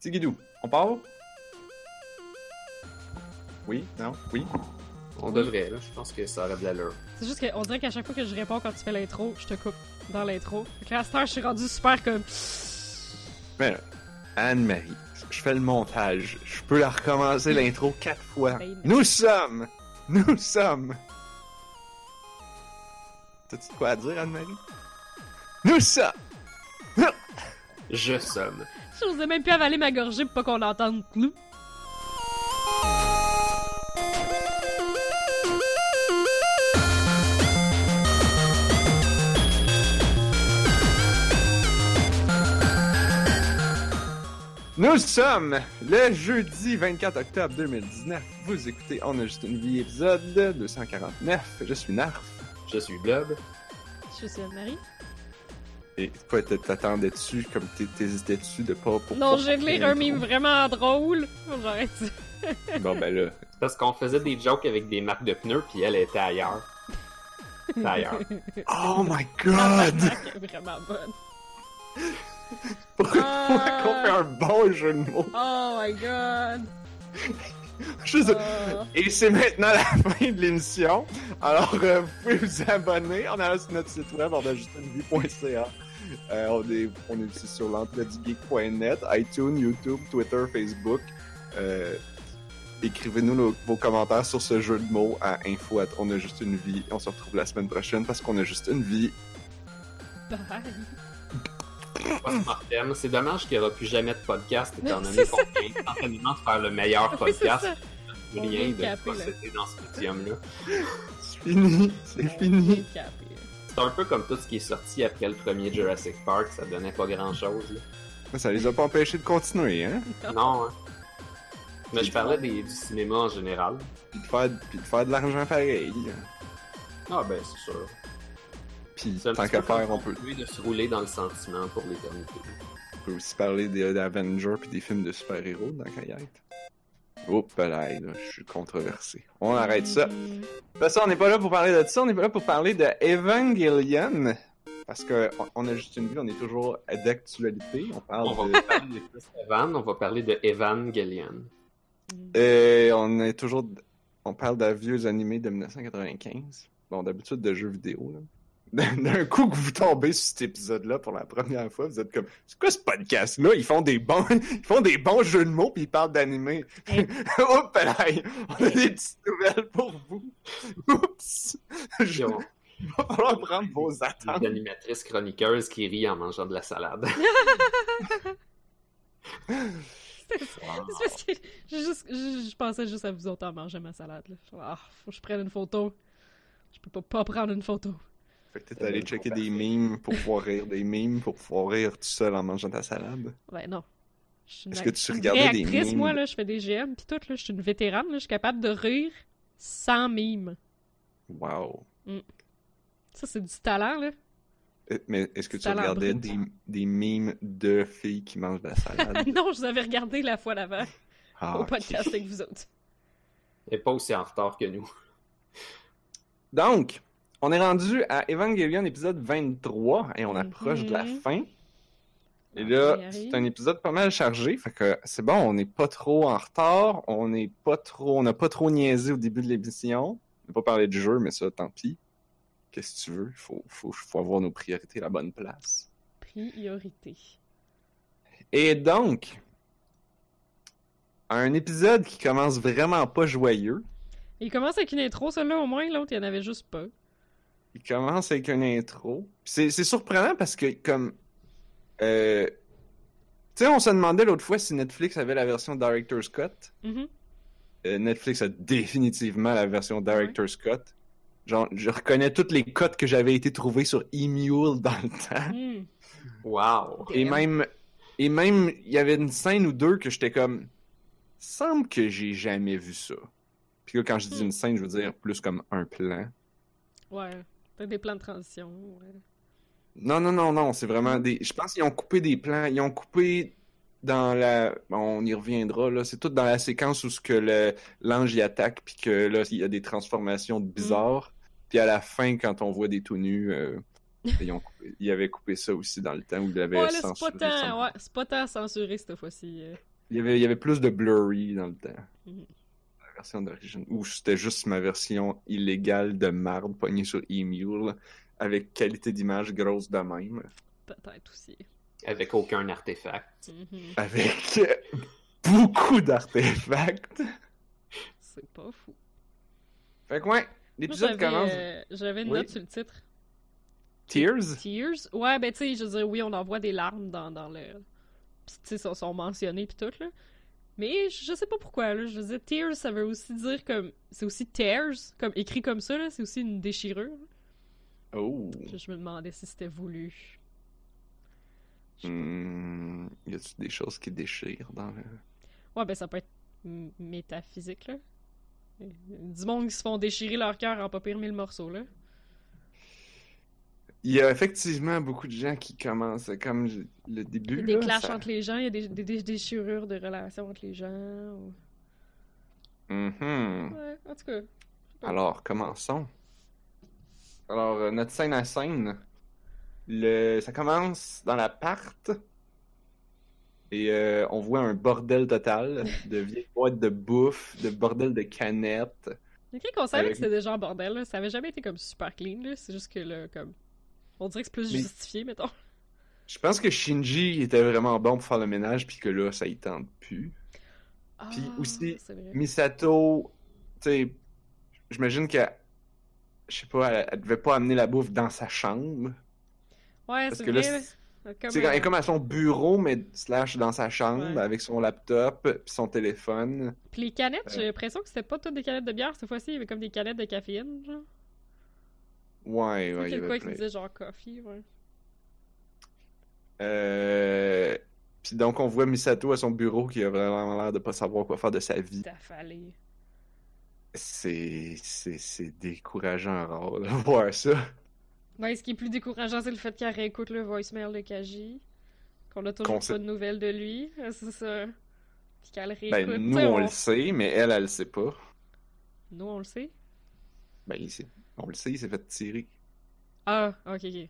Tigidou, on part? Oui? Non? Oui? On devrait, là. Je pense que ça aurait de l'allure. C'est juste qu'on dirait qu'à chaque fois que je réponds quand tu fais l'intro, je te coupe dans l'intro. Fait que là, à cette heure, je suis rendu super comme. Mais là, Anne-Marie, je fais le montage. Je peux la recommencer l'intro quatre fois. Ben, Nous sommes! Nous sommes! T'as-tu de quoi à dire, Anne-Marie? Nous sommes! Je somme. Je n'osais même plus avaler ma gorgée pour pas qu'on l'entende nous. Nous sommes le jeudi 24 octobre 2019. Vous écoutez On a juste une vie, épisode 249. Je suis Narf. Je suis Blob. Je suis Anne-Marie. Et quoi, t'attendais dessus comme t'hésitais dessus de pas pour Non, j'ai lire un meme vraiment drôle. J'arrête ça. Bon, ben là. C'est parce qu'on faisait des jokes avec des marques de pneus, puis elle était ailleurs. C'était ailleurs. Oh my god! est vraiment bonne. Pourquoi Ah. qu'on fait un bon jeu de mots? Oh my god. Juste- Oh. Et c'est maintenant la fin de l'émission. Alors, euh, vous pouvez vous abonner en allant sur notre site web, on Euh, on, est, on est aussi sur l'entredugeek.net, iTunes, YouTube, Twitter, Facebook. Euh, Écrivez-nous vos commentaires sur ce jeu de mots à info at on a juste une vie. On se retrouve la semaine prochaine parce qu'on a juste une vie. Bye. C'est dommage qu'il n'y aura plus jamais de podcast, étant donné qu'on vient instantanément de faire le meilleur Oui, c'est podcast. ça. Plus On rien de procéder dans ce médium-là. C'est fini, c'est fini. C'est un peu comme tout ce qui est sorti après le premier Jurassic Park, ça donnait pas grand-chose. là. Ça les a pas empêchés de continuer, hein? Non, hein. Mais je parlais des- du cinéma en général. Puis de faire, puis de, faire de l'argent pareil. Ah ben, c'est sûr. Puis tant qu'à faire, on peut, de se rouler dans le sentiment pour l'éternité. on peut aussi parler des d'Avengers puis des films de super-héros dans Kayette. Oups, là, je suis controversé. On arrête ça. De Mm. toute façon, on n'est pas là pour parler de ça, on est pas là pour parler de Evangelion. Parce que on- on a juste une vie, on est toujours d'actualité. On parle On va de... pas parler de Chris Evan, on va parler de Evangelion. Et on est toujours... On parle de vieux animés de 1995. Bon, d'habitude de jeux vidéo, là. D'un coup que vous tombez sur cet épisode-là pour la première fois, vous êtes comme c'est quoi ce podcast-là? Ils font des bons, ils font des bons jeux de mots puis ils parlent d'animé. Hey. Oups, là, on a des petites nouvelles pour vous. Oups, je on- il va falloir prendre vos attentes. Des animatrices chroniqueuses qui rient en mangeant de la salade. C'est parce que juste, je, je pensais juste à vous autres en mangeant ma salade. Là. Ah, faut que je prenne une photo. Je peux pas, pas prendre une photo. Fait que t'es allé checker des mimes pour pouvoir rire des mimes pour pouvoir rire tout seul en mangeant ta salade? Ouais, non. Je suis une Est-ce que tu regardais des actrice, mimes? moi, là, je fais des GM pis tout, là, je suis une vétérane, là, je suis capable de rire sans mime. Wow. Ça, c'est du talent, là. Euh, Mais est-ce que tu regardais des, des mimes de filles qui mangent de la salade? non, je vous avais regardé la fois d'avant Ah, au podcast avec vous autres. Et pas aussi en retard que nous. Donc, on est rendu à Evangelion épisode 23 et on approche de la Mhm. fin. Et On là, c'est un épisode pas mal chargé, fait que c'est bon, on n'est pas trop en retard, on n'est pas trop, on n'a pas trop niaisé au début de l'émission. On n'a pas parlé du jeu, mais ça, tant pis. Qu'est-ce que tu veux? Il faut, faut, faut avoir nos priorités à la bonne place. Priorité. Et donc, un épisode qui commence vraiment pas joyeux. Il commence avec une intro, celle-là, au moins, l'autre, il y en avait juste pas. Il commence avec une intro. C'est c'est surprenant parce que, comme. Euh, tu sais, on se demandait l'autre fois si Netflix avait la version Director's Cut. Mhm. Euh, Netflix a définitivement la version Director's Cut. Genre, je reconnais toutes les cotes que j'avais été trouvées sur Emule dans le temps. Mm. Wow! Et même, et même, il y avait une scène ou deux que j'étais comme, semble que j'ai jamais vu ça. Puis là, quand je dis Hmm. une scène, je veux dire plus comme un plan. Ouais. Peut-être des plans de transition. ouais. Non, non, non, non, c'est vraiment des. Je pense qu'ils ont coupé des plans. Ils ont coupé dans la. Bon, on y reviendra, là. C'est tout dans la séquence où ce que le... l'ange y attaque, puis que là, il y a des transformations bizarres. Puis à la fin, quand on voit des tout nus, euh, Ils, ont coupé- ils avaient coupé ça aussi dans le temps où il avait Ouais, là, c'est pas censuré tant, ouais, c'est pas tant censuré cette fois-ci. euh. Il y avait, il y avait plus de blurry dans le temps. La version d'origine. Ou c'était juste ma version illégale de marde pognée sur Emule avec qualité d'image grosse de même. Peut-être aussi. Avec aucun artefact. Mhm. Avec euh, beaucoup d'artefacts. C'est pas fou. Fait que ouais, l'épisode commence. euh, j'avais une Oui. note sur le titre. Tears? Tears? Ouais, ben tu sais, je veux dire, oui, on en voit des larmes dans, dans le... Pis tu sais, sont, sont mentionnés pis tout, là. Mais je je sais pas pourquoi, là. Je veux dire, tears, ça veut aussi dire comme... C'est aussi tears, comme écrit comme ça, là. C'est aussi une déchirure. Oh. Je, je me demandais si c'était voulu. Hmm, y a-tu des choses qui déchirent dans le. Ouais, ben ça peut être métaphysique, là. Du monde qui se font déchirer leur cœur en pas pire mille morceaux, là. Il y a effectivement beaucoup de gens qui commencent comme le Il y début. a des clashs ça- entre les gens, il y a des, des- des déchirures de relations entre les gens. ou- Mhm. Ouais, en tout cas. Alors, commençons. Alors, euh, notre scène à scène, le... ça commence dans l'appart. Et euh, on voit un bordel total de vieilles boîtes de bouffe, de bordel de canettes. Ok, qu'on savait Avec- que c'était déjà en bordel, là. Ça avait jamais été comme super clean. C'est juste que là, comme. On dirait que c'est plus Mais- justifié, mettons. Je pense que Shinji était vraiment bon pour faire le ménage, puis que là, ça y tente plus. Puis Ah, aussi, c'est vrai. Misato, tu sais, j'imagine que, je sais pas, elle, elle devait pas amener la bouffe dans sa chambre. Ouais, c'est que là, vrai. c'est- là. Tu Comme, sais, quand elle est comme à son bureau, mais slash dans sa chambre, Ouais. avec son laptop, puis son téléphone. Puis les canettes, Euh. j'ai l'impression que c'était pas toutes des canettes de bière cette fois-ci. Il y avait comme des canettes de caféine, genre. Ouais, Ouais, ouais, il y quelque avait quoi qui disait genre coffee, ouais. Euh... Puis donc, on voit Misato à son bureau qui a vraiment l'air de pas savoir quoi faire de sa vie. C'est... C'est c'est décourageant rare de voir ça. Ouais, ce qui est plus décourageant, c'est le fait qu'elle réécoute le voicemail de Kaji. Qu'on a toujours sait- pas de nouvelles de lui. C'est ça. Puis qu'elle réécoute. Ben, nous, on le sait, mais elle, elle le sait pas. Nous, on le sait. Ben, il s'est- on le sait, il s'est fait tirer. Ah, ok, ok.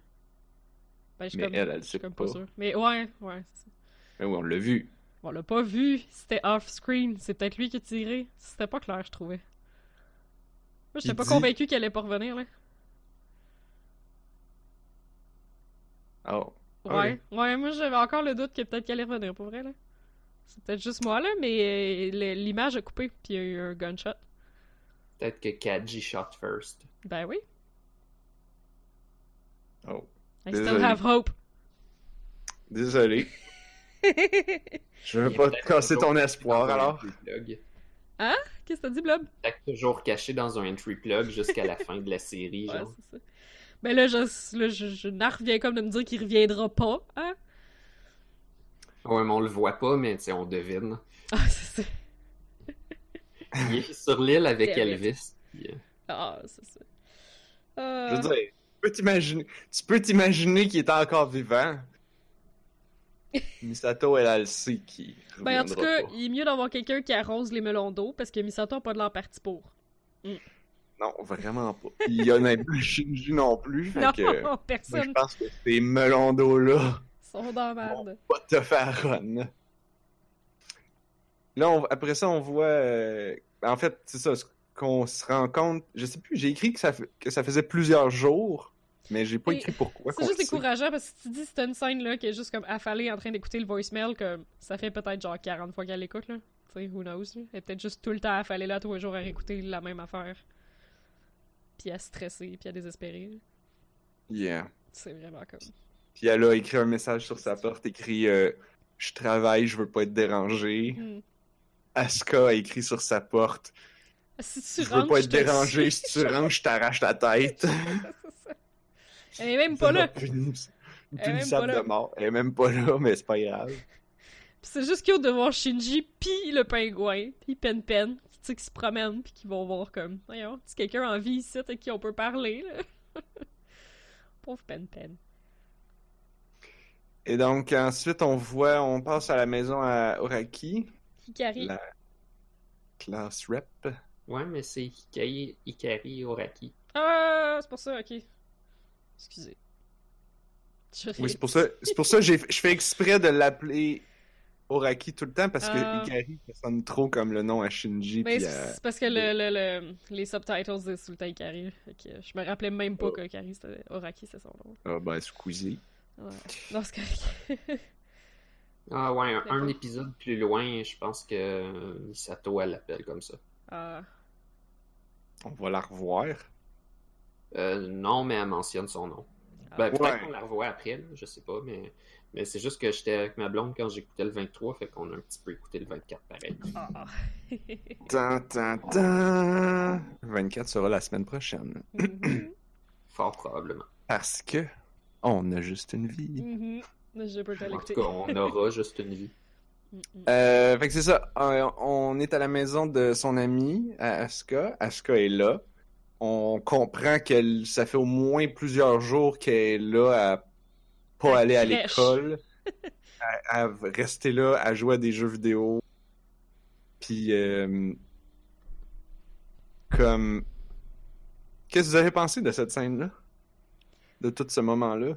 Ben, je Mais comme, elle, elle je sait comme pas. sûre. Mais ouais, ouais, c'est ça. Ben oui, on l'a vu. On l'a pas vu. C'était off-screen. C'est peut-être lui qui a tiré. C'était pas clair, je trouvais. Moi, j'étais pas dit- convaincu qu'elle allait pas revenir, là. Oh. Ouais. Ouais, moi, j'avais encore le doute que peut-être qu'elle allait revenir, pour vrai, là. C'est peut-être juste moi, là, mais euh, l'image a coupé, puis il y a eu un gunshot. Peut-être que Kaji shot first. Ben oui. Oh. I still Désolé. have hope. Désolé. Je veux pas te casser ton espoir, alors. plug. Qu'est-ce que t'as dit, Blob? Peut-être toujours caché dans un entry plug jusqu'à la fin de la série, genre. Ben là, je, là, je, je n'en reviens comme de me dire qu'il reviendra pas, hein? Ouais, mais on le voit pas, mais tu sais, on devine. Ah, c'est ça. Il est sur l'île avec. Elvis. euh, Ah, c'est ça. Je Euh, veux dire, tu peux t'imaginer, tu peux t'imaginer qu'il est encore vivant. Misato, elle, elle le sait qu'il Ben, en tout cas, pas. il est mieux d'avoir quelqu'un qui arrose les melons d'eau parce que Misato a pas de l'air parti pour. Non, vraiment pas. Il y en a pas Shinji non plus. Fait Non, que, moi, je personne. pense que ces melons d'eau-là sont dans la merde. pas te faire run. Là, on- après ça, on voit... euh, En fait, c'est ça, qu'on se rend compte... Je sais plus, j'ai écrit que ça, fait- que ça faisait plusieurs jours, mais j'ai pas écrit pourquoi. C'est juste décourageant parce que si tu dis c'est une scène là qui est juste comme affalée en train d'écouter le voicemail, comme ça fait peut-être genre 40 fois qu'elle l'écoute là. Tu sais, who knows là. Elle est peut-être juste tout le temps affalée là tous les jours à réécouter la même affaire. Puis à stresser, puis à désespérer. Yeah. C'est vraiment comme. Puis elle a écrit un message sur sa porte, écrit euh, Je travaille, je veux pas être dérangé. Hmm. Asuka a écrit sur sa porte Si tu Je veux rentres, pas je être dérangé, si tu rentres, je t'arrache ta tête. Elle est même pas là. Puni- Elle est même Punissable pas là. de mort. Elle est même pas là, mais c'est pas grave. C'est juste cute de voir Shinji pis le pingouin, pis Pen Pen, qui, se promènent pis qui vont voir comme, voyons, c'est quelqu'un en vie ici avec qui on peut parler, là. Pauvre Pen Pen. Et donc, ensuite, on voit, on passe à la maison à Oraki, Hikari. la classe rep. Ouais, mais c'est Hikari, Ikari Oraki. Ah, c'est pour ça, ok. Excusez. Oui, c'est pour ça, c'est pour ça que j'ai- je fais exprès de l'appeler Oraki tout le temps parce que Ah. Ikari, ça sonne trop comme le nom à Shinji. Mais c'est à- c'est parce que le, le, le- les subtitles disent tout le temps Ikari. Que je me rappelais même pas Oh. que Ikari c'était Oraki, c'est son nom. Ah, ben, Squeezie. Ouais. Non, c'est correct. Ah ouais, un, C'est épisode plus loin, je pense que euh, Misato, elle l'appelle comme ça. Ah. On va la revoir. Euh, non, mais elle mentionne son nom. Ah. Ben, peut-être qu'on la revoit après, là, je sais pas, mais, mais c'est juste que j'étais avec ma blonde quand j'écoutais le 23, fait qu'on a un petit peu écouté le 24 pareil. Tan, tan, tan. 24 sera la semaine prochaine. Mhm. Fort probablement. Parce que on a juste une vie. Mhm. Je peux En tout cas, on aura juste une vie. Mhm. Euh, fait que c'est ça. Euh, on est à la maison de son amie, à Asuka. Asuka est là. On comprend qu'elle, ça fait au moins plusieurs jours qu'elle est là à pas À aller à l'école, à, à rester là, à jouer à des jeux vidéo. Puis, euh, comme, qu'est-ce que vous avez pensé de cette scène-là, de tout ce moment-là?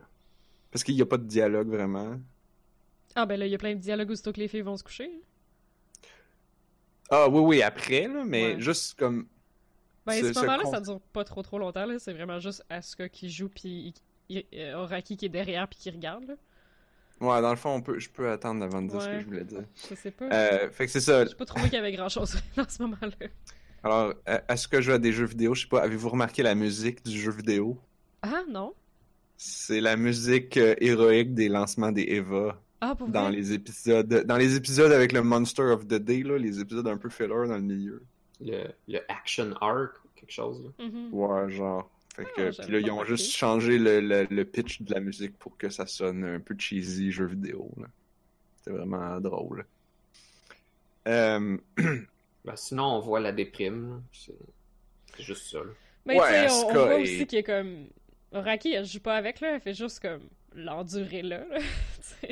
Parce qu'il n'y a pas de dialogue vraiment. Ah, ben là, il y a plein de dialogues où que les filles vont se coucher. Ah oui, oui, après, là, mais Ouais. juste comme. Ben, Ce- ce moment-là, con- ça dure pas trop trop longtemps, là. C'est vraiment juste Asuka qui joue, puis I- I- euh, Oraki qui est derrière, puis qui regarde, là. Ouais, dans le fond, on peut, je peux attendre avant de dire ce que je voulais dire. Je sais pas. Euh, fait que c'est ça. J'ai pas trouvé qu'il y avait grand-chose dans ce moment-là. Alors, euh, je joue à des jeux vidéo? Je sais pas, avez-vous remarqué la musique du jeu vidéo? Ah, non? C'est la musique euh, héroïque des lancements des Eva Ah, pour dans vrai? les épisodes. Dans les épisodes avec le Monster of the Day, là, les épisodes un peu filler dans le milieu. Le, le action arc ou quelque chose. là. Mhm. Ouais, genre. Fait Ah, que, puis là, ils ont juste changé le, le, le pitch de la musique pour que ça sonne un peu cheesy jeu vidéo. là. C'était vraiment drôle. Euh, Ben, sinon, on voit la déprime. C'est c'est juste ça. là. Mais tu Ouais, sais, on, on voit est- aussi qu'il est comme. Oraki, elle joue pas avec, là. Elle fait juste comme l'endurer là, là.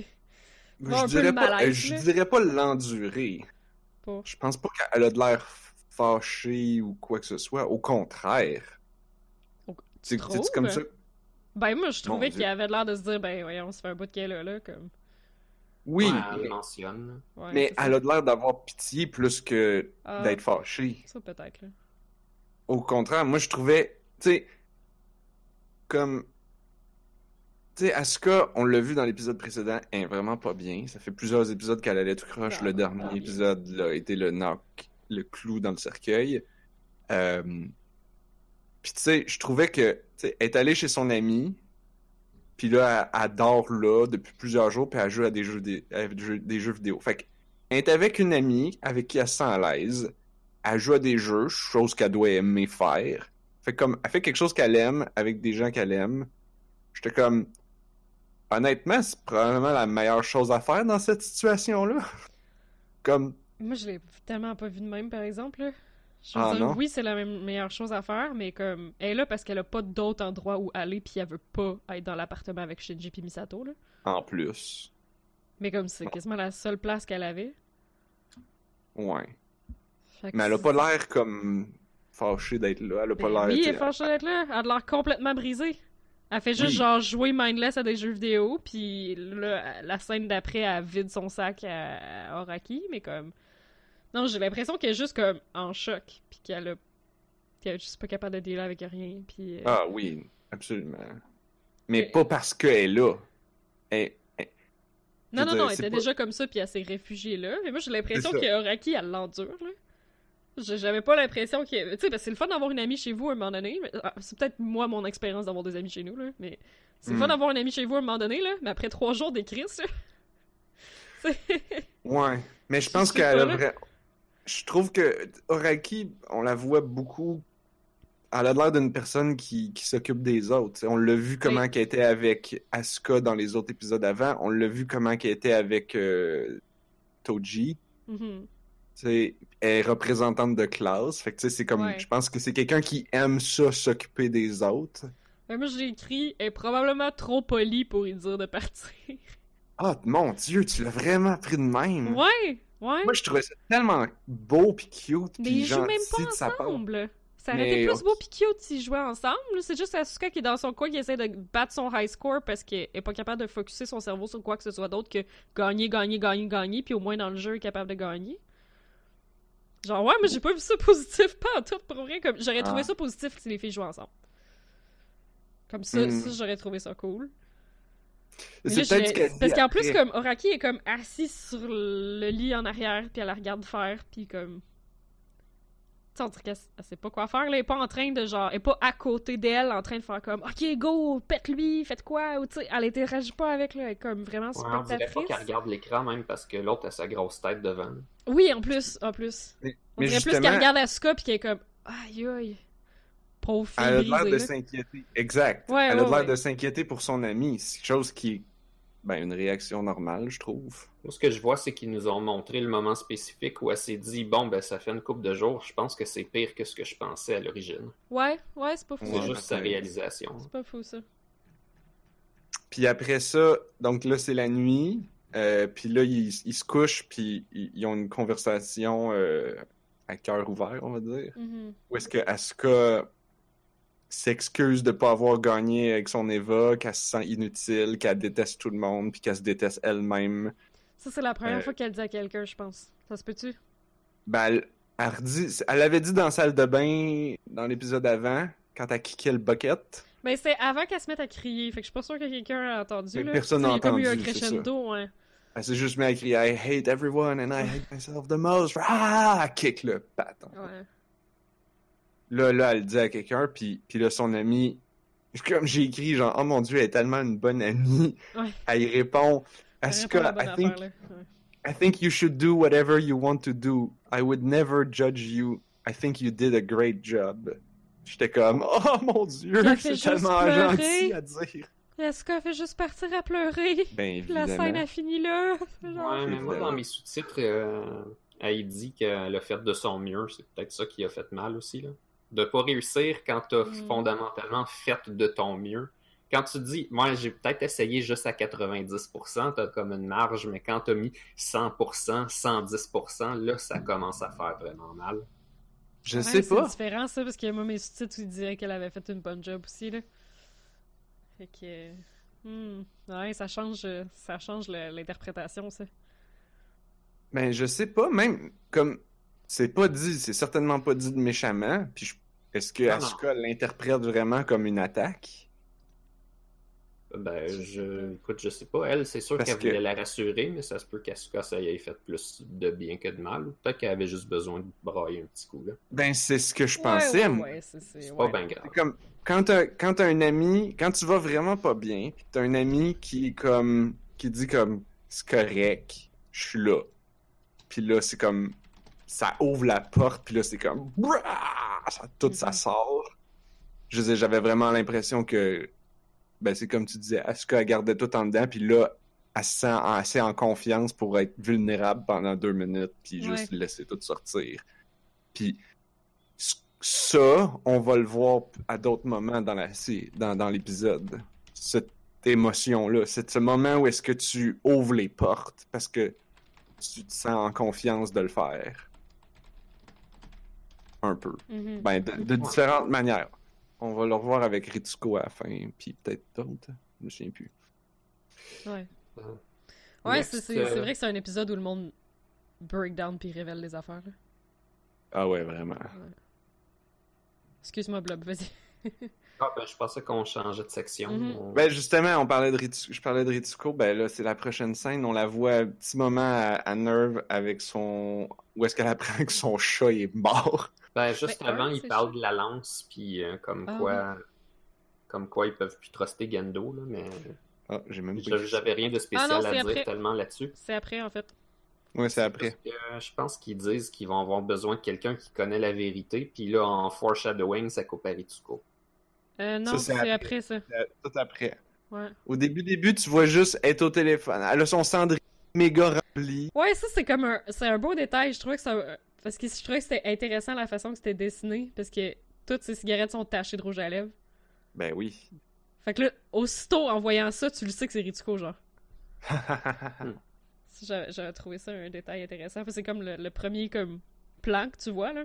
Je peu dirais pas, malaise, je dirais pas l'endurer. Je pense pas qu'elle a de l'air fâchée ou quoi que ce soit. Au contraire. Au- C'est tu c'est trouves? comme ça? Ben, moi, je trouvais qu'il avait l'air de se dire, ben, voyons, ça fait un bout qu'elle est là, là, comme. Oui, Ouais, mais, elle mentionne. Ouais, mais elle a de l'air d'avoir pitié plus que Ah, d'être fâchée. Ça, peut-être, là. Au contraire, moi je trouvais, tu sais, comme, sais, Asuka, on l'a vu dans l'épisode précédent, elle est vraiment pas bien. Ça fait plusieurs épisodes qu'elle allait tout croche. Ah, le dernier bien. épisode là, a été le knock, le clou dans le cercueil. Euh... Puis tu sais, je trouvais que, tu est allée chez son ami, puis là, elle, elle dort là depuis plusieurs jours, puis elle joue à des jeux, des, jeux, des jeux vidéo. Fait qu'elle est avec une amie avec qui elle se sent à l'aise. Elle joue à des jeux, chose qu'elle doit aimer faire. Fait que comme, elle fait quelque chose qu'elle aime avec des gens qu'elle aime. J'étais comme, honnêtement, c'est probablement la meilleure chose à faire dans cette situation-là. Comme, Moi, je l'ai tellement pas vu de même, par exemple, là. Je veux Ah, dire, non? oui, c'est la même- meilleure chose à faire, mais comme, elle est là parce qu'elle a pas d'autre endroit où aller, puis elle veut pas être dans l'appartement avec Shinji puis Misato, là. en plus. Mais comme c'est quasiment la seule place qu'elle avait. Ouais. Mais elle a pas l'air comme fâchée d'être là. Elle a pas Ben l'air. oui, elle est fâchée d'être là. Elle a l'air complètement brisée. Elle fait juste Oui. genre jouer mindless à des jeux vidéo, puis là, la scène d'après, elle vide son sac à, à Oraki, mais comme... Non, j'ai l'impression qu'elle est juste comme en choc, puis qu'elle a... qu'elle est juste pas capable de dealer avec rien, puis... euh, Ah oui, absolument. Mais pas parce qu'elle est là. Elle- elle- non, non, non, elle était pas- déjà comme ça, puis elle s'est réfugiée là. Mais moi, j'ai l'impression qu'Oraki, elle l'endure, là. J'avais pas l'impression que... Tu sais, parce que c'est le fun d'avoir une amie chez vous à un moment donné. mais- ah, C'est peut-être moi, mon expérience d'avoir des amis chez nous, là, mais... C'est le Hmm. fun d'avoir une amie chez vous à un moment donné, là, mais après trois jours là... c'est- Ouais. Mais je pense qu'elle a vrai. Je trouve que Oraki, on la voit beaucoup. Elle a l'air d'une personne qui, qui s'occupe des autres. On l'a vu comment qu'elle était avec Asuka dans les autres épisodes avant. On l'a vu comment qu'elle était avec euh, Toji. Mhm. T'sais, elle est représentante de classe. Fait que tu sais, c'est comme. Ouais. Je pense que c'est quelqu'un qui aime ça, s'occuper des autres. Ben, moi, j'ai écrit « Elle est probablement trop polie pour y dire de partir. Ah, mon Dieu, tu l'as vraiment pris de même. Ouais! Ouais! Moi, je trouvais ça tellement beau pis cute mais ils jouent même pas ensemble! Ça aurait Mais été plus beau pis cute s'ils jouaient ensemble. C'est juste Asuka qui est dans son coin, qui essaie de battre son high score parce qu'elle est pas capable de focuser son cerveau sur quoi que ce soit d'autre que gagner, gagner, gagner, gagner, puis au moins dans le jeu, elle est capable de gagner. Genre, ouais, mais j'ai pas vu ça positif, pas en tout, pour vrai. Comme, j'aurais trouvé Ah. ça positif si les filles jouaient ensemble. Comme ça, Hmm. ça j'aurais trouvé ça cool. C'est peut-être Parce qu'en plus, comme Oraki est comme assise sur le lit en arrière, puis elle la regarde faire, puis comme. On dirait qu'elle elle sait pas quoi faire, là. Elle est pas en train de genre. Elle est pas à côté d'elle en train de faire comme Ok, go, pète-lui, faites quoi, ou tu sais, elle interagit pas avec, là. Elle est comme vraiment Ouais, on dirait pas qu'elle regarde l'écran même parce que l'autre a sa grosse tête devant. Oui, en plus, en plus. Mais, On dirait plus qu'elle regarde Asuka, puis qu'elle est comme Aïe, aïe. Pauvre fille elle a l'air de s'inquiéter. Exact. Ouais, elle a ouais, l'air ouais. de s'inquiéter pour son ami. C'est quelque chose qui ben, une réaction normale, je trouve. Moi, ce que je vois, c'est qu'ils nous ont montré le moment spécifique où elle s'est dit Bon, ben, ça fait une couple de jours, je pense que c'est pire que ce que je pensais à l'origine. Ouais, ouais, c'est pas fou. C'est Ouais, juste sa réalisation. C'est pas fou, ça. Puis après ça, donc là, c'est la nuit. Euh, puis là, ils, ils se couchent, puis ils, ils ont une conversation euh, à cœur ouvert, on va dire. Mhm. Où est-ce que Asuka s'excuse de pas avoir gagné avec son Eva, qu'elle se sent inutile, qu'elle déteste tout le monde, puis qu'elle se déteste elle-même. Ça, c'est la première Euh, fois qu'elle dit à quelqu'un, je pense. Ça se peut-tu? Ben, elle, elle redit- elle l'avait dit dans la salle de bain dans l'épisode avant, quand elle kické le bucket. Ben, c'est avant qu'elle se mette à crier. Fait que je suis pas sûre que quelqu'un a entendu. Là. personne n'a Il y a comme eu un entendu, crescendo, ouais. Elle s'est juste mise à crier I hate everyone and I hate myself the most. Ah! Kick le patin. Ouais. Là, là, elle le dit à quelqu'un, puis, puis là, son ami, comme j'ai écrit, genre, oh mon dieu, elle est tellement une bonne amie. Ouais. Elle y répond, Asuka, I think, affaire. Ouais. I think you should do whatever you want to do. I would never judge you. I think you did a great job. J'étais comme, oh mon dieu, c'est tellement pleurer. gentil à dire. Asuka fait juste partir à pleurer? Ben, Puis la scène a fini là. Genre... Ouais, mais moi, dans mes sous-titres, euh, elle dit qu'elle a fait de son mieux. C'est peut-être ça qui a fait mal aussi. Là. De pas réussir quand t'as Mm. fondamentalement fait de ton mieux. Quand tu dis, moi, j'ai peut-être essayé juste à 90%, t'as comme une marge, mais quand t'as mis 100%, 110%, là, ça commence à faire vraiment mal. Je Ouais, sais C'est pas. différent ça, parce que moi, mes sous-titres, ils diraient qu'elle avait fait une bonne job aussi, là. Fait que. hmm, Ouais, ça change, ça change le- l'interprétation, ça. Ben, je sais pas, même comme c'est pas dit, c'est certainement pas dit méchamment. Puis je- est-ce que Non, non. Asuka l'interprète vraiment comme une attaque? Ben, je, écoute, je sais pas. Elle, c'est sûr Parce qu'elle que- voulait la rassurer, mais ça se peut qu'Asuka, ça y ait fait plus de bien que de mal. Ou peut-être qu'elle avait juste besoin de brailler un petit coup, là. Ben, c'est ce que je Ouais, pensais. ouais, moi. ouais, c'est c'est- C'est ouais. pas bien grave. C'est comme quand t'as quand t'as un ami, quand tu vas vraiment pas bien, pis t'as un ami qui est comme qui dit comme c'est correct, je suis là. Puis là c'est comme ça ouvre la porte, puis là c'est comme ça, tout ça Mhm. sort. Je j'avais vraiment l'impression que ben c'est comme tu disais, Asuka gardait tout en dedans, puis là elle se sent assez en confiance pour être vulnérable pendant deux minutes, puis juste laisser tout sortir. Puis ça, on va le voir à d'autres moments dans la sé- dans, dans l'épisode. Cette émotion-là, c'est ce moment où est-ce que tu ouvres les portes parce que tu te sens en confiance de le faire. Un peu. Mhm. Ben, de, de différentes manières. On va le revoir avec Ritsuko à la fin, puis peut-être d'autres. Je me souviens plus. Ouais, ouais c'est euh, vrai que c'est un épisode où le monde break down puis révèle les affaires, là. Ah ouais, vraiment. Excuse-moi, Blob, vas-y. Ah, ben, je pensais qu'on changeait de section. Mhm. On- Ben justement, on parlait de Ritsuko, je parlais de Ritsuko, ben là c'est la prochaine scène, on la voit un petit moment à, à Nerve avec son où est-ce qu'elle apprend que son chat est mort. Ben, juste Ben, avant, un, il parle de la lance, puis euh, comme Ah, quoi... Comme quoi ils peuvent plus truster Gendo, là, mais Ah, j'ai même j'avais rien de spécial Ah non, à dire après. tellement là-dessus. C'est après, en fait. Ouais, c'est après. Parce que je pense qu'ils disent qu'ils vont avoir besoin de quelqu'un qui connaît la vérité, puis là, en foreshadowing, ça coupe à Ritsuko. Euh, non, c'est après. après. ça. Euh, Tout après. Ouais. Au début, début, tu vois juste être au téléphone. Elle a son cendrier méga rempli. Ouais, ça, c'est comme un... C'est un beau détail. Je trouvais que ça... Parce que je trouvais que c'était intéressant la façon que c'était dessiné, parce que toutes ces cigarettes sont tachées de rouge à lèvres. Ben oui. Fait que là, aussitôt, en voyant ça, tu le sais que c'est Ritsuko, genre. J'avais trouvé ça un détail intéressant. C'est comme le, le premier comme plan que tu vois, là.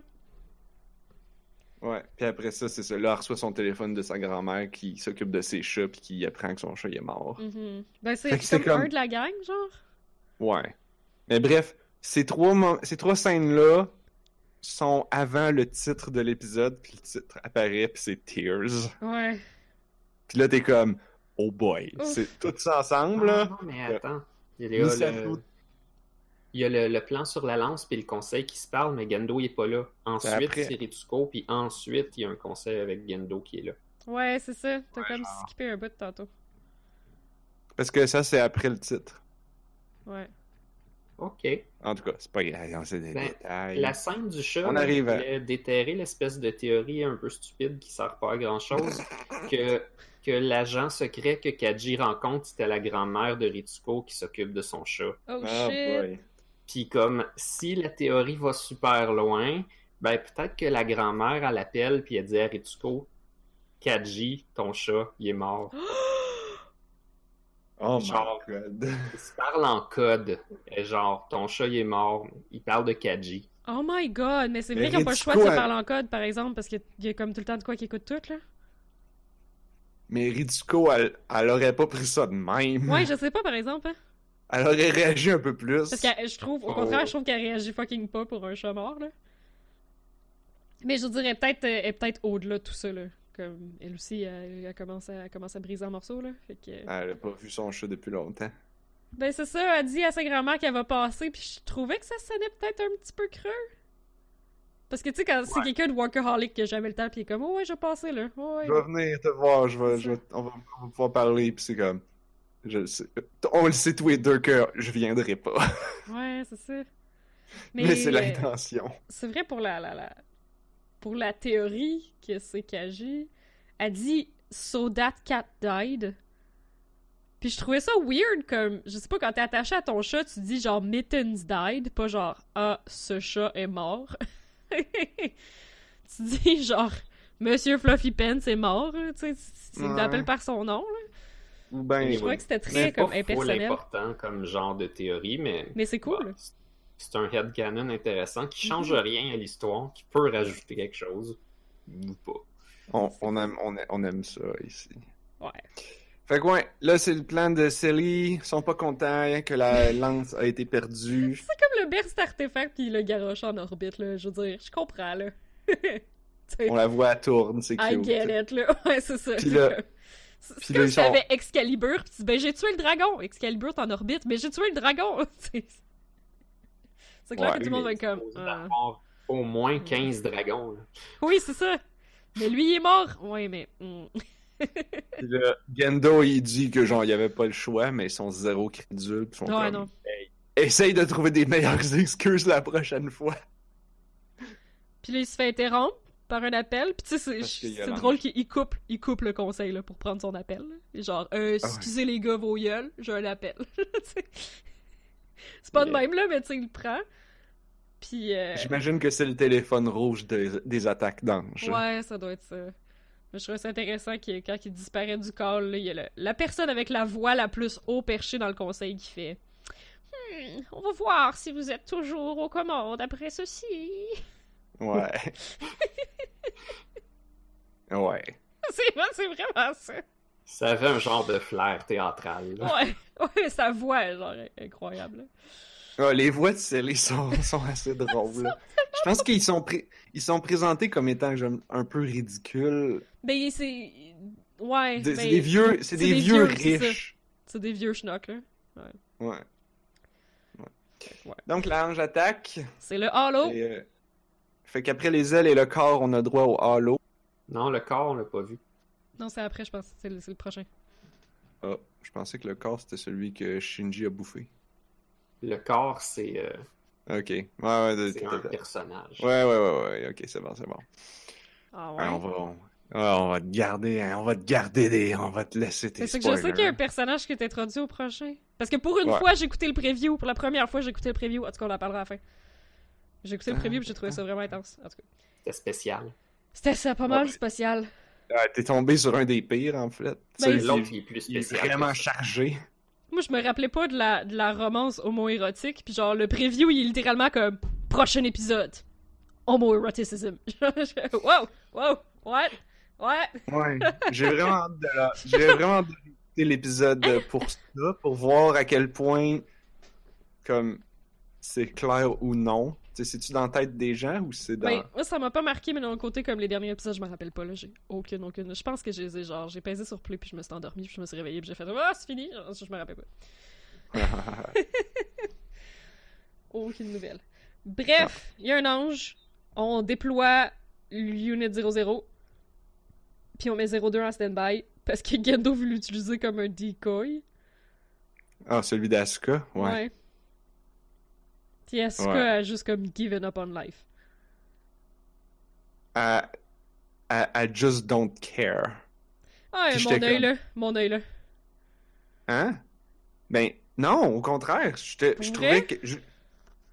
Ouais. Puis après ça, c'est ça. Là, elle reçoit son téléphone de sa grand-mère qui s'occupe de ses chats puis qui apprend que son chat il est mort. Mhm. Ben, Fait c'est comme, comme- un de la gang, genre? Ouais. Mais bref, ces trois, mo- ces trois scènes-là sont avant le titre de l'épisode, puis le titre apparaît, puis c'est Tears. Ouais. Puis là, t'es comme, oh boy. Ouf. C'est tout ça ensemble, Ah, là. non, mais attends. Il y a, ça le... fout. Il y a le, le plan sur la lance puis le conseil qui se parle, mais Gendo il est pas là. Ensuite, c'est Ritsuko, puis ensuite, il y a un conseil avec Gendo qui est là. Ouais, c'est ça. T'as Ouais, comme genre. skippé un bout tantôt. Parce que ça, c'est après le titre. Ouais. OK. En tout cas, c'est pas grave, c'est des Ben, détails. La scène du chat, On arrive à- déterrer l'espèce de théorie un peu stupide qui sert pas à grand chose, que, que l'agent secret que Kaji rencontre, c'était la grand-mère de Ritsuko qui s'occupe de son chat. Oh Ah, shit. boy. Puis comme si la théorie va super loin, ben peut-être que la grand-mère elle appelle puis elle dit à Ritsuko, Kaji, ton chat, il est mort. Oh Genre. my god. Il se parle en code, Et genre ton chat il est mort. Il parle de Kaji. Oh my god, mais c'est vrai qu'ils n'ont pas le choix de se parler en code, par exemple, parce qu'il y a comme tout le temps de quoi qui écoute tout, là. Mais Ritsuko, elle, elle aurait pas pris ça de même. Ouais, je sais pas, par exemple, hein. Elle aurait réagi un peu plus. Parce que je trouve, au Oh. contraire, je trouve qu'elle réagit fucking pas pour un chat mort, là. Mais je dirais peut-être euh, elle est peut-être au-delà de tout ça, là. Comme elle aussi, elle, elle commence, à, elle commence à briser en morceaux, là. Fait que... Elle a pas vu son chat depuis longtemps. Ben c'est ça, elle dit à sa grand-mère qu'elle va passer, puis je trouvais que ça sonnait peut-être un petit peu creux. Parce que tu sais, quand c'est quelqu'un de workaholic qui a jamais le temps, puis il est comme, oh ouais, je vais passer là. Oh, ouais. Je vais venir te voir, je vais, C'est je vais- on, va, on va pouvoir parler, puis c'est comme. Je le sais. On le sait tous les deux que je viendrai pas. Ouais, c'est ça. Mais, c'est euh, l'intention. C'est vrai pour la, la, la pour la théorie que c'est Kaji. Elle dit So that cat died. Puis je trouvais ça weird comme je sais pas quand t'es attaché à ton chat, tu dis genre Mittens died, pas genre ah ce chat est mort. tu dis genre Monsieur Fluffy Pants est mort, tu sais, tu tu Ouais. l'appelles par son nom. Là. Ou ben. Je trouvais que c'était très comme impersonnel. important comme genre de théorie, mais Mais c'est cool. bah, c'est- un headcanon intéressant qui change Mhm. rien à l'histoire, qui peut rajouter quelque chose ou pas. On, on aime, on, aime, on aime ça ici. Ouais. Fait que ouais, là c'est le plan de Sally. Ils sont pas contents que la lance a été perdue. C'est comme le burst artefact puis le garoche en orbite, là. Je veux dire, je comprends, là. On la voit, elle tourne, c'est I cute. get it, là. Ouais, c'est ça. Puis là- C'est puis c'est là, comme si t'avais Excalibur, pis tu dis, ben j'ai tué le dragon. Excalibur, t'es en orbite, mais j'ai tué le dragon. C'est clair Ouais, que tout le monde va être comme. d'avoir au moins 15 dragons. là. Oui, c'est ça. Mais lui, il est mort. Ouais, mais. Puis là, Gendo, il dit que genre, il y avait pas le choix, mais ils sont zéro crédules. ils sont Ouais, comme, non. Essaye de trouver des meilleures excuses la prochaine fois. Puis là, il se fait interrompre par un appel. Puis tu sais, c'est drôle qu'il coupe, il coupe le conseil là, pour prendre son appel. là. Genre, euh, Ah ouais. excusez les gars, vos gueules, j'ai un appel. C'est pas de Yeah. même là, mais tu sais, il le prend. Puis. euh, J'imagine que c'est le téléphone rouge des, des attaques d'ange. Ouais, ça doit être ça. Mais je trouve ça intéressant que quand il disparaît du call, là, il y a le- la personne avec la voix la plus haut perchée dans le conseil qui fait Hmm, On va voir si vous êtes toujours aux commandes après ceci. Ouais. ouais. c'est vrai- c'est vraiment ça. Ça avait un genre de flair théâtral. là. Ouais, ouais, sa voix, genre, est incroyable. Ah, les voix de Sally sont, sont assez drôles. là. Je pense qu'ils sont, pré- ils sont présentés comme étant genre, un peu ridicules. Ben, c'est. Ouais. Des- ben, c'est des vieux, c'est des, vieux, riches. C'est des vieux schnocks, là. Ouais. Ouais. Ouais. Donc l'ange attaque. C'est le halo. et, euh, fait qu'après les ailes et le corps, on a droit au halo. Non, le corps, on l'a pas vu. Non, c'est après, je pense. C'est le, c'est le prochain. Ah, je pensais que le corps c'était celui que Shinji a bouffé. Le corps, c'est euh, Ok. Ouais, ouais, c'est un personnage. ouais, ouais, ouais, ouais, ok, c'est bon, c'est bon. Ah Ouais, on va, on, ah, on va te garder, hein, on va te garder des, on va te laisser tes C'est que je sais qu'il y a un spoilers. personnage qui est introduit au prochain. Parce que pour une Ouais. fois, j'ai écouté le preview. Pour la première fois, j'ai écouté le preview. En tout cas, on en parlera à la fin. J'ai écouté le Ah, preview et j'ai trouvé ça vraiment intense. En tout cas. C'était spécial. C'était ça, pas mal Ouais. spécial. Ah, T'es tombé sur un des pires en fait. Ben, L'autre, il- est plus il est spécial. vraiment chargé. Moi, je me rappelais pas de la, de la romance homo-érotique. Puis genre, le preview, il est littéralement comme prochain épisode. homoeroticism. wow, wow, what, what? Ouais, j'ai vraiment hâte de la... J'ai vraiment d'écouter l'épisode pour ça, pour voir à quel point, comme, c'est clair ou non. C'est-tu dans la tête des gens ou c'est dans... Ben, moi, ça m'a pas marqué, mais d'un côté, comme les derniers épisodes, je me rappelle pas, j'ai aucune, aucune... Je pense que j'ai, genre, j'ai pesé sur play, puis je me suis endormi, puis je me suis réveillé, puis j'ai fait « Ah, c'est fini! » Je me rappelle pas. aucune nouvelle. Bref, il y a un ange, on déploie l'unit 00, puis on met 02 en stand-by, parce que Gendo veut l'utiliser comme un decoy. Ah, celui d'Asuka? Ouais. Puis Asuka Ouais. a juste comme given up on life. I, I, I just don't care. Ah, mon œil comme- là, mon œil là. Hein? Ben, non, au contraire. Je, je trouvais que. Je...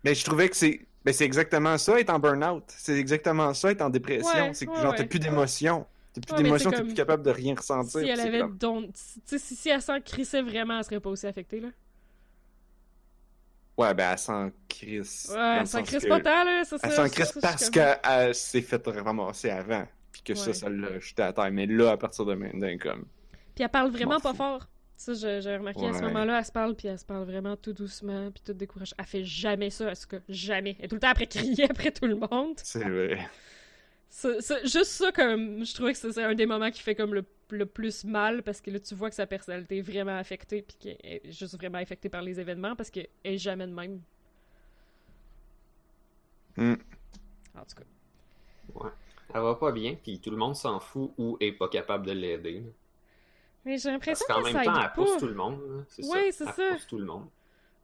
Ben, je trouvais que c'est. Ben, c'est exactement ça, être en burn-out. C'est exactement ça, être en dépression. Ouais, c'est que, ouais, genre, t'as plus d'émotion. T'as plus mais d'émotion, t'es comme- plus capable de rien ressentir. Si elle avait comme- sais, si, si elle s'en crissait vraiment, elle serait pas aussi affectée, là. Ouais, ben, elle s'en crisse. Ouais, le elle s'en crisse pas tant, là, ça. Elle s'en crisse parce qu'elle s'est fait ramasser avant. Puis que ça, Ouais. ça l'a jeté à terre. Mais là, à partir de maintenant, comme. Puis elle parle vraiment m'en pas fort. Ça, j'ai remarqué à ce moment-là, elle se parle, puis elle se parle vraiment tout doucement, puis tout découragée. Elle fait jamais ça, Asuka. Jamais. Elle est tout le temps après crier après tout le monde. C'est vrai. Ça- juste ça, comme, je trouvais que c'est c'est un des moments qui fait comme le, le plus mal, parce que là, tu vois que sa personnalité est vraiment affectée, puis qu'elle est juste vraiment affectée par les événements, parce qu'elle est jamais de même. Hmm. En tout cas. Ouais. Elle va pas bien, puis tout le monde s'en fout ou est pas capable de l'aider. Mais j'ai l'impression Parce qu'en que même ça temps, aide elle pousse pas. tout le monde. C'est Ouais, ça. c'est Elle ça. pousse tout le monde.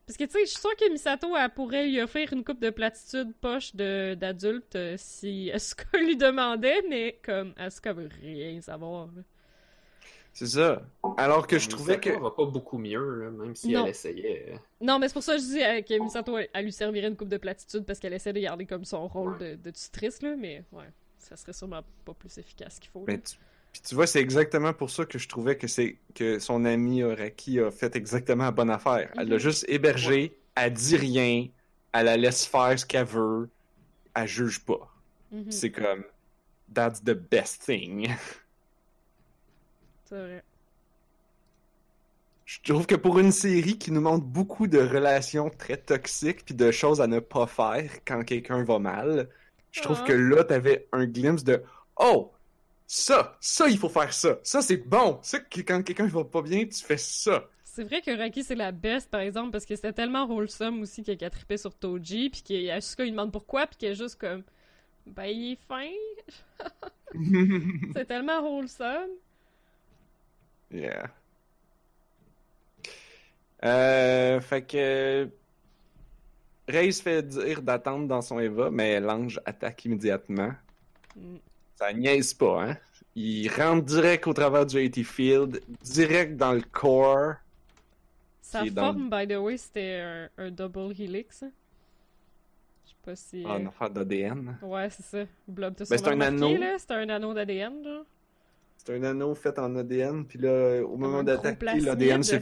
Parce que, tu sais, je suis sûre que Misato, elle pourrait lui offrir une coupe de platitude poche de- d'adulte euh, si Asuka lui demandait, mais comme Asuka veut rien savoir. là. C'est ça. Alors que je Misato trouvais que. va pas beaucoup mieux, là, même si Non. elle essayait. Non, mais c'est pour ça que je dis euh, que Misato, elle, elle lui servirait une coupe de platitude parce qu'elle essaie de garder comme son rôle de, de tutrice, là, mais ouais, ça serait sûrement pas plus efficace qu'il faut. là. Mais tu... Puis tu vois, c'est exactement pour ça que je trouvais que c'est que son ami Oraki a fait exactement la bonne affaire. Elle l'a Mhm. juste hébergée, elle dit rien, elle la laisse faire ce qu'elle veut, elle juge pas. Mhm, C'est comme that's the best thing. c'est vrai. Je trouve que pour une série qui nous montre beaucoup de relations très toxiques puis de choses à ne pas faire quand quelqu'un va mal, je trouve Ah. que là t'avais un glimpse de oh ça ça il faut faire ça. Ça c'est bon. Ça quand quelqu'un va pas bien tu fais ça. C'est vrai que Raki c'est la best par exemple parce que c'était tellement wholesome aussi qu'elle a trippé sur Toji puis qu'Asuka lui demande pourquoi puis qu'elle est juste comme ben il est fin. C'est tellement wholesome. Yeah. Euh, fait que Ray se fait dire d'attendre dans son Eva mais l'ange attaque immédiatement. Mm. Ça niaise pas, hein? Il rentre direct au travers du AT Field, direct dans le core. Sa est dans forme, by the way, c'était un, un double helix. hein. Je sais pas si. en euh, affaire d'ADN. Ouais, c'est ça. Blob, t'as Ben, c'est un anneau. C'est un anneau d'ADN, genre. C'est un anneau fait en ADN, puis là, au moment d'attaquer, l'ADN se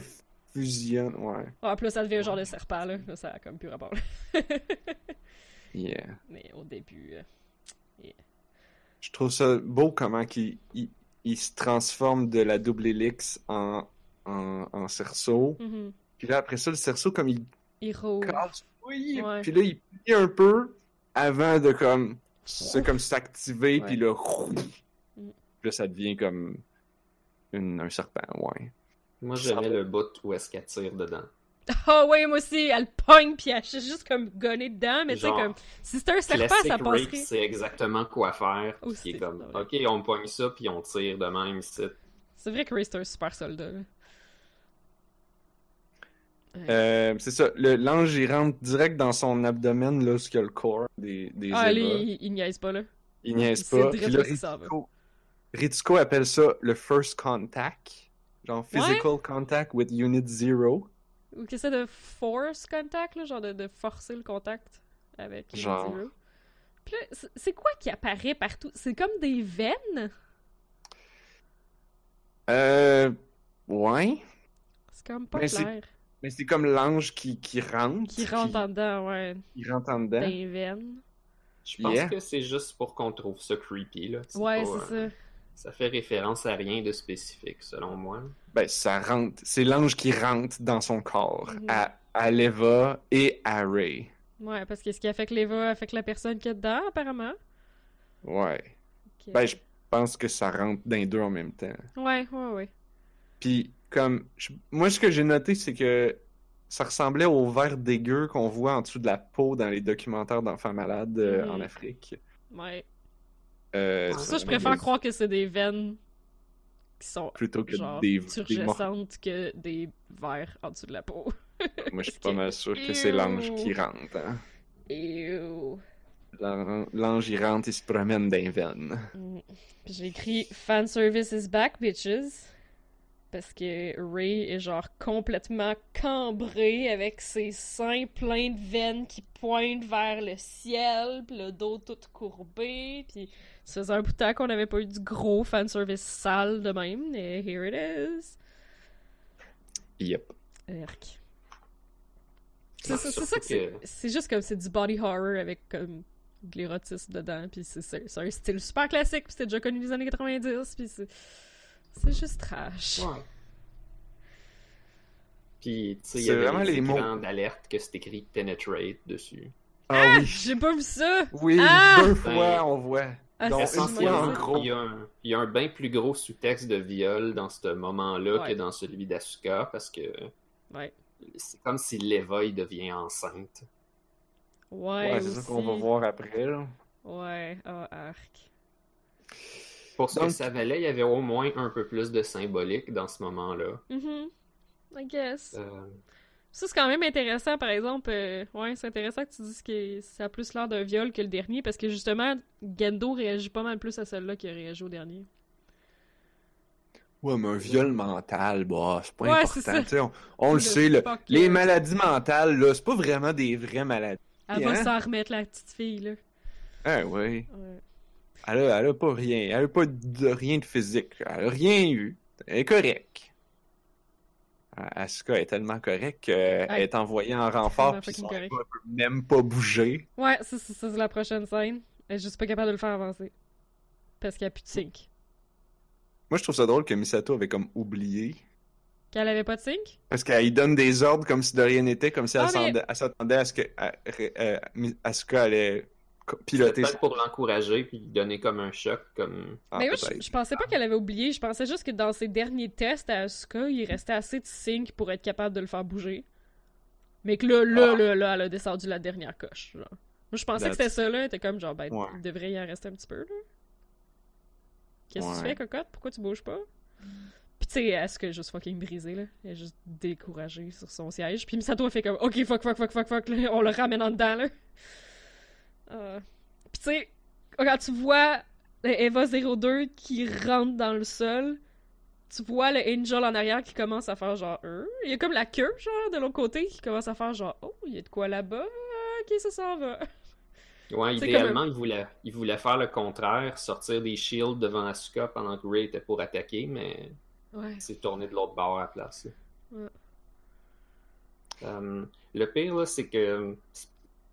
fusionne. Ouais. Ah, là, ça devient un genre de serpent, là. Là, ça a comme plus rapport. Yeah. Mais au début. euh, Je trouve ça beau comment il, il, il se transforme de la double hélice en, en, en cerceau. mhm. Puis là, après ça, le cerceau, comme il Il roule. casse, oui, Ouais. puis là, il plie un peu avant de comme, c'est comme s'activer, Ouais. puis là, Mm. là, ça devient comme une, un serpent, ouais. Moi, j'aimais le bout où est-ce qu'elle tire dedans. Ah, ouais, moi aussi, elle pogne, puis elle fait juste comme gonner dedans, mais tu sais, Genre, comme. Si c'était un serpent, ça passerait. c'est exactement quoi faire. Aussi, est comme, ok, on pogne ça, puis on tire de même. C'est vrai que Ray, c'est un super soldat, là. Euh, c'est ça, l'ange, il rentre direct dans son abdomen, là, ce qu'il y a le corps des, des Ah, lui, il, il niaise pas, là. Il niaise pas. Puis là, Ritsuko appelle ça le first contact. Genre physical contact with unit zero. Ou qu'il essaie de force contact, là, genre de, de forcer le contact avec Genre. Puis là, c'est- quoi qui apparaît partout? C'est comme des veines? Euh. Ouais. C'est comme pas Mais c'est- clair. Mais c'est comme l'ange qui, qui rentre. Qui rentre en dedans, ouais, Il rentre en dedans. des veines. Je pense Yeah. que c'est juste pour qu'on trouve ça creepy, là. Ouais, c'est euh, ça. Ça fait référence à rien de spécifique, selon moi. Ben, ça rentre. C'est l'ange qui rentre dans son corps. Mhm. À, à Leva et à Ray. Ouais, parce que ce qui affecte l'Eva affecte la personne qui est dedans, apparemment. Ouais. Ben, je pense que ça rentre dans les deux en même temps. Ouais, ouais, ouais. Puis, comme. je- Moi, ce que j'ai noté, c'est que ça ressemblait au verre dégueu qu'on voit en dessous de la peau dans les documentaires d'enfants malades euh, Mhm. en Afrique. Ouais. Euh, Pour Ça, je préfère croire que c'est des veines qui sont Plutôt que genre des, turgescentes que des vers en dessous de la peau. Moi, je suis pas mal sûr que c'est l'ange qui rentre. Hein. L'ange, il rentre, il se promène dans les veines. Mm. Puis J'ai écrit Fan service is back, bitches. Parce que Ray est genre complètement cambré avec ses seins pleins de veines qui pointent vers le ciel, puis le dos tout courbé, puis ça faisait un bout de temps qu'on n'avait pas eu du gros fan service sale de même, et here it is. Yep. Erk. C'est ça, Surtout ça que c'est. que- C'est juste comme c'est du body horror avec comme de l'érotisme dedans, puis c'est un style super classique, puis c'était déjà connu des années 90, puis c'est c'est juste trash. Ouais. Puis, tu sais, il y avait vraiment les mots. d'alerte que c'est écrit Penetrate dessus. Ah oui. J'ai pas vu ça! Oui, Ah! deux Ben, fois on voit. Ah, Donc, ça. gros. il y a un, il y a un bien plus gros sous-texte de viol dans ce moment-là Ouais. que dans celui d'Asuka, parce que Ouais. c'est comme si l'Eva, il devient enceinte. Ouais, Ouais, c'est ça qu'on va voir après. Là. Ouais, ah, arc. Pour ce Donc- que ça valait, il y avait au moins un peu plus de symbolique dans ce moment-là. Mhm. I guess. Euh, Ça, c'est quand même intéressant, par exemple. euh, ouais, c'est intéressant que tu dises que ça a plus l'air d'un viol que le dernier, parce que justement, Gendo réagit pas mal plus à celle-là qu'il a réagi au dernier. Ouais, mais un viol mental, bah, c'est pas Ouais, important. On, on le Le sait, les maladies mentales, là, c'est pas vraiment des vraies maladies. Elle va hein? s'en remettre, la petite fille, là. Ah oui. Ouais. Elle a, elle a pas rien. Elle a pas de rien de physique. Elle a rien eu. Elle est correcte. Ah, Asuka est tellement correcte qu'elle Ouais. est envoyée en renfort puis. Eva peut même pas bouger. Ouais, ça, c'est la prochaine scène. Elle est juste pas capable de le faire avancer. Parce qu'il n'y a plus de sync. Moi, je trouve ça drôle que Misato avait comme oublié. Qu'elle avait pas de sync? Parce qu'elle donne des ordres comme si de rien n'était, comme si elle Ah, mais- s'attendait- à ce que à- euh, Asuka allait piloter peut-être pour l'encourager puis lui donner comme un choc, comme Ah, Mais moi, je, je pensais pas qu'elle avait oublié. Je pensais juste que dans ses derniers tests à Asuka, il restait assez de sync pour être capable de le faire bouger. Mais que là, là, Ah. là, là, elle a descendu la dernière coche. Genre. Moi, je pensais que c'était ça, là. Elle était comme genre, ben, Ouais. il devrait y en rester un petit peu, là. Qu'est-ce que tu fais, cocotte? Pourquoi tu bouges pas? Puis tu sais, Asuka est juste fucking brisée, là. Elle est juste découragée sur son siège. Puis Misato a fait comme, ok, fuck, fuck, fuck, fuck, fuck, là, on le ramène en dedans, là. Euh, Puis tu sais, quand tu vois Eva 02 qui rentre dans le sol, tu vois le Angel en arrière qui commence à faire genre, euh, il y a comme la queue, genre, de l'autre côté, qui commence à faire genre, oh, il y a de quoi là-bas, ok, ça s'en va. Ouais, C'est idéalement, il, voulait, il voulait faire le contraire, sortir des shields devant Asuka pendant que Ray était pour attaquer, mais Ouais. s'est tourné de l'autre bord à la place. Ouais. Euh, le pire, là, c'est que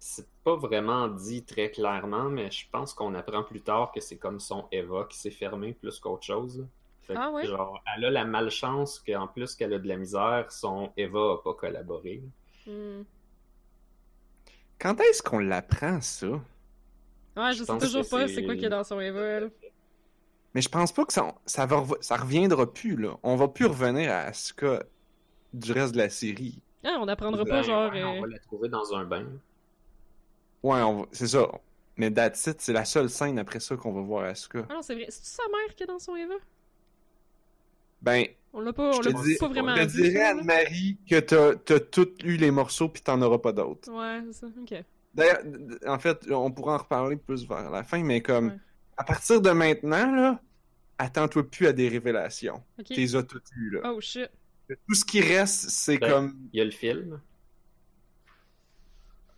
c'est pas vraiment dit très clairement, mais je pense qu'on apprend plus tard que c'est comme son Eva qui s'est fermée plus qu'autre chose. Fait Ah ouais? genre, elle a la malchance qu'en plus qu'elle a de la misère, son Eva a pas collaboré. Hmm. Quand est-ce qu'on l'apprend, ça? Ouais, je, Je sais toujours pas c'est- quoi qu'il y a dans son Eva, elle. Mais je pense pas que ça, ça, va, ça reviendra plus, là. On va plus revenir à Asuka du reste de la série. Ah, on apprendra Ben, pas genre. ouais, euh, On va la trouver dans un bain. Ouais, on c'est ça. Mais That's It, c'est la seule scène après ça qu'on va voir Asuka. Ah non, c'est vrai. C'est-tu sa mère qui est dans son Eva? Ben, On l'a pas, on je l'a te, dis, pas vraiment je te dit. dirais. Anne-Marie, que t'as t'as tout eu les morceaux puis t'en auras pas d'autres. Ouais, c'est ça, ok. D'ailleurs, en fait, on pourra en reparler plus vers la fin, mais comme, Ouais. à partir de maintenant, là, attends-toi plus à des révélations. Ok. Tu les as toutes eues, là. Oh shit. Tout ce qui reste, c'est Ben, comme... Il y a le film.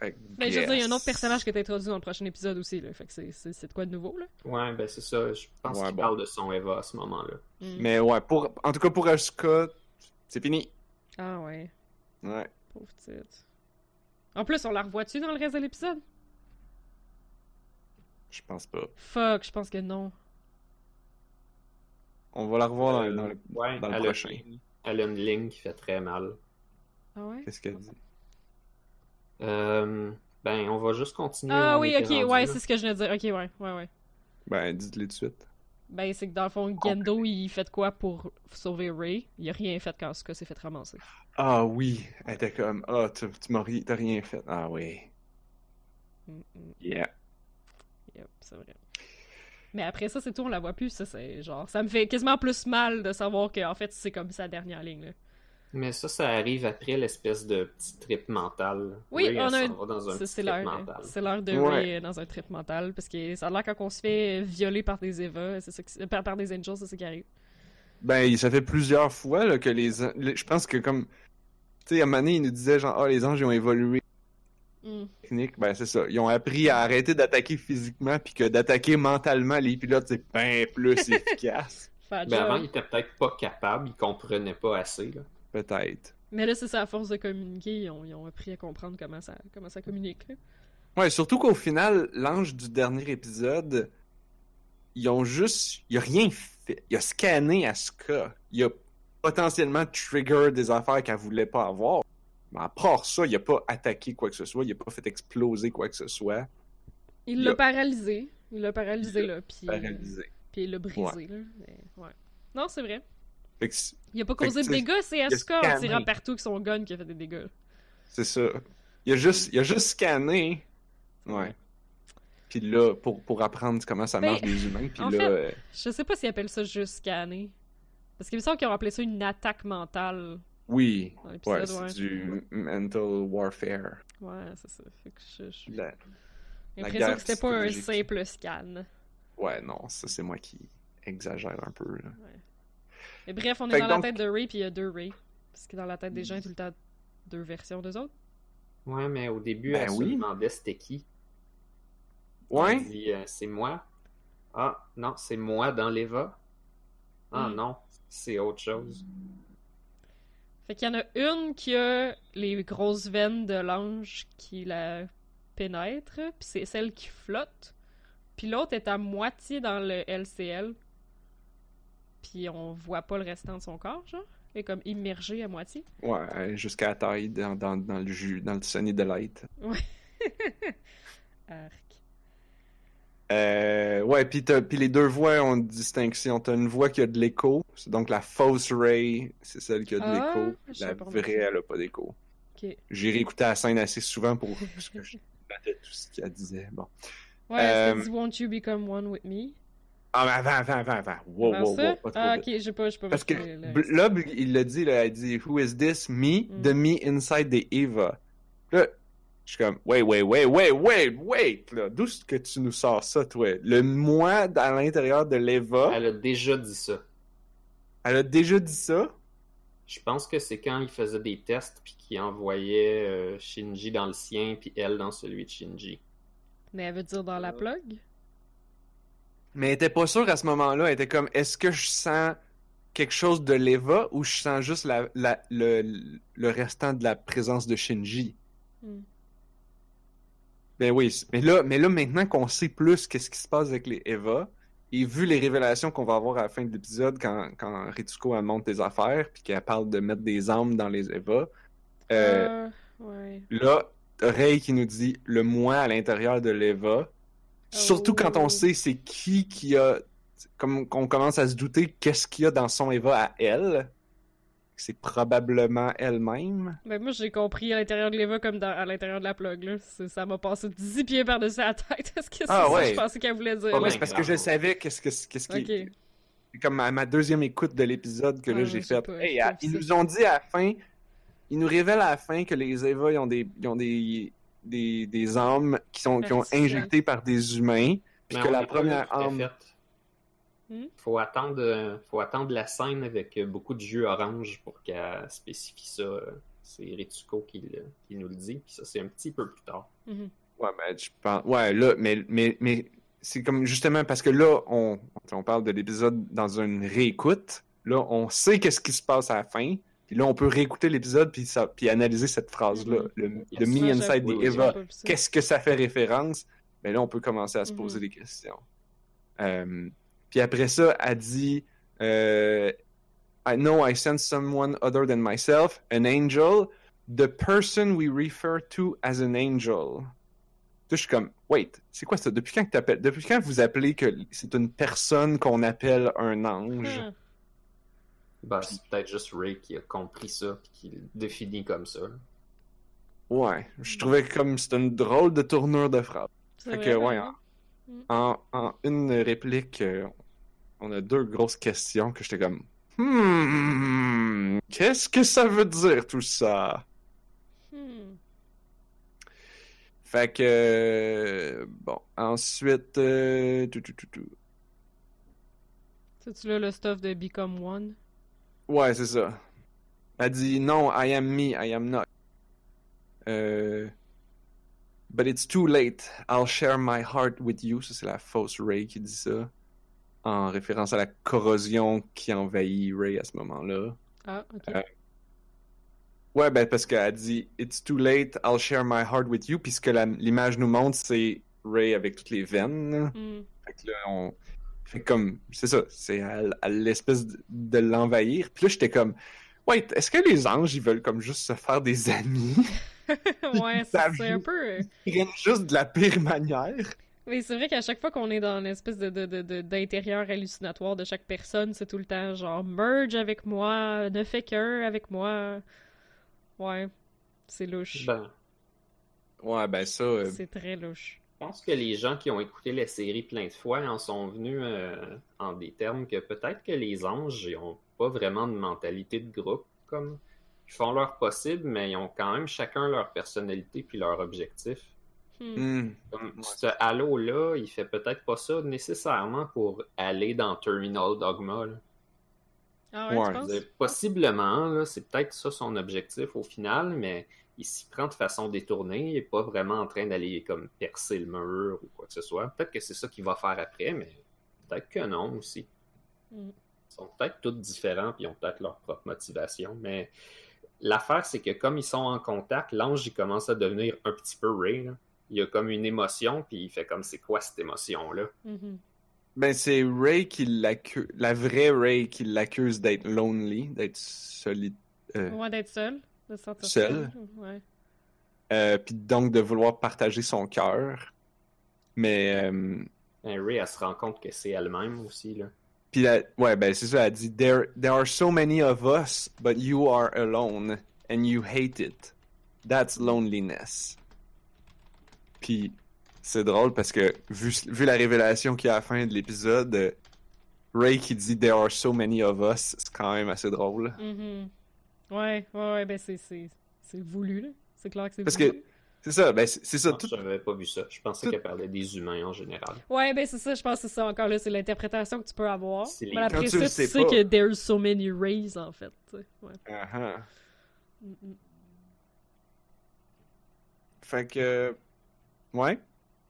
I Ben, je veux dire, il y a un autre personnage qui est introduit dans le prochain épisode aussi, là. Fait que c'est- c'est c'est de quoi de nouveau, là? Ouais, ben c'est ça. Je pense Ouais, qu'il bon. parle de son Eva à ce moment-là. Hmm. Mais ouais, pour, en tout cas pour Asuka, c'est fini. Ah ouais, Ouais. pauvre petite. En plus, on la revoit-tu dans le reste de l'épisode? Je pense pas. Fuck, je pense que non. On va la revoir dans, Euh, dans le... ouais, dans le elle a- prochain. Elle a une ligne qui fait très mal. Ah ouais? Qu'est-ce qu'elle dit? Euh, ben, on va juste continuer. Ah oui, ok, rendu ouais, là. c'est ce que je de dire. Ok, ouais, ouais, ouais. Ben, dites-le tout de suite. Ben, c'est que dans le fond, Gendo, il fait quoi pour sauver Ray? Il a rien fait quand Asuka s'est fait ramasser. Ah oui, elle était comme, ah, tu, tu m'as ri- t'as rien fait. Ah oui, Mm, mm, yeah. yep, c'est vrai. Mais après ça, c'est tout, on la voit plus. Ça, c'est genre. Ça me fait quasiment plus mal de savoir qu'en fait, c'est comme sa dernière ligne, là. Mais ça, ça arrive après l'espèce de petit trip mental. Oui, Ray, on a va dans un C'est l'heure. mental. C'est l'heure de Ouais. Ray euh, dans un trip mental. Parce que ça a l'air quand on se fait violer par des Eva, c'est ça qui- par, par des Angels, c'est ça qui arrive. Ben, ça fait plusieurs fois là, que les, Je pense que comme. Tu sais, à un moment donné, il nous disait genre, ah, les anges, ils ont évolué Mm. technique. Ben, c'est ça. Ils ont appris à arrêter d'attaquer physiquement, puis que d'attaquer mentalement les pilotes, c'est bien plus efficace. Ben, avant, il était peut-être pas capable, il comprenait pas assez. Là. Peut-être. Mais là, c'est ça, à force de communiquer, ils ont, ils ont appris à comprendre comment ça, comment ça communique. là. Ouais, surtout qu'au final, l'ange du dernier épisode, ils ont juste. Il a rien fait. Il a scanné Asuka. Il a potentiellement trigger des affaires qu'elle voulait pas avoir. Mais à part ça, il a pas attaqué quoi que ce soit. Il a pas fait exploser quoi que ce soit. Il l'a paralysé. Il l'a paralysé, là. Puis, Paralysé. puis il l'a brisé, là. Mais, ouais. Non, c'est vrai. Que Il a pas causé que de dégâts, c'est Asuka en tirant partout avec son gun qui a fait des dégâts. c'est ça. Il a juste, il a juste scanné. Ouais. Puis là, pour, pour apprendre comment ça Ben, marche des humains. Puis en là, fait- euh, Je sais pas s'ils appellent ça juste scanner. Parce qu'il me semble qu'ils ont appelé ça une attaque mentale oui. Ouais, c'est ouais. du mental warfare. Ouais, c'est ça. Fait que je, je La- l'impression que c'était pas un simple scan. Ouais, non, ça c'est moi qui exagère un peu. Là. Mais bref, on est Fait dans la tête de Ray, puis il y a deux Ray. Parce que dans la tête des gens, il y a tout le temps deux versions d'eux autres. Ouais, mais au début, Ben elle se oui. demandait c'était qui. Ouais? Elle dit, euh, c'est moi. Ah, non, c'est moi dans l'Eva. Ah Mm. non, c'est autre chose. Fait qu'il y en a une qui a les grosses veines de l'ange qui la pénètrent, puis c'est celle qui flotte. Puis l'autre est à moitié dans le LCL. Puis on voit pas le restant de son corps, genre. Elle est comme immergée à moitié. Ouais, jusqu'à la taille dans, dans, dans le jus, dans le Sunny Delight. Arc. Euh, ouais, puis les deux voix ont une distinction. T'as une voix qui a de l'écho, c'est donc la fausse Ray, c'est celle qui a de Ah, l'écho. La vraie, elle a pas d'écho. J'ai réécouté la scène assez souvent pour parce que je battais tout ce qu'elle disait. Bon. Ouais, Euh, dit Won't you become one with me? Ah, mais avant, avant, avant, avant. Wow, wow, ça? wow, pas trop ah, ok, j'ai pas, j'ai pas Parce que là, il l'a dit, là, il dit Who is this? Me? Mm. The me inside the Eva. Là, je suis comme Wait, wait, wait, wait, wait, wait! Là, d'où est-ce que tu nous sors ça, toi? Le moi à l'intérieur de l'Eva, elle... Elle a déjà dit ça. a déjà dit ça? Je pense que c'est quand il faisait des tests puis qu'il envoyait euh, Shinji dans le sien puis elle dans celui de Shinji. Mais elle veut dire dans la plug? Mais elle était pas sûre à ce moment-là. Elle était comme Est-ce que je sens quelque chose de l'Eva ou je sens juste la, la- le, le restant de la présence de Shinji? Hmm. Ben oui, mais là, mais là maintenant qu'on sait plus qu'est-ce qui se passe avec les Eva, et vu les révélations qu'on va avoir à la fin de l'épisode quand, quand Ritsuko elle monte des affaires puis qu'elle parle de mettre des armes dans les Eva, euh, Euh, ouais. là, Ray qui nous dit le moi à l'intérieur de l'Eva. Surtout quand on sait c'est qui qui a, comme qu'on commence à se douter qu'est-ce qu'il y a dans son Eva à elle. C'est probablement elle-même. Ben moi j'ai compris à l'intérieur de l'Eva comme dans- à l'intérieur de la plug là. Ça m'a passé 10 pieds par-dessus la tête. Est-ce que c'est Ah ça que je pensais qu'elle voulait dire? Ouais, c'est parce que je savais qu'est-ce que qu'est-ce qui Ok. C'est comme à ma deuxième écoute de l'épisode que là Ah, j'ai fait. Hey, à- ils nous ont dit à la fin, ils nous révèlent à la fin que les Eva ils ont des ils ont des des, des âmes qui sont qui ont injecté par des humains, puis que la première âme. Hmm? Faut attendre, euh, faut attendre la scène avec euh, beaucoup de jus orange pour qu'elle spécifie ça. euh, C'est Ritsuko qui, le- qui nous le dit, puis ça c'est un petit peu plus tard. Mhm. Ouais, mais je pense. Ouais, là, mais mais mais c'est comme justement parce que là on on parle de l'épisode dans une réécoute. Là, on sait qu'est-ce qui se passe à la fin. Puis là, on peut réécouter l'épisode puis ça puis analyser cette phrase là, Mhm. le, me inside the Eva. qu'est-ce que ça fait référence? ben là, on peut commencer à se poser des questions. Euh, puis après ça, elle dit euh, I know I sense someone other than myself, an angel, the person we refer to as an angel. Là, je suis comme, wait, c'est quoi ça? Depuis quand que t'appelles, depuis quand vous appelez que c'est une personne qu'on appelle un ange? Ben, c'est peut-être juste Ray qui a compris ça puis qui le définit comme ça. là. Ouais, je trouvais que comme c'était une drôle de tournure de phrase. C'est Fait que, ouais, exemple. En, en une réplique, euh, on a deux grosses questions que j'étais comme, hmm, qu'est-ce que ça veut dire tout ça? Hmm. Fait que, euh, bon, ensuite, euh, tout, tout, tout, tout. C'est-tu là le stuff de Become One? Ouais, c'est ça. Elle dit non, I am me, I am not. Euh, but it's too late. I'll share my heart with you. Ça, c'est la fausse Ray qui dit ça. En référence à la corrosion qui envahit Ray à ce moment-là. Ah, ok. Euh, Ouais, ben parce qu'elle dit It's too late, I'll share my heart with you. Puis ce que l'image nous montre, c'est Ray avec toutes les veines. Hmm. Fait que là, on. Fait comme. C'est ça, c'est à, à l'espèce de, de l'envahir. Puis là, j'étais comme. Wait, est-ce que les anges, ils veulent comme juste se faire des amis? ouais, c'est un peu. euh, Ils prennent juste de la pire manière. Mais c'est vrai qu'à chaque fois qu'on est dans l'espèce de, de, de, de- d'intérieur hallucinatoire de chaque personne, c'est tout le temps genre merge avec moi, ne fais qu'un avec moi. Ouais, c'est louche. Ben, Ouais, ben ça. euh, C'est très louche. Je pense que les gens qui ont écouté la série plein de fois en sont venus euh, en des termes que peut-être que les anges ils ont pas vraiment de mentalité de groupe comme ils font leur possible mais ils ont quand même chacun leur personnalité puis leur objectif. Hmm. hmm. Comme Ouais. ce halo là, il fait peut-être pas ça nécessairement pour aller dans Terminal Dogma. là. Ah ouais, tu Possiblement, là, c'est peut-être ça son objectif au final, mais il s'y prend de façon détournée, il n'est pas vraiment en train d'aller comme percer le mur ou quoi que ce soit. Peut-être que c'est ça qu'il va faire après, mais peut-être que non aussi. Mm. Ils sont peut-être tous différents puis ils ont peut-être leur propre motivation, mais l'affaire c'est que comme ils sont en contact, l'ange il commence à devenir un petit peu Ray. là. Il a comme une émotion puis il fait comme c'est quoi cette émotion là. Mhm. Ben c'est Ray qui l'accuse. La vraie Ray qui l'accuse d'être lonely, d'être solide. euh, Ouais, d'être seul. De se sentir Seul. Ouais. euh, puis donc de vouloir partager son cœur. Mais. euh, Ben, Ray elle se rend compte que c'est elle-même aussi là. Puis la- ouais, ben c'est ça, elle dit there, there are so many of us, but you are alone and you hate it. That's loneliness. Puis c'est drôle parce que vu, vu la révélation qu'il y a à la fin de l'épisode, Ray qui dit there are so many of us, c'est quand même assez drôle. Mhm. Ouais, ouais, ouais, ben c'est, c'est, c'est voulu, là. C'est clair que c'est Parce voulu. que c'est ça, ben c'est c'est ça. Non, Tout, J'avais pas vu ça. Je pensais tout- qu'elle parlait des humains en général. Ouais, ben c'est ça, je pense que c'est ça encore là, c'est l'interprétation que tu peux avoir. C'est les- Mais après Quand ça, tu sais sais pas. que there's so many rays en fait. tu sais. Ouais. Uh-huh. Fait que ouais.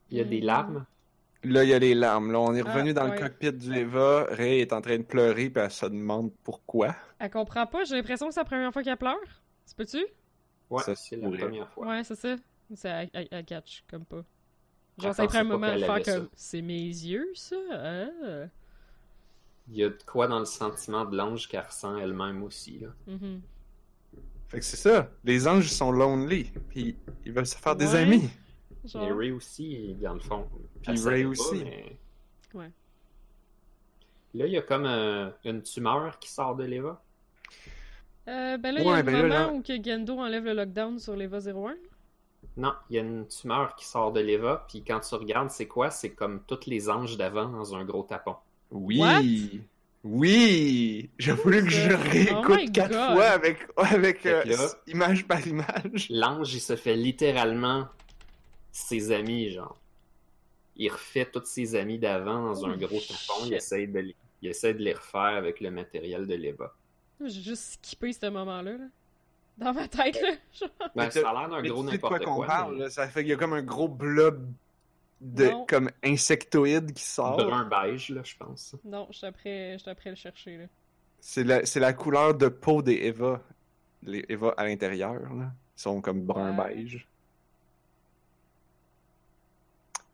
Il y a des Mhm. larmes? Là, il y a les larmes. Là, on est revenu Ah, dans ouais. le cockpit du Eva. Ray est en train de pleurer, puis elle se demande pourquoi. Elle comprend pas, j'ai l'impression que c'est la première fois qu'elle pleure. Tu peux-tu? Ouais, c'est la première fois. Ouais, c'est ça. C'est elle, elle- catch comme pas. Genre, ça prend un moment de faire comme c'est mes yeux, ça? Ah. Il y a de quoi dans le sentiment de l'ange qu'elle ressent elle-même aussi. Là. Mhm. Fait que c'est ça. Les anges sont lonely. Puis ils veulent se faire des amis. Genre. Et Ray aussi, dans le fond. Puis Ray pas, aussi. mais- Ouais. Là, il y a comme euh, une tumeur qui sort de l'Eva. Euh, ben là, il y a un ben là, moment là- où que Gendo enlève le lockdown sur l'Eva 01. Non, il y a une tumeur qui sort de l'Eva, puis quand tu regardes, c'est quoi? C'est comme tous les anges d'avant dans un gros tapon. Oui. What? Oui. J'ai voulu que je Oh réécoute my quatre God. fois avec, avec euh, là- image par image. L'ange, il se fait littéralement ses amis, genre. Il refait tous ses amis d'avant dans un gros tapon. Il essaie, de les, il essaie de les refaire avec le matériel de l'Eva. J'ai juste skippé ce moment-là. là. Dans ma tête, là. Genre. Ben, ça a l'air d'un gros quoi n'importe qu'on quoi. parle, là? Ça fait qu'il y a comme un gros blob de Non. comme insectoïde qui sort. Brun beige, là, je pense. Non, je après, après le chercher, là. C'est la, c'est la couleur de peau des Eva. Les Eva à l'intérieur, là. Ils sont comme brun Ouais. beige.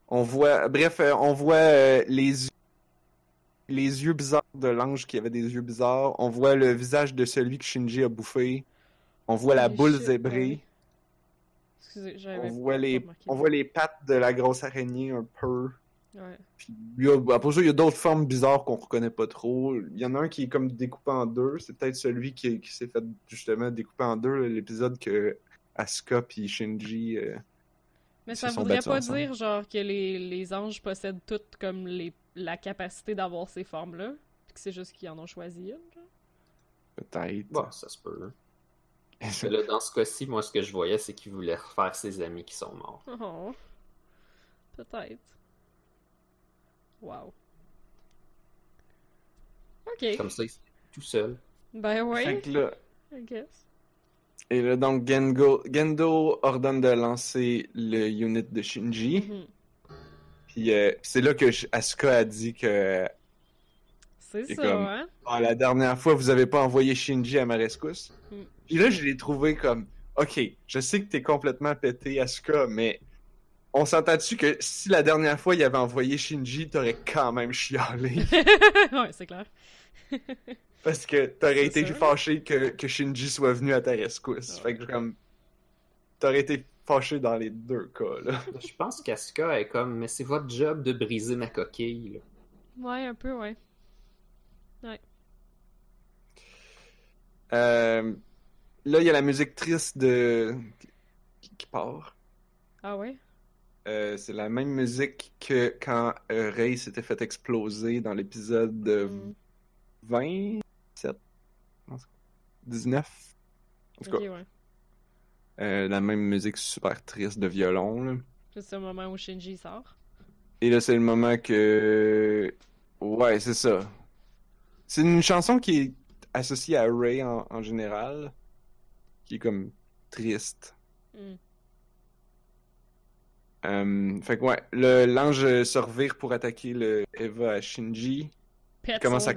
On voit, bref, euh, on voit euh, les yeux, les yeux bizarres de l'ange qui avait des yeux bizarres. On voit le visage de celui que Shinji a bouffé. On voit la boule zébrée. ouais. Excusez, On voit les, on voit les pattes de la grosse araignée un peu. Ouais. Puis il y a, après ça, il y a d'autres formes bizarres qu'on reconnaît pas trop. Il y en a un qui est comme découpé en deux. C'est peut-être celui qui, qui s'est fait justement découper en deux, l'épisode que Asuka puis Shinji. euh, Mais ça voudrait pas ensemble. dire genre que les, les anges possèdent toutes comme les la capacité d'avoir ces formes-là. Puis que c'est juste qu'ils en ont choisi une. genre? peut-être. Bah, ça se peut. hein. Mais là, dans ce cas-ci, moi, ce que je voyais, c'est qu'il voulait refaire ses amis qui sont morts. Oh. Peut-être. Wow. Ok. Comme ça, il tout seul. Ben Fait ouais, que là, I guess. Et là, donc Gendo ordonne de lancer le unit de Shinji. Mhm. Puis euh, c'est là que Asuka a dit que C'est C'est ça, comme- hein? Ah, la dernière fois, vous avez pas envoyé Shinji à ma rescousse. Mm. Puis là, je l'ai trouvé comme, ok, je sais que t'es complètement pété, Asuka, mais on s'entend-tu que si la dernière fois il avait envoyé Shinji, t'aurais quand même chialé? ouais, c'est clair. Parce que t'aurais été fâché que, que, Shinji soit venu à ta rescousse. Ah, fait que comme. T'aurais été fâché dans les deux cas, là. Je pense qu'Asuka est comme, mais c'est votre job de briser ma coquille, là. Ouais, un peu, ouais. Ouais. Euh, là, il y a la musique triste de. qui part. Ah ouais? Euh, c'est la même musique que quand euh, Ray s'était fait exploser dans l'épisode 20. 17, 19. En tout cas, euh, la même musique super triste de violon. C'est le moment où Shinji sort. Et là, c'est le moment que. Ouais, c'est ça. C'est une chanson qui est associée à Ray en, général, qui est comme triste. Hmm. Euh, fait que ouais, l'ange se revire pour attaquer le Eva à Shinji. Pète il commence à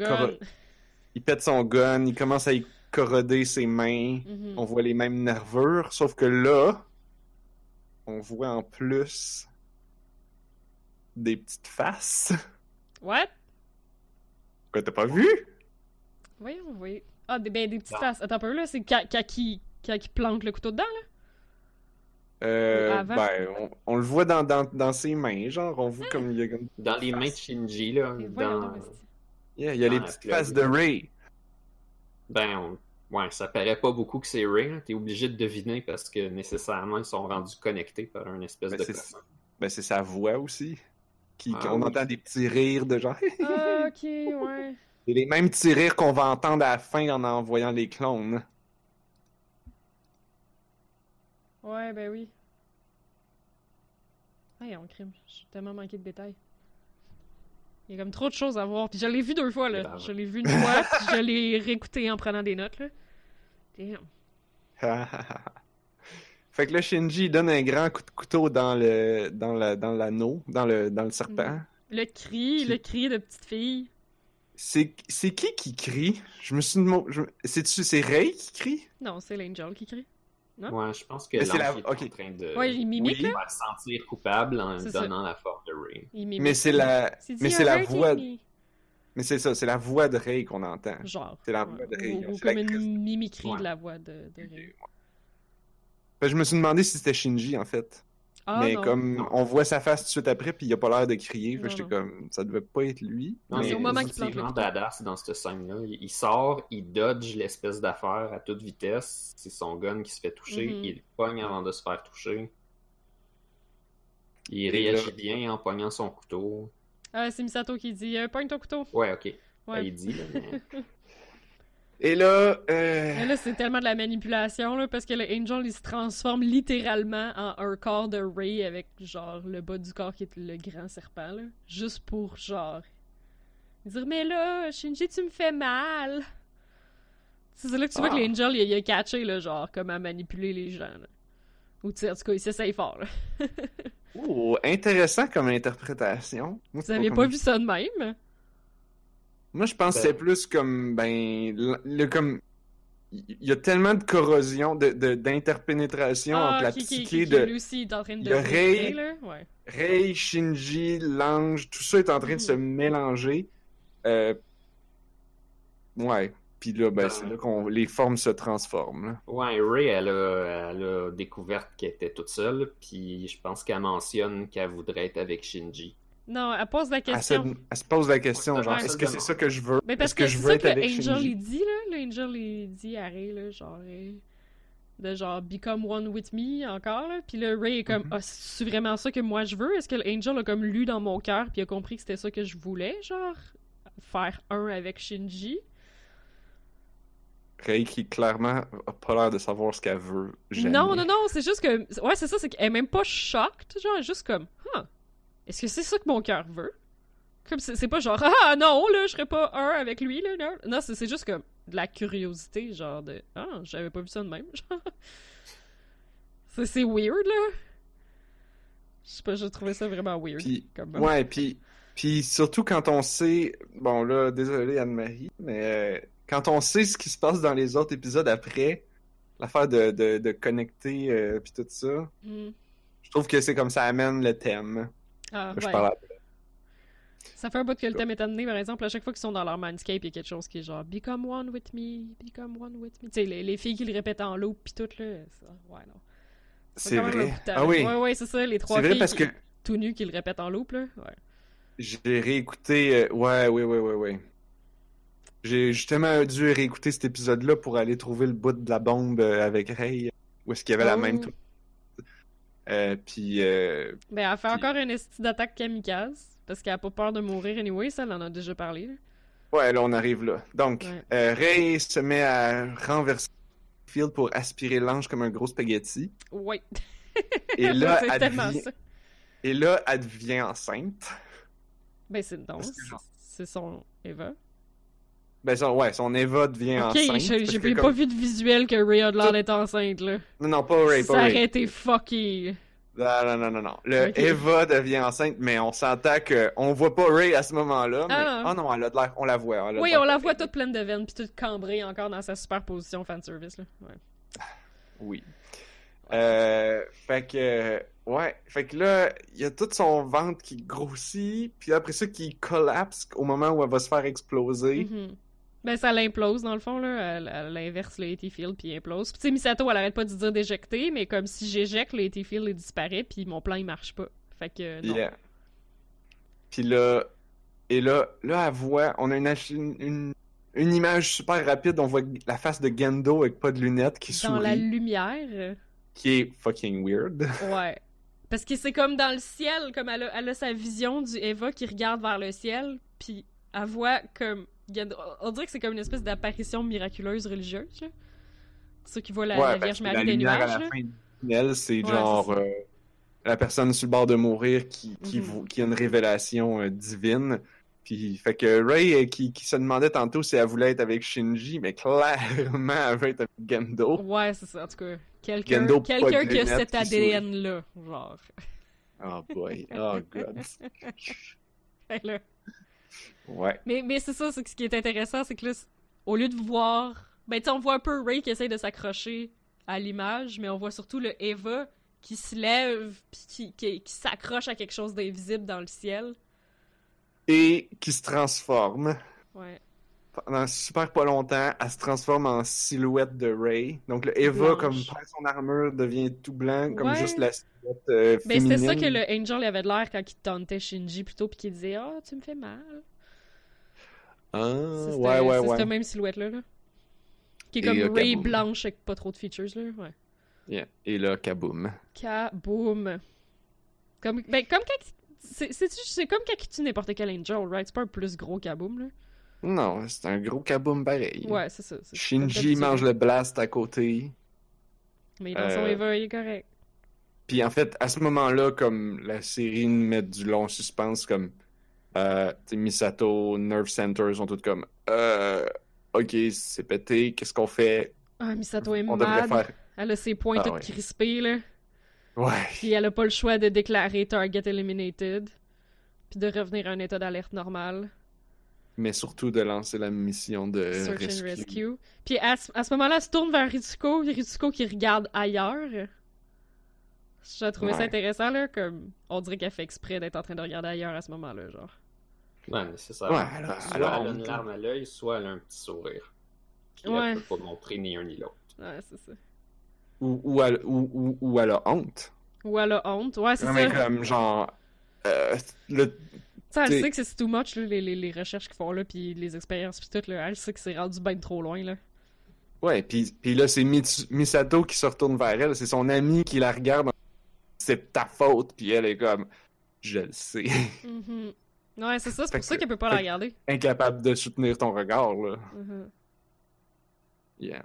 il pète son gun, il commence à y corroder ses mains. Mhm. On voit les mêmes nervures, sauf que là, on voit en plus des petites faces. What? Quoi, t'as pas vu? Voyons, oui. Ah, des, ben, des petites Non. faces. Attends un peu, là, c'est quand il plante le couteau dedans, là? Euh, Avant? ben, on, on le voit dans, dans, dans ses mains, genre, on voit comme il y a comme... Dans les mains de Shinji, là, dans... Yeah, il y a les petites faces de Ray. Ben, on- ouais, ça paraît pas beaucoup que c'est Ray. là. T'es obligé de deviner parce que nécessairement, ils sont rendus connectés par une espèce Ben, de c'est-. Ben, c'est sa voix aussi. Qui, Ah on oui. entend des petits rires de genre... Ah, ok, ouais. C'est les mêmes petits rires qu'on va entendre à la fin en envoyant les clones. Ouais, ben oui. Hey, on crime. J'ai tellement manqué de détails. Il y a comme trop de choses à voir. Puis je l'ai vu deux fois, là. Je l'ai vu une fois, puis je l'ai réécouté en prenant des notes, là. Damn. fait que là, Shinji il donne un grand coup de couteau dans le dans la dans l'anneau, dans le dans le serpent. Mhm. Le cri, Qui- le cri de petite fille. C'est c'est qui qui crie? Je me suis demandé- je- c'est c'est Ray qui crie? Non, c'est l'Angel qui crie. Non? Ouais, je pense que Mais c'est l'ange la- est ok. en train de Ouais, il mimique, oui. là. faire sentir coupable en ça. donnant la forme de Ray. Mais c'est la mais c'est la voix Amy. mais c'est ça, c'est la voix de Ray qu'on entend. Genre. C'est la voix de Ou- Ray, Ou, comme une mimicrie Ouais. de la voix de, de Ray. Que je me suis demandé si c'était Shinji en fait. Ah, mais non. comme Non. on voit sa face tout de suite après puis il a pas l'air de crier, fait j'étais comme ça devait pas être lui. Non, c'est au moment il qu'il plante badass dans cette scène-là. Il, il sort, il dodge l'espèce d'affaire à toute vitesse. C'est son gun qui se fait toucher. Mhm. Il pogne avant de se faire toucher. Il Et réagit là- bien en pognant son couteau. Ah, c'est Misato qui dit euh, Pogne ton couteau. Ouais, ok. Ouais. Il dit, là, mais... Et là euh... Mais là, c'est tellement de la manipulation, là, parce que le Angel, il se transforme littéralement en un corps de Ray avec, genre, le bas du corps qui est le grand serpent, là. Juste pour, genre, dire, mais là, Shinji, tu me fais mal. C'est là que tu vois que Ah. l'Angel, il, il a catché, là, genre, comment manipuler les gens, là. Ou, tu sais, en tout cas, il s'essaye fort, là. oh, intéressant comme interprétation. Vous comme- pas vu ça de même? Moi, je pense que Ben- c'est plus comme, ben, le, le- comme, il y a tellement de corrosion, de, de- d'interpénétration Ah, entre la qui, qui, psyché qui, qui, de est en train de de. Ouais. Rei, Shinji, l'ange, tout ça est en train de se mélanger. Euh, Ouais. Puis là, ben, c'est là qu'on les formes se transforment. là. Ouais, Ray, elle a, elle a découvert qu'elle était toute seule, puis je pense qu'elle mentionne qu'elle voudrait être avec Shinji. Non, elle pose la Elle se, question. elle se pose la question, genre, est-ce que c'est ça que je veux? Mais parce Est-ce que, que je c'est veux ça que avec Angel Shinji? il dit, là. Le Angel il dit à Ray, là, genre... euh, De genre, become one with me, encore, là. Puis le Ray est comme, Mhm. ah, c'est vraiment ça que moi je veux? Est-ce que l'Angel a comme lu dans mon cœur puis a compris que c'était ça que je voulais, genre? Faire un avec Shinji? Rei qui clairement a pas l'air de savoir ce qu'elle veut. Jamais. Non, non, non, c'est juste que. Ouais, c'est ça, c'est qu'elle est même pas shocked, genre, elle est juste comme, huh, est-ce que c'est ça que mon cœur veut? Comme, c'est pas genre, ah non, là, je serais pas un avec lui, là, non. Non, c'est c'est juste comme de la curiosité, genre de, ah, j'avais pas vu ça de même, genre. C'est c'est weird, là. Je sais pas, j'ai trouvé ça vraiment weird. Comme, ouais, puis, puis surtout quand on sait, bon là, désolé Anne-Marie, mais euh, quand on sait ce qui se passe dans les autres épisodes après, l'affaire de, de, de connecter euh, puis tout ça, Hmm. je trouve que c'est comme ça amène le thème. Ah, Je ouais. parle Ça fait un bout que le thème est amené, par exemple, à chaque fois qu'ils sont dans leur mindscape, il y a quelque chose qui est genre Become one with me, become one with me. Tu sais, les, les filles qui le répètent en loop pis tout, là. ça- Ouais, non. C'est vrai. Ah oui, Ouais, ouais, c'est ça, les trois filles parce qui- que tout nues qui le répètent en loop, là. Ouais. j'ai réécouté, euh, ouais, ouais, ouais, ouais, ouais. J'ai justement dû réécouter cet épisode-là pour aller trouver le bout de la bombe euh, avec Ray, où est-ce qu'il y avait la Oh. même. Euh, puis euh, Ben, elle fait Puis- encore une esti d'attaque kamikaze, parce qu'elle a pas peur de mourir anyway, ça, elle en a déjà parlé, là. Ouais, là, on arrive là. Donc, Ouais. euh, Ray se met à renverser Field pour aspirer l'ange comme un gros spaghetti. Ouais. Et là, elle devient... Et là, elle devient enceinte. Ben, c'est genre- c'est son Eva. Ben, son, ouais, son Eva devient Ok, enceinte. parce j'ai pas comme- vu de visuel que Ray Tout- d'être enceinte, là. Non, non, pas Ray, ça pas aurait Ray. été fucky. Non, non, non, non, non. Le Ok. Eva devient enceinte, mais on s'entend que on voit pas Ray à ce moment-là. Mais... Ah, non. Ah non, elle a de l'air, on la voit. elle Oui, on la voit toute pleine de veines, puis toute cambrée encore dans sa superposition fanservice, là. Ouais. Oui. Euh, fait que, ouais, fait que là, il y a tout son ventre qui grossit, puis après ça, qui collapse au moment où elle va se faire exploser. Mhm. Ben, ça l'implose, dans le fond, là. Elle, elle inverse le Field, puis implose. Puis, tu sais, Misato, elle arrête pas de dire d'éjecter, mais comme si j'éjecte, le Field, il disparaît, puis mon plan, il marche pas. Fait que, non. Yeah. Puis là, et là, là, elle voit, on a une, une, une, image super rapide, on voit la face de Gendo avec pas de lunettes qui Dans sourit, la lumière, qui est fucking weird. ouais. Parce que c'est comme dans le ciel, comme elle a, elle a sa vision du Eva qui regarde vers le ciel, puis elle voit comme... On dirait que c'est comme une espèce d'apparition miraculeuse religieuse, là. Ceux qui voient la, ouais, la parce Vierge Marie la des lumière nuages, à la là. fin du tunnel, c'est Ouais, genre euh, la personne sur le bord de mourir qui, qui, Mhm. qui a une révélation euh, divine. Puis, fait que Ray, euh, qui, qui se demandait tantôt si elle voulait être avec Shinji, mais clairement, elle veut être avec Gendo. Ouais, c'est ça, en tout cas. Quelqu'un quelqu'un qui a cet. ADN-là, genre. Oh boy, oh god. Là. Ouais. Mais, mais c'est ça, ce qui est intéressant, c'est que là, au lieu de voir. Ben, tu on voit un peu Ray qui essaye de s'accrocher à l'image, mais on voit surtout le Eva qui se lève puis qui, qui, qui s'accroche à quelque chose d'invisible dans le ciel. Et qui se transforme. Ouais. Pendant super pas longtemps, elle se transforme en silhouette de Ray. Donc le Eva, Blanche. comme perd son armure, devient tout blanc, comme Ouais. juste la silhouette euh, Ben, c'était ça féminine. que le Angel avait de l'air quand il tentait Shinji plutôt, puis qu'il disait Ah, tu me fais mal. Ah, C'est ouais, cette- ouais, c'est ouais. cette même silhouette-là. Là. Qui est comme euh, Ray kaboom. blanche avec pas trop de features. là. Ouais. Yeah. Et là, kaboom. Kaboom. Comme, ben, comme quand. C'est c'est- c'est comme quand tu n'importe quel Angel, right? C'est pas un plus gros kaboom, là. Non, c'est un gros kaboom pareil. Ouais, c'est ça. Shinji mange le blast à côté. Mais dans son Euh, Eva, il est correct. Puis en fait, à ce moment-là, comme la série nous met du long suspense, comme euh, Misato, Nerve Center sont toutes comme euh, Ok, c'est pété, qu'est-ce qu'on fait? Ah, Misato est On mad. faire. Elle a ses points Ah, toutes ouais. crispés, là. Ouais. Puis elle a pas le choix de déclarer Target Eliminated. Puis de revenir à un état d'alerte normal. Mais surtout de lancer la mission de Search rescue. and Rescue. Puis à, ce- à ce moment-là, elle se tourne vers Ritsuko, Ritsuko qui regarde ailleurs. J'ai trouvé ça Ouais. intéressant, là, comme on dirait qu'elle fait exprès d'être en train de regarder ailleurs à ce moment-là, genre. Ouais, mais c'est ça. Ouais, elle a- soit elle a elle a une larme à l'œil, soit elle a un petit sourire. Puis Ouais. elle peut pas montrer ni un ni l'autre. Ouais, c'est ça. Ou, ou, elle, ou, ou, ou elle a honte. Ou elle a honte. Ouais, c'est Non, ça. mais comme genre. euh, le... Elle sait que c'est too much, là, les, les, les recherches qu'ils font là, puis les expériences, puis tout, là. Elle sait que c'est rendu ben trop loin, là. Ouais, puis, puis là, c'est Misato qui se retourne vers elle. C'est son ami qui la regarde. C'est ta faute. Puis elle est comme. Je le sais. Mhm. Ouais, c'est ça, c'est pour ça que- qu'elle peut pas la regarder. Incapable de soutenir ton regard, là. Mhm. Yeah.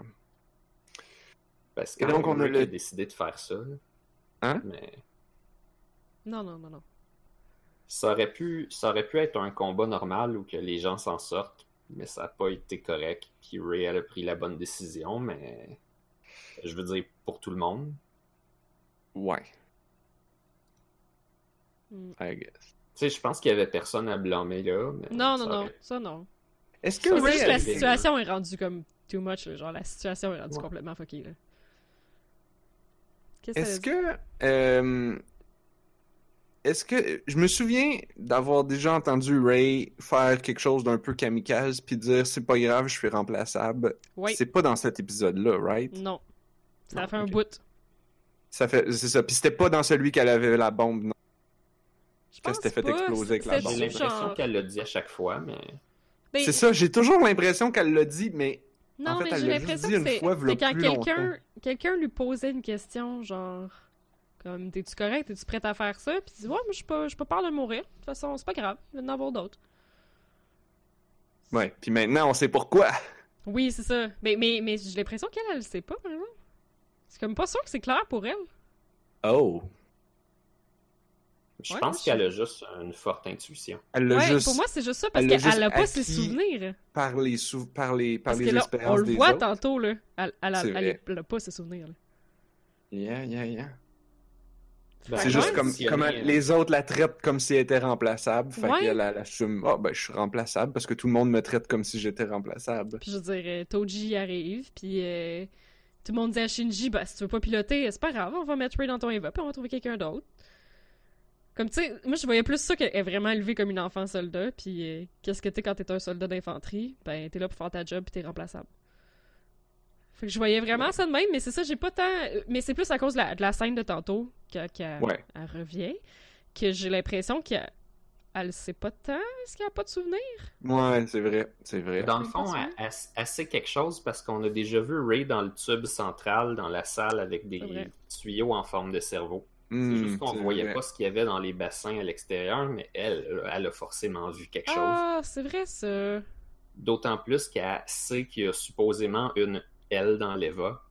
Parce que donc, on a le- a décidé de faire ça. là. Hein? Mais Non, non, non, non. Ça aurait pu, ça aurait pu être un combat normal où que les gens s'en sortent, mais ça n'a pas été correct. Puis Ray elle a pris la bonne décision, mais je veux dire pour tout le monde. Ouais. Mm. I guess. Tu sais, je pense qu'il y avait personne à blâmer là. Mais Non, non, non, ça non. Est-ce que Ouais, juste Ray la situation est rendue comme too much, là. genre la situation est rendue Ouais. complètement fuckée, là. Qu'est-ce Est-ce que que. euh, Est-ce que. Je me souviens d'avoir déjà entendu Ray faire quelque chose d'un peu kamikaze puis dire c'est pas grave, je suis remplaçable. Oui, C'est pas dans cet épisode-là, right? non. Ça Non, fait un bout. Ça fait. C'est ça. Puis c'était pas dans celui qu'elle avait la bombe, non? Je pense fait pas, exploser avec la bombe. J'ai l'impression qu'elle l'a dit à chaque fois, mais Ben, C'est ça, j'ai toujours l'impression qu'elle l'a dit, mais. Non, En fait, mais j'ai l'impression dit que une c'est quand quelqu'un quelqu'un lui posait une question, genre, comme, t'es-tu correct, t'es-tu prête à faire ça? Puis il dit, ouais, mais je suis pas, pas peur de mourir. De toute façon, c'est pas grave, il va y en avoir d'autres. Ouais. Puis maintenant, on sait pourquoi. Oui, c'est ça. Mais, mais, mais j'ai l'impression qu'elle, elle le sait pas, par exemple. C'est comme pas sûr que c'est clair pour elle. Oh. je Ouais, pense qu'elle a juste une forte intuition. Elle l'a Ouais, juste pour moi, c'est juste ça, parce qu'elle juste a pas ses souvenirs. par les, sou... par les, par Parce les que là, expériences on le voit autres. tantôt, là. Elle, elle, a- C'est elle, vrai. elle a pas ses souvenirs, là. Yeah, yeah, yeah. Ben, C'est juste comme les autres la traitent comme si elle était remplaçable. Fait Ouais. qu'elle elle assume, ah ben je suis remplaçable parce que tout le monde me traite comme si j'étais remplaçable. Puis je veux dire, euh, Toji arrive, puis euh, tout le monde dit à Shinji, bah si tu veux pas piloter, c'est pas grave, on va mettre Ray dans ton Eva, puis on va trouver quelqu'un d'autre. Comme tu sais, moi je voyais plus ça qu'elle est vraiment élevée comme une enfant soldat, puis euh, qu'est-ce que t'es quand t'es un soldat d'infanterie? Ben t'es là pour faire ta job, puis t'es remplaçable. Fait que je voyais vraiment ça de même, mais c'est ça, j'ai pas tant. Mais c'est plus à cause de la, de la scène de tantôt, qu'elle Ouais. revient, que j'ai l'impression qu'elle elle sait pas tant, est-ce qu'elle a pas de souvenir? Ouais, c'est vrai, c'est vrai. Dans le fond, elle, elle- elle sait quelque chose parce qu'on a déjà vu Ray dans le tube central, dans la salle, avec des tuyaux en forme de cerveau. C'est Hmm, juste qu'on c'est voyait vrai. pas ce qu'il y avait dans les bassins à l'extérieur, mais elle, elle a forcément vu quelque chose. Ah, c'est vrai ça. D'autant plus qu'elle sait qu'il y a supposément une L dans l'Eva.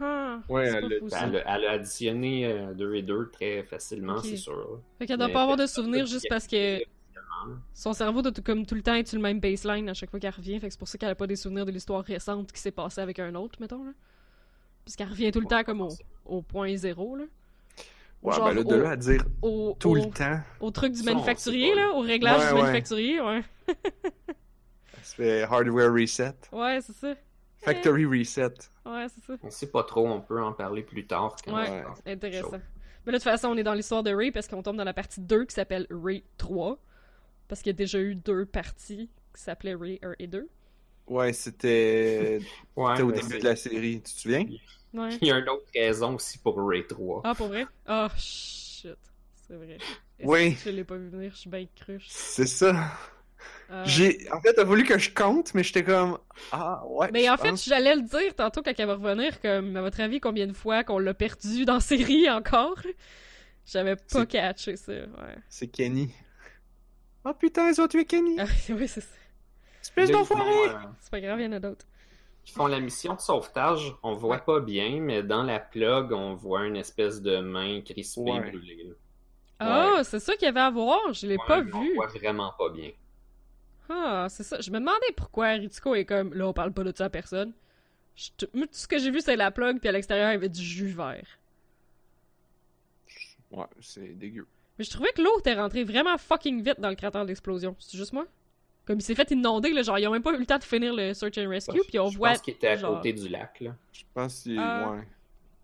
Ah, Ouais, elle pas a-. Elle, elle additionné euh, deux et deux très facilement, c'est sûr. Fait qu'elle doit pas avoir de souvenirs juste parce que son cerveau doit tout- comme tout le temps être sur le même baseline à chaque fois qu'elle revient. Fait que c'est pour ça qu'elle a pas des souvenirs de l'histoire récente qui s'est passée avec un autre, mettons. Là. Parce qu'elle revient tout le temps comme au, au point zéro. Là. Ouais, Genre ben là, de au- là à dire Au, tout au, le temps, au truc du manufacturier, là, au réglage Ouais, du ouais. manufacturier, ouais. ça fait hardware reset, Ouais, c'est ça. Factory reset. Ouais, c'est ça. On sait pas trop, on peut en parler plus tard. quand Ouais, on intéressant. Chaud. Mais là, de toute façon, on est dans l'histoire de Ray parce qu'on tombe dans la partie 2 qui s'appelle Ray 3. Parce qu'il y a déjà eu deux parties qui s'appelaient Ray 1 et 2. Ouais, c'était Ouais, c'était au mais début de la série, tu te souviens? Ouais. Il y a une autre raison aussi pour Ray 3. Ah, pour vrai? Ah, shit. C'est vrai. Est-ce Oui. que Je l'ai pas vu venir, je suis bien cruche. C'est ça. Ah. J'ai en fait, t'as voulu que je compte, mais j'étais comme ah ouais. Mais en fait, j'allais le dire tantôt quand elle va revenir, comme, à votre avis, combien de fois qu'on l'a perdu dans série encore? J'avais pas C'est- catché ça, ouais. c'est Kenny. Oh putain, ils ont tué Kenny. Ah, oui, c'est ça. Espèce d'enfoiré. euh, C'est pas grave, il y en a d'autres. Ils font la mission de sauvetage, on voit pas bien, mais dans la plug, on voit une espèce de main crispée Ouais. brûlée. Ah, c'est ça qu'il y avait à voir, je l'ai Ouais, pas mais On vu. voit vraiment pas bien. Ah, c'est ça. Je me demandais pourquoi Ritsuko est comme, là, on parle pas de ça à personne. Je tout ce que j'ai vu, c'est la plug, puis à l'extérieur, il y avait du jus vert. Ouais, c'est dégueu. Mais je trouvais que l'eau était rentrée vraiment fucking vite dans le cratère d'explosion. C'est juste moi? Comme il s'est fait inonder, là, genre, ils ont même pas eu le temps de finir le search and rescue, puis on je voit. pense qu'il était à genre- côté du lac, là. Je pense que Ah. ouais.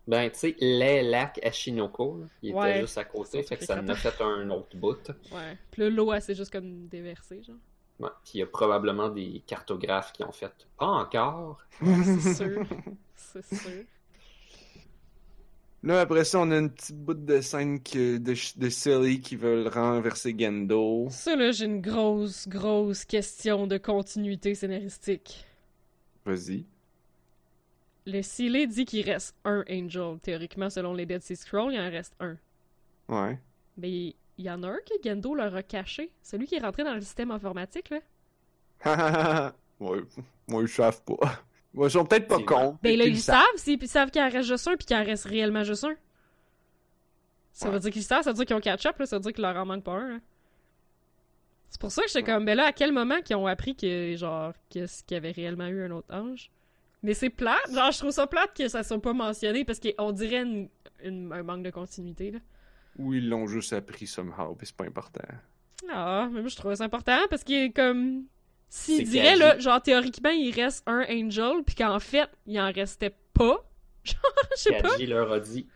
Ben, tu sais, les lacs à Shinoko, là, il Ouais. était juste à côté, Ça, fait que ça en a fait un autre bout. Ouais. Puis là, l'eau, elle s'est juste comme déversée, genre. Ouais. Puis il y a probablement des cartographes qui ont fait « Pas encore! C'est sûr. C'est sûr. Là, après ça, on a une petite bout de scène que, de, de Silly qui veulent renverser Gendo. Ça, là, j'ai une grosse, grosse question de continuité scénaristique. Vas-y. Le Sealy dit qu'il reste un Angel. Théoriquement, selon les Dead Sea Scrolls, il en reste un. Ouais. Mais il y en a un que Gendo leur a caché. Celui qui est rentré dans le système informatique, là. ouais. Moi, ils savent pas. Moi, ils sont peut-être pas cons. Ben là, Ils savent, s'ils ils savent qu'il en reste juste un, puis qu'il en reste réellement juste un. Ça veut dire qu'ils savent, ça veut dire qu'ils ont catch-up, là, ça veut dire qu'il leur en manque pas un. là. C'est pour ça que j'étais comme, ben là, à quel moment qu'ils ont appris que, genre, qu'est-ce qu'il y avait réellement eu un autre ange? Mais c'est plate, genre, je trouve ça plate que ça soit pas mentionné, parce qu'on dirait une- une- un manque de continuité, là. Ou ils l'ont juste appris somehow, pis c'est pas important. Ah, mais moi, je trouvais ça important, parce qu'il est comme... S'il dirait, là, genre, théoriquement, il reste un Angel, puis qu'en fait, il en restait pas, genre, je sais pas. Kaji leur a dit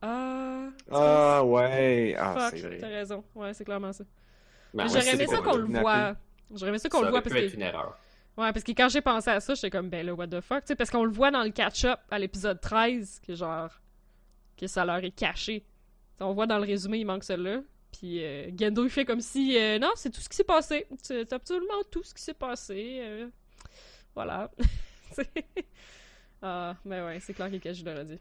Ah... Ah, ouais. Ah, Fuck, c'est t'as vrai. raison. Ouais, c'est clairement ça. Ben ouais, J'aurais aimé ça pas qu'on le voit. J'aurais aimé ça qu'on Ça le voit parce que. une erreur. Ouais, parce que quand j'ai pensé à ça, j'étais comme, ben là, what the fuck, tu sais, parce qu'on le voit dans le catch-up à l'épisode 13, que genre. que ça leur est caché. On voit dans le résumé, il manque celle-là. Puis euh, Gendo, il fait comme si, euh, non, c'est tout ce qui s'est passé. C'est absolument tout ce qui s'est passé. euh, voilà. Ah, ben ouais, c'est clair que Kaji l'aurait dit.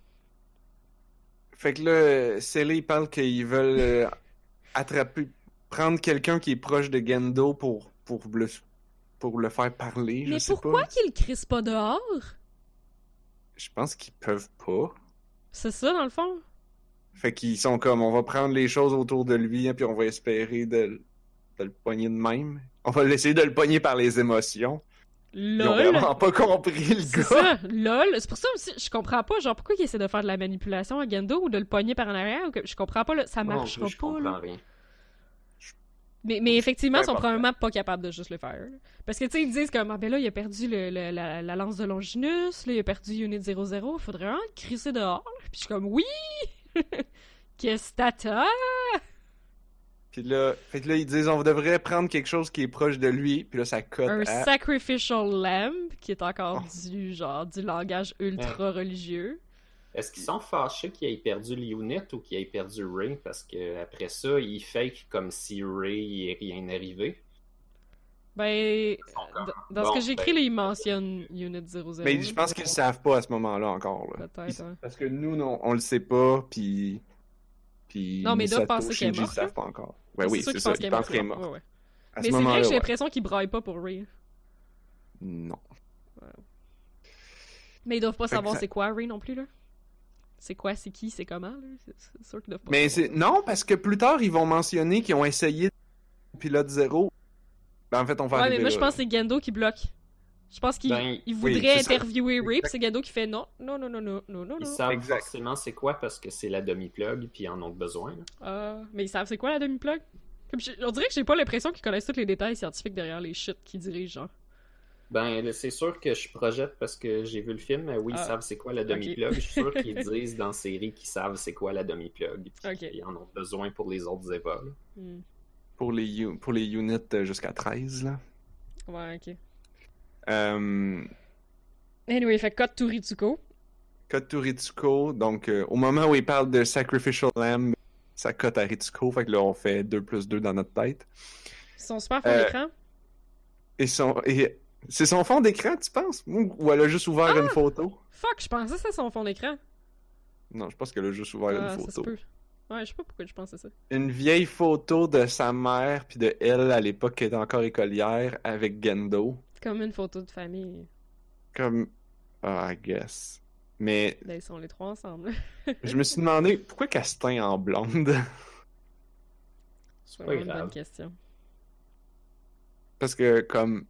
Fait que là, Silly, ils parlent qu'ils veulent attraper, prendre quelqu'un qui est proche de Gendo pour, pour, le, pour le faire parler. Je Mais sais pourquoi pas. qu'il le crisse pas dehors? Je pense qu'ils peuvent pas. C'est ça, dans le fond? Fait qu'ils sont comme, on va prendre les choses autour de lui, hein, puis on va espérer de, de le pogner de même. On va essayer de le pogner par les émotions. Ils ont LOL! vraiment pas compris le C'est gars. ça, lol. C'est pour ça aussi, je comprends pas, genre, pourquoi il essaie de faire de la manipulation à Gendo ou de le pogner par en arrière, ou que, je comprends pas, là, ça non marchera je pas, comprends là. rien. Mais, mais effectivement, ils sont probablement pas capables de juste le faire. là. Parce que, tu sais, ils disent comme, ah ben là, il a perdu le, le- la, la lance de Longinus, là, il a perdu Unit 00, faudrait vraiment le crisser dehors. Puis je suis comme, oui! Qu'est-ce que t'attends? Puis là, fait que là, ils disent, on devrait prendre quelque chose qui est proche de lui, puis là, ça cote Un à... sacrificial lamb, qui est encore Oh. du, genre, du langage ultra religieux. Est-ce qu'ils sont fâchés qu'il ait perdu Leonit ou qu'il ait perdu Ray? Parce que après ça, il fake comme si Ray est rien arrivé. Ben, dans ce bon, que j'ai écrit, ben, là, il mentionne Unit 00. Mais je pense qu'ils le savent pas à ce moment-là encore. Là. Peut-être, Ils- ouais. Parce que nous, non, on le sait pas, puis... puis Non, mais ils Misato, penser qu'elle est Shinji, morte, ils savent pas encore. Ben oui, c'est ça, ils pensent qu'elle est morte. morte. Ouais, ouais. À Mais ce c'est vrai que j'ai ouais. l'impression qu'ils braillent pas pour Ray. Non. Mais ils doivent pas Fait savoir ça- c'est quoi Ray non plus, là. C'est quoi, c'est qui, c'est comment, là? C'est sûr qu'ils doivent pas Mais savoir. c'est... Non, parce que plus tard, ils vont mentionner qu'ils ont essayé pilote zéro. Ben, en fait, on va Ouais, mais moi, là, je pense que c'est Gendo qui bloque. Je pense qu'il Ben, il voudrait interviewer puis c'est Gendo qui fait non, non, non, non, non, non, non, Ils non. savent Exact. forcément c'est quoi parce que c'est la demi-plug puis ils en ont besoin. Ah, mais ils savent c'est quoi la demi-plug? On dirait que j'ai pas l'impression qu'ils connaissent tous les détails scientifiques derrière les shit qu'ils dirigent, genre. Ben, c'est sûr que je projette parce que j'ai vu le film, mais oui, ils Ah. savent c'est quoi la demi-plug. Je suis sûr qu'ils disent dans la série qu'ils savent c'est quoi la demi-plug. puis Ok. qu'ils en ont besoin pour les autres Eva. là. Pour les, pour les units euh, jusqu'à 13, là. Ouais, ok. Euh... Anyway, fait cut to Ritsuko. Code to Ritsuko, donc euh, au moment où il parle de Sacrificial Lamb, ça cote à Ritsuko, fait que là on fait 2 plus 2 dans notre tête. Ils sont super fond Euh, d'écran. Et son et c'est son fond d'écran, tu penses? Ou elle a juste ouvert Ah! une photo? Fuck, je pensais que c'était son fond d'écran. Non, je pense qu'elle a juste ouvert Ah, une ça se photo. peut. Ouais, je sais pas pourquoi je pensais ça. Une vieille photo de sa mère puis de elle à l'époque qui était encore écolière avec Gendo, C'est comme une photo de famille. comme ah, I guess. Mais Là, ils sont les trois ensemble. je me suis demandé pourquoi Castin en blonde C'est vraiment une bonne grave. question. parce que comme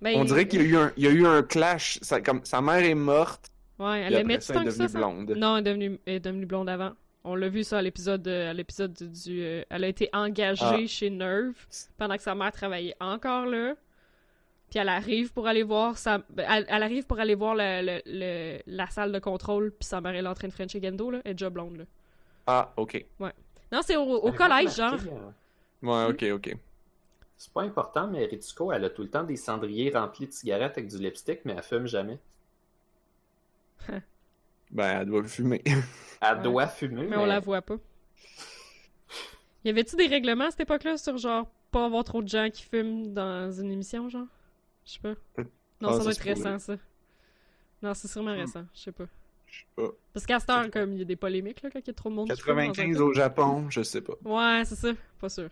Ben, on dirait qu'il y a eu un il y a eu un clash, ça, comme sa mère est morte Ouais, elle aimait tant est que ça, blonde. Non, elle est devenue, elle est devenue blonde avant. On l'a vu ça à l'épisode de- à l'épisode du... euh, elle a été engagée Ah. chez Nerve pendant que sa mère travaillait encore là. puis elle arrive pour aller voir sa... ben, elle, elle arrive pour aller voir le, le- le- la salle de contrôle, puis sa mère elle est en train de Frencher Gendo, là, elle est déjà blonde, là. Ah, ok. Non, c'est au, collège, genre. euh, Ouais, ok, ok. C'est pas important, mais Ritsuko, elle a tout le temps des cendriers remplis de cigarettes avec du lipstick, mais elle fume jamais. Ben, elle doit fumer. Elle Ouais. doit fumer, Mais on la voit pas. Y avait-tu des règlements à cette époque-là sur genre pas avoir trop de gens qui fument dans une émission, genre? Je sais pas. Non, Ah, ça ça doit être récent, ça. Non, c'est sûrement Hmm. récent, je sais pas. Je sais pas. Parce qu'à cette heure, comme, il y a des polémiques, là, quand il y a trop de monde qui fume dans un 95 club. au Japon, je sais pas. Ouais, c'est ça. Pas sûr.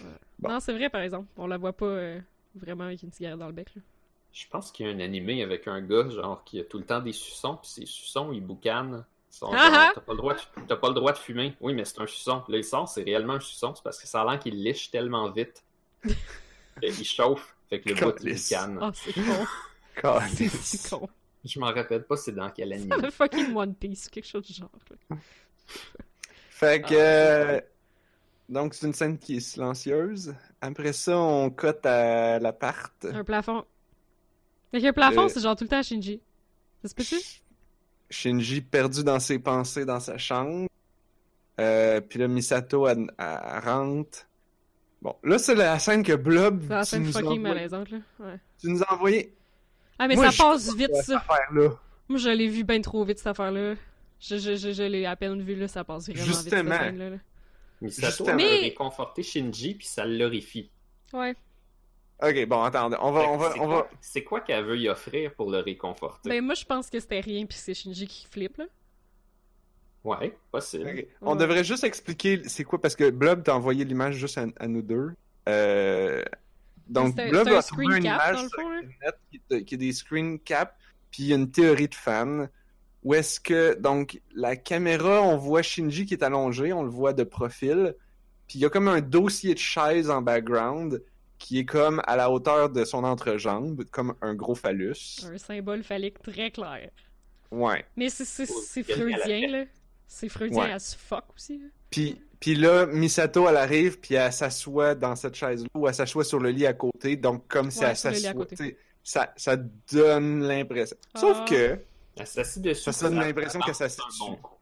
Ouais. Bon. Non, c'est vrai, par exemple. On la voit pas euh, vraiment avec une cigarette dans le bec, là. Je pense qu'il y a un animé avec un gars, genre, qui a tout le temps des suçons, puis ces suçons, ils boucanent. T'as pas, le droit de- pas le droit de fumer. Oui, mais c'est un suçon. Là, il sort, c'est réellement un suçon, c'est parce que ça a l'air qu'il liche tellement vite. il chauffe, fait que le bout, il boucane. Ah, c'est con. c'est con. Je m'en rappelle pas c'est dans quel le fucking One Piece, quelque chose du genre, là. Fait que. Ah, euh, donc, c'est une scène qui est silencieuse. Après ça, on cote à l'appart. Un plafond. Fait qu'un plafond, Euh, c'est genre tout le temps à Shinji. Ça se peut-tu? Shinji perdu dans ses pensées dans sa chambre. Euh, puis là, Misato, elle, elle rentre. Bon, là, c'est la scène que Blob. C'est la tu scène nous as fucking envoyé- malaisante, là. Ouais. Tu nous as envoyé. Ah, mais Moi, ça passe vite, ça. affaire-là. Moi, je l'ai vu bien trop vite, cette affaire-là. Je, je, je, je l'ai à peine vu, là. Ça passe vraiment vite, Justement. cette scène-là. là. Misato Justement. a Mais- réconforté Shinji, puis ça l'horrifie. Ouais. Ok, bon, attendez. On va. On va, c'est on quoi- va... C'est quoi qu'elle veut y offrir pour le réconforter? Ben, moi, je pense que c'était rien, puis c'est Shinji qui flippe, là. Ouais, possible. On Ouais. devrait juste expliquer c'est quoi, parce que Blob t'a envoyé l'image juste à, à nous deux. Euh, Donc, Blob a trouvé une cap, image sur? Internet qui est des screen caps, puis il y a une théorie de fan. Où est-ce que, donc, la caméra, on voit Shinji qui est allongé, on le voit de profil, puis il y a comme un dossier de chaise en background qui est comme à la hauteur de son entrejambe, comme un gros phallus. Un symbole phallique très clair. Ouais. Mais c'est freudien, là. C'est freudien Ouais. as fuck aussi. là. Puis, puis là, Misato, elle arrive, puis elle s'assoit dans cette chaise-là, ou elle s'assoit sur le lit à côté, donc comme si Ouais, elle à s'assoit, ça, ça donne l'impression. Sauf Ah. que, Elle s'assit dessus. Ça donne l'impression qu'elle s'assit bon dessus. coup.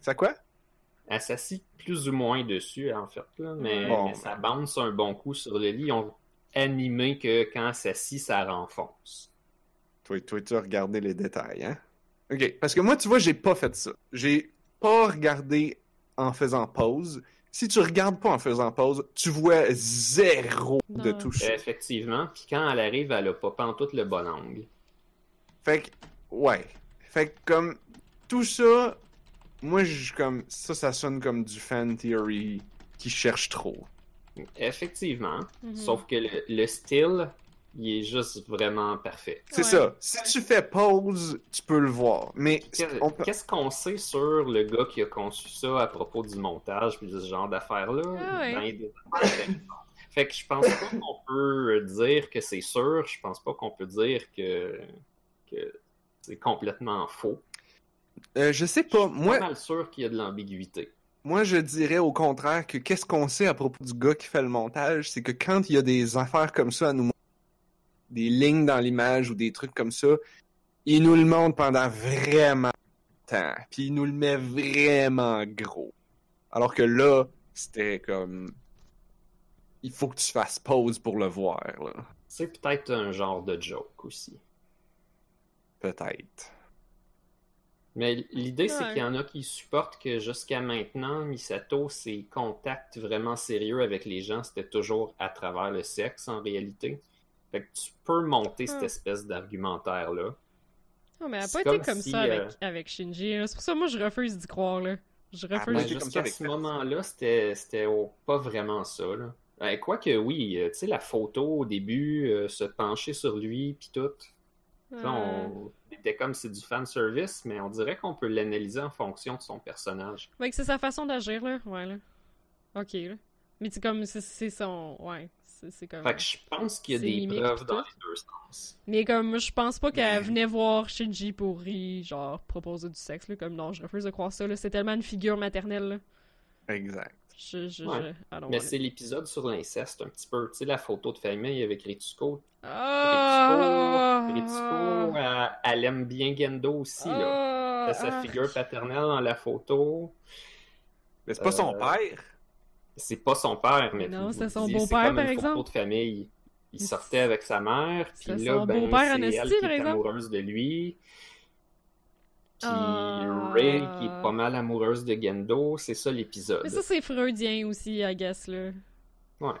ça quoi? Elle s'assit plus ou moins dessus, en fait, là, mais, Bon. mais ça bounce un bon coup sur le lit. Ils ont animé que quand elle s'assit, ça renfonce. Toi, toi, tu as regardé les détails, hein? Ok, parce que moi, tu vois, j'ai pas fait ça. J'ai pas regardé en faisant pause. Si tu regardes pas en faisant pause, tu vois zéro de touche. Effectivement, puis quand elle arrive, elle a pas pantoute le bon angle. Fait que, ouais. Fait que, comme, tout ça, moi, je comme, ça, ça sonne comme du fan theory qui cherche trop. Effectivement, Mhm. sauf que le, le style, il est juste vraiment parfait. C'est Ouais. ça. Si tu fais pause, tu peux le voir. Mais, Qu'est-ce qu'on sait sur le gars qui a conçu ça à propos du montage puis de ce genre d'affaires-là? Ah ouais. Ben, des. Fait que je pense pas qu'on peut dire que c'est sûr, je pense pas qu'on peut dire que, que c'est complètement faux. Euh, je sais pas. Je suis Moi, pas mal sûr qu'il y a de l'ambiguïté. Moi, je dirais au contraire que qu'est-ce qu'on sait à propos du gars qui fait le montage, c'est que quand il y a des affaires comme ça à nous montrer, des lignes dans l'image ou des trucs comme ça, il nous le montre pendant vraiment longtemps, puis il nous le met vraiment gros. Alors que là, c'était comme il faut que tu fasses pause pour le voir. C'est peut-être un genre de joke aussi. Peut-être. Mais l'idée, c'est qu'il y en a qui supportent que jusqu'à maintenant, Misato, ses contacts vraiment sérieux avec les gens, c'était toujours à travers le sexe en réalité. Fait que tu peux monter cette Ah. espèce d'argumentaire-là. Non, mais elle a C'est pas été comme si, ça avec, euh, avec Shinji. C'est pour ça que moi, je refuse d'y croire, là. Je refuse. ben, jusqu'à ce moment-là, c'était c'était au- pas vraiment ça. Là. Euh, Quoique, oui, euh, tu sais, la photo au début, euh, se pencher sur lui, puis tout. Euh, On était comme c'est du fan service, mais on dirait qu'on peut l'analyser en fonction de son personnage. Ouais, que c'est sa façon d'agir, là. Ouais, là. Ok, là. Mais c'est comme, c'est- c'est son... Ouais, c'est comme... Fait que je pense qu'il y a des preuves dans les deux sens. Mais comme, je pense pas qu'elle venait voir Shinji pour y, genre, proposer du sexe, là. Comme, non, je refuse de croire ça, là. C'est tellement une figure maternelle, là. Exact. Je, je, Ouais. je... I don't Mais c'est l'épisode sur l'inceste, un petit peu. Tu sais, la photo de famille avec Ritsuko. Ah! Ritsuko, elle, elle aime bien Gendo aussi, là. Ah! T'as sa Ah! figure paternelle dans la photo. Mais c'est pas son Euh, père. C'est pas son père, mais Non, c'est son beau-père, c'est comme par une exemple. photo de famille. Il sortait avec sa mère, puis C'est là, son ben, c'est elle qui est amoureuse de lui. Puis Ah. Ray qui est pas mal amoureuse de Gendo, c'est ça l'épisode. Mais ça, c'est freudien aussi, I guess, là. Ouais.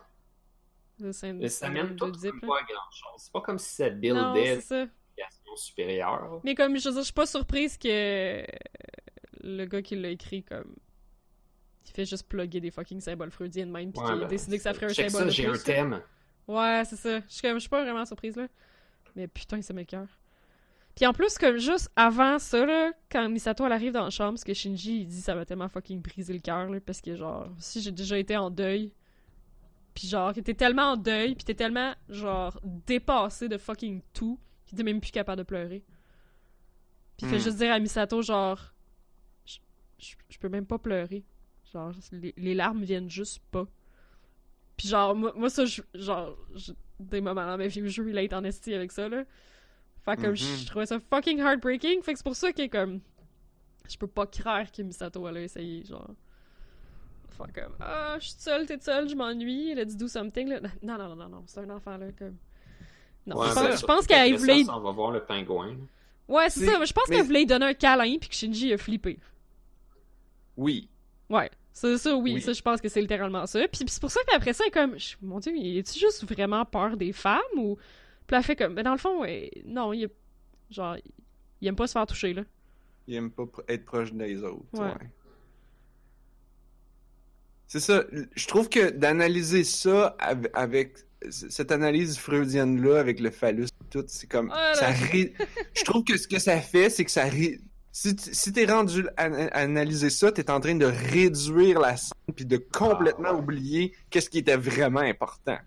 Ça, Mais ça mène tout comme pas à grand chose. C'est pas comme si ça buildait une supérieure. Mais comme, je veux dire, je suis pas surprise que le gars qui l'a écrit, comme... Il fait juste plugger des fucking symboles freudiens de même, pis Ouais, qu'il a ben, décidé que ça ferait un symbole ça, j'ai un thème. Ouais, c'est ça. Je suis comme, je suis pas vraiment surprise, là. Mais putain, ça m'écoeure. Puis en plus, comme juste avant ça, là, quand Misato elle arrive dans la chambre, ce que Shinji il dit, ça m'a tellement fucking brisé le cœur, là, parce que genre, si j'ai déjà été en deuil, puis genre, que t'es tellement en deuil, puis t'es tellement, genre, dépassé de fucking tout, qu'il t'es même plus capable de pleurer. Puis il fait Hmm. juste dire à Misato, genre, je, peux même pas pleurer. Genre, les, les larmes viennent juste pas. Puis genre, moi, moi ça, je- genre, je- des moments dans ma vie où je relate en esti avec ça, là. Fait comme, je trouvais ça fucking heartbreaking. Fait que c'est pour ça que, comme, je peux pas croire que Misato, elle a essayé, genre. Fait comme, ah, je suis seule, t'es seule, je m'ennuie, let's do something, là. Non, non, non, non, non, c'est un enfant, là, comme. Non, Ouais, je pense, je qu'elle ça, voulait. On va voir le pingouin. Ouais, c'est ça, mais je pense mais- qu'elle voulait lui donner un câlin, puis que Shinji a flippé. Oui. Ouais, c'est ça, oui, Oui. ça, je pense que c'est littéralement ça. Puis, puis c'est pour ça qu'après ça, elle est comme, mon dieu, il est-tu juste vraiment peur des femmes ou. Puis elle fait comme, ben dans le fond, ouais, non, il est. Genre, il aime pas se faire toucher, là. Il aime pas être proche des autres. Ouais. ouais. C'est ça. Je trouve que d'analyser ça av- avec cette analyse freudienne-là, avec le phallus et tout, c'est comme. Oh là ça Je trouve que ce que ça fait, c'est que ça. ré- Si, si t'es rendu à, à analyser ça, t'es en train de réduire la scène puis de complètement Ah, ouais. oublier qu'est-ce qui était vraiment important.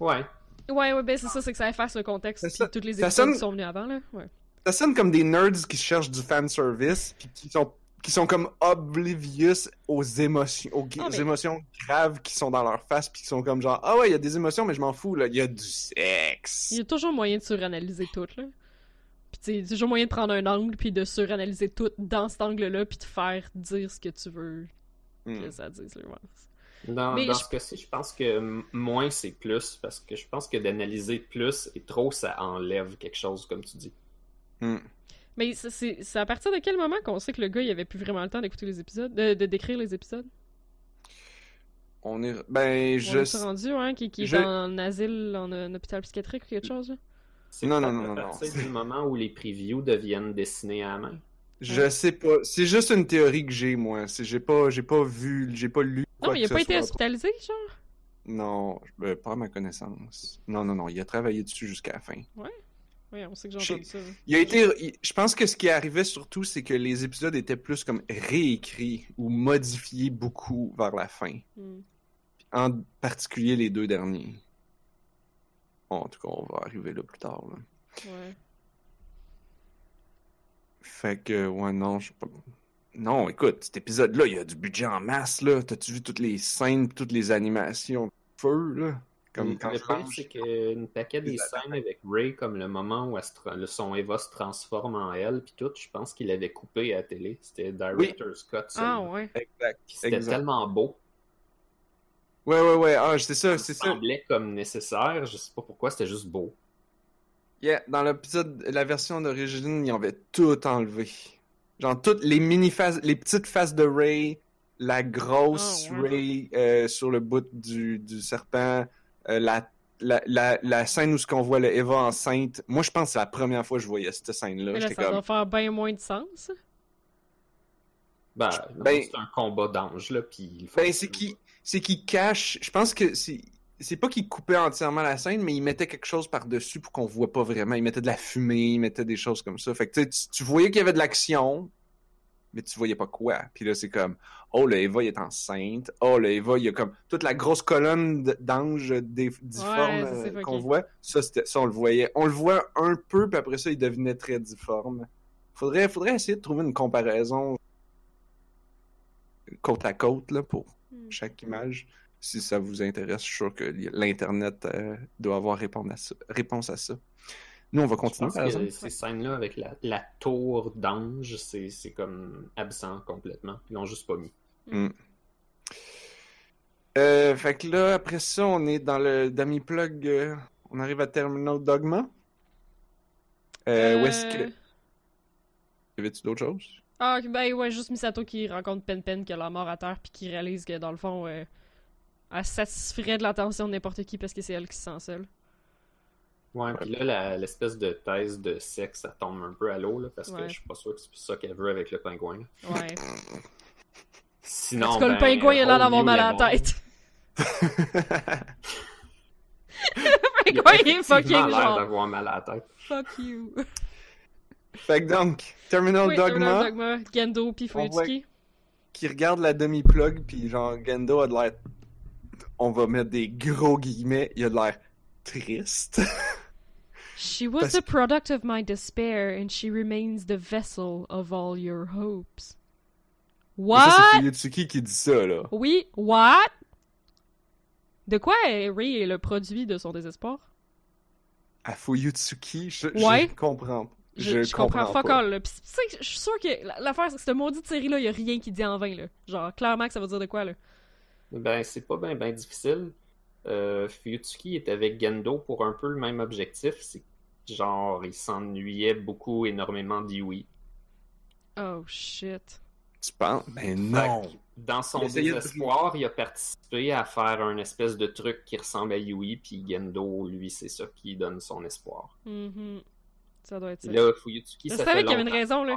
Ouais. Ouais, ouais, ben c'est ça, c'est que ça efface le contexte, ça. toutes les épisodes sonne- qui sont venus avant, là. Ouais. Ça sonne comme des nerds qui cherchent du fan service puis qui sont qui sont comme oblivious aux émotions aux, Ah, mais- émotions graves qui sont dans leur face puis qui sont comme genre ah ouais il y a des émotions mais je m'en fous là il y a du sexe Il y a toujours moyen de suranalyser tout, là. Puis tu sais, il y a toujours moyen de prendre un angle, puis de suranalyser tout dans cet angle-là, puis de faire dire ce que tu veux Hmm. que ça dise, là. Ouais. Dans, Mais dans je- ce cas-ci, je pense que moins c'est plus, parce que je pense que d'analyser plus et trop, ça enlève quelque chose, comme tu dis. Hmm. Mais c'est- c'est c'est à partir de quel moment qu'on sait que le gars, il avait plus vraiment le temps d'écouter les épisodes, de, de décrire les épisodes? on est ben On je est rendu, hein, qui, qui est je- en asile, en, un hôpital psychiatrique ou quelque chose, là? C'est Non, non, non, à non, partir non. du moment où les previews deviennent dessinés à la main? Je sais pas c'est juste une théorie que j'ai moi j'ai pas j'ai pas vu j'ai pas lu Non, mais il a pas été hospitalisé, genre? non euh, pas à ma connaissance non non non il a travaillé dessus jusqu'à la fin Oui, on sait que j'ai ça. Il a été. il- Je pense que ce qui arrivait surtout, c'est que les épisodes étaient plus comme réécrits ou modifiés beaucoup vers la fin. Hmm. En particulier les deux derniers. Bon, en tout cas, on va arriver là plus tard. là. Ouais. Fait que, ouais, non, je sais pas. Non, écoute, cet épisode-là, il y a du budget en masse, là. T'as-tu vu toutes les scènes, toutes les animations feu, là? Comme quand le mange. c'est qu'une paquet des scènes avec Ray, comme le moment où elle son Eva se transforme en elle, puis tout, je pense qu'il avait coupé à la télé. C'était Director Scott. Ah, ça. ouais. Exact. C'était tellement beau. Ouais, ouais, ouais. Ah, c'est ça, Ça c'est ça. semblait comme nécessaire. Je sais pas pourquoi, c'était juste beau. Yeah, dans l'épisode, la version d'origine, ils avaient tout enlevé. Genre toutes les mini faces, les petites faces de Ray, la grosse ouais. Ray euh, sur le bout du, du serpent, euh, la, la, la, la scène où ce qu'on voit le Eva enceinte. Moi, je pense que c'est la première fois que je voyais cette scène-là. Mais là, ça comme, doit faire bien moins de sens. Ben, Ben- c'est un combat d'ange, là, puis... ben c'est qui, c'est qui cache. Je pense que c'est, c'est pas qu'il coupait entièrement la scène, mais il mettait quelque chose par dessus pour qu'on voit pas vraiment. Il mettait de la fumée, il mettait des choses comme ça. Fait que tu, tu- voyais qu'il y avait de l'action, mais tu voyais pas quoi. Puis là, c'est comme, oh, le Eva, il est enceinte. Oh, le Eva, il y a comme toute la grosse colonne d'anges difformes Ouais, euh, qu'on voit. Ça, ça, on le voyait. On le voit un peu, puis après ça, il devenait très difforme. Faudrait, faudrait essayer de trouver une comparaison côte à côte, là, pour Hmm. chaque image. Si ça vous intéresse, je suis sûr que l'Internet euh, doit avoir réponse à, ça, réponse à ça. Nous, on va Je continuer, pense que ces scènes-là avec la, la tour d'ange, c'est comme absent complètement. Ils l'ont juste pas mis. Euh, fait que là, après ça, on est dans le dummy plug. euh, on arrive à Terminal Dogma. Euh, Où est-ce que. Y avait-tu d'autres choses? Ah, ben ouais, juste Misato qui rencontre Pen Pen qui a la mort à terre puis qui réalise que dans le fond, elle satisferait de l'attention de n'importe qui parce que c'est elle qui se sent seule. Ouais, puis là, l'espèce de thèse de sexe, ça tombe un peu à l'eau, là, parce que je suis pas sûr que c'est ça qu'elle veut avec le pingouin. là. Ouais. Sinon, Parce que le ben, pingouin, il a l'air d'avoir mal à la tête. le Il a pingouin, il est fucking l'air genre. d'avoir mal à la tête. Fuck you. fait que donc, Terminal Oui, Dogma, Terminal Dogma, Gendo puis Fuyutsuki. qui regarde la demi-plug, puis genre, Gendo a de l'air. On va mettre des gros guillemets, il a de l'air triste. She was Parce- the product of my despair and she remains the vessel of all your hopes. C'est What? Fuyutsuki qui dit ça, là. Oui, what? De quoi Ray est le produit de son désespoir? À Fuyutsuki, je, Ouais. je comprends. Je, je comprends, fuck pas. all, là. Pis c'est je suis sûr que la- l'affaire, c'est que cette maudite série-là, y a rien qui dit en vain, là. Genre, clairement que ça veut dire de quoi, là. Ben, c'est pas bien ben difficile. Euh, Fuyutsuki est avec Gendo pour un peu le même objectif. C'est genre, il s'ennuyait beaucoup, énormément d'Iwi. Oh, shit. Tu penses? Ben Fait non. Dans son Il essayait de- désespoir, il a participé à faire un espèce de truc qui ressemble à Yui, puis Gendo, lui, c'est ça qui donne son espoir. Mhm. Ça doit être ça. Là, Fuyutsuki, Je ça savais fait qu'il y avait une raison, là.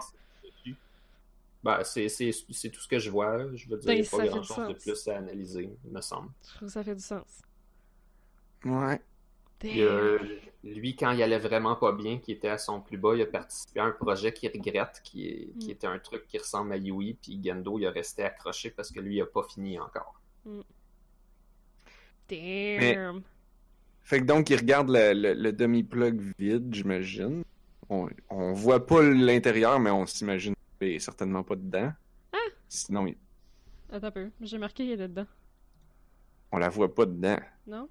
Ben, c'est, c'est, c'est tout ce que je vois. Je veux dire, Ben, il n'y a pas grand-chose de plus à analyser, me semble. Je trouve que ça fait du sens. Ouais. Puis, euh, lui, quand il allait vraiment pas bien, qui était à son plus bas, il a participé à un projet qu'il regrette, qui, est, qui Mm. était un truc qui ressemble à Yui, puis Gendo, il a resté accroché parce que lui, il a pas fini encore. Damn. Fait que donc, il regarde le, le- le demi-plug vide, j'imagine. On, on voit pas l'intérieur, mais on s'imagine est certainement pas dedans. Ah! Sinon, il- Attends un peu. J'ai marqué qu'il était dedans. on la voit pas dedans. Non?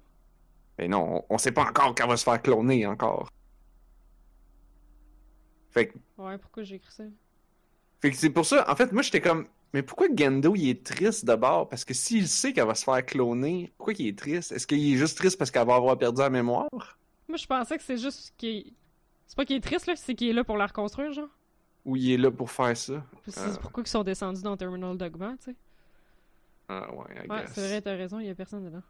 Ben non, on, on sait pas encore qu'elle va se faire cloner encore. Fait que, Ouais, pourquoi j'ai écrit ça? fait que c'est pour ça, en fait, moi j'étais comme, mais pourquoi Gendo il est triste d'abord? Parce que s'il sait qu'elle va se faire cloner, pourquoi il est triste? Est-ce qu'il est juste triste parce qu'elle va avoir perdu la mémoire? Moi, je pensais que c'est juste qu'il. C'est pas qu'il est triste, là, c'est qu'il est là pour la reconstruire, genre. Ou il est là pour faire ça? C'est pourquoi ils sont descendus dans Terminal Dogma, tu sais? Ah ouais, I Ouais, c'est vrai, t'as raison, il y a personne dedans.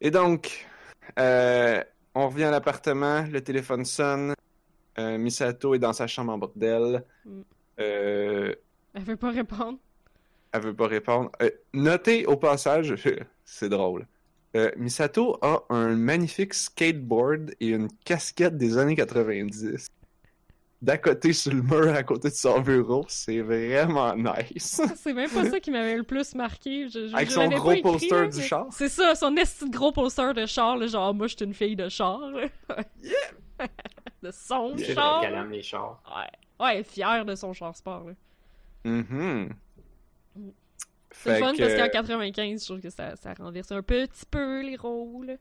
Et donc, euh, on revient à l'appartement, le téléphone sonne, euh, Misato est dans sa chambre en bordel, Mm. euh, Elle veut pas répondre. elle veut pas répondre. Euh, notez au passage, c'est drôle, Misato a un magnifique skateboard et une casquette des années 90. D'à côté sur le mur, à côté de son bureau, c'est vraiment nice. C'est même pas ça qui m'avait le plus marqué. Je, je- Avec je son gros pas écrit, poster là, du char. C'est ça, son esti gros poster de char, là, genre, moi, je suis une fille de char. de son char. aime les chars. Ouais. Ouais, fière de son char sport, là. Mhm. C'est fun que- parce qu'en 95, je trouve que ça, ça renverse un petit peu les rôles.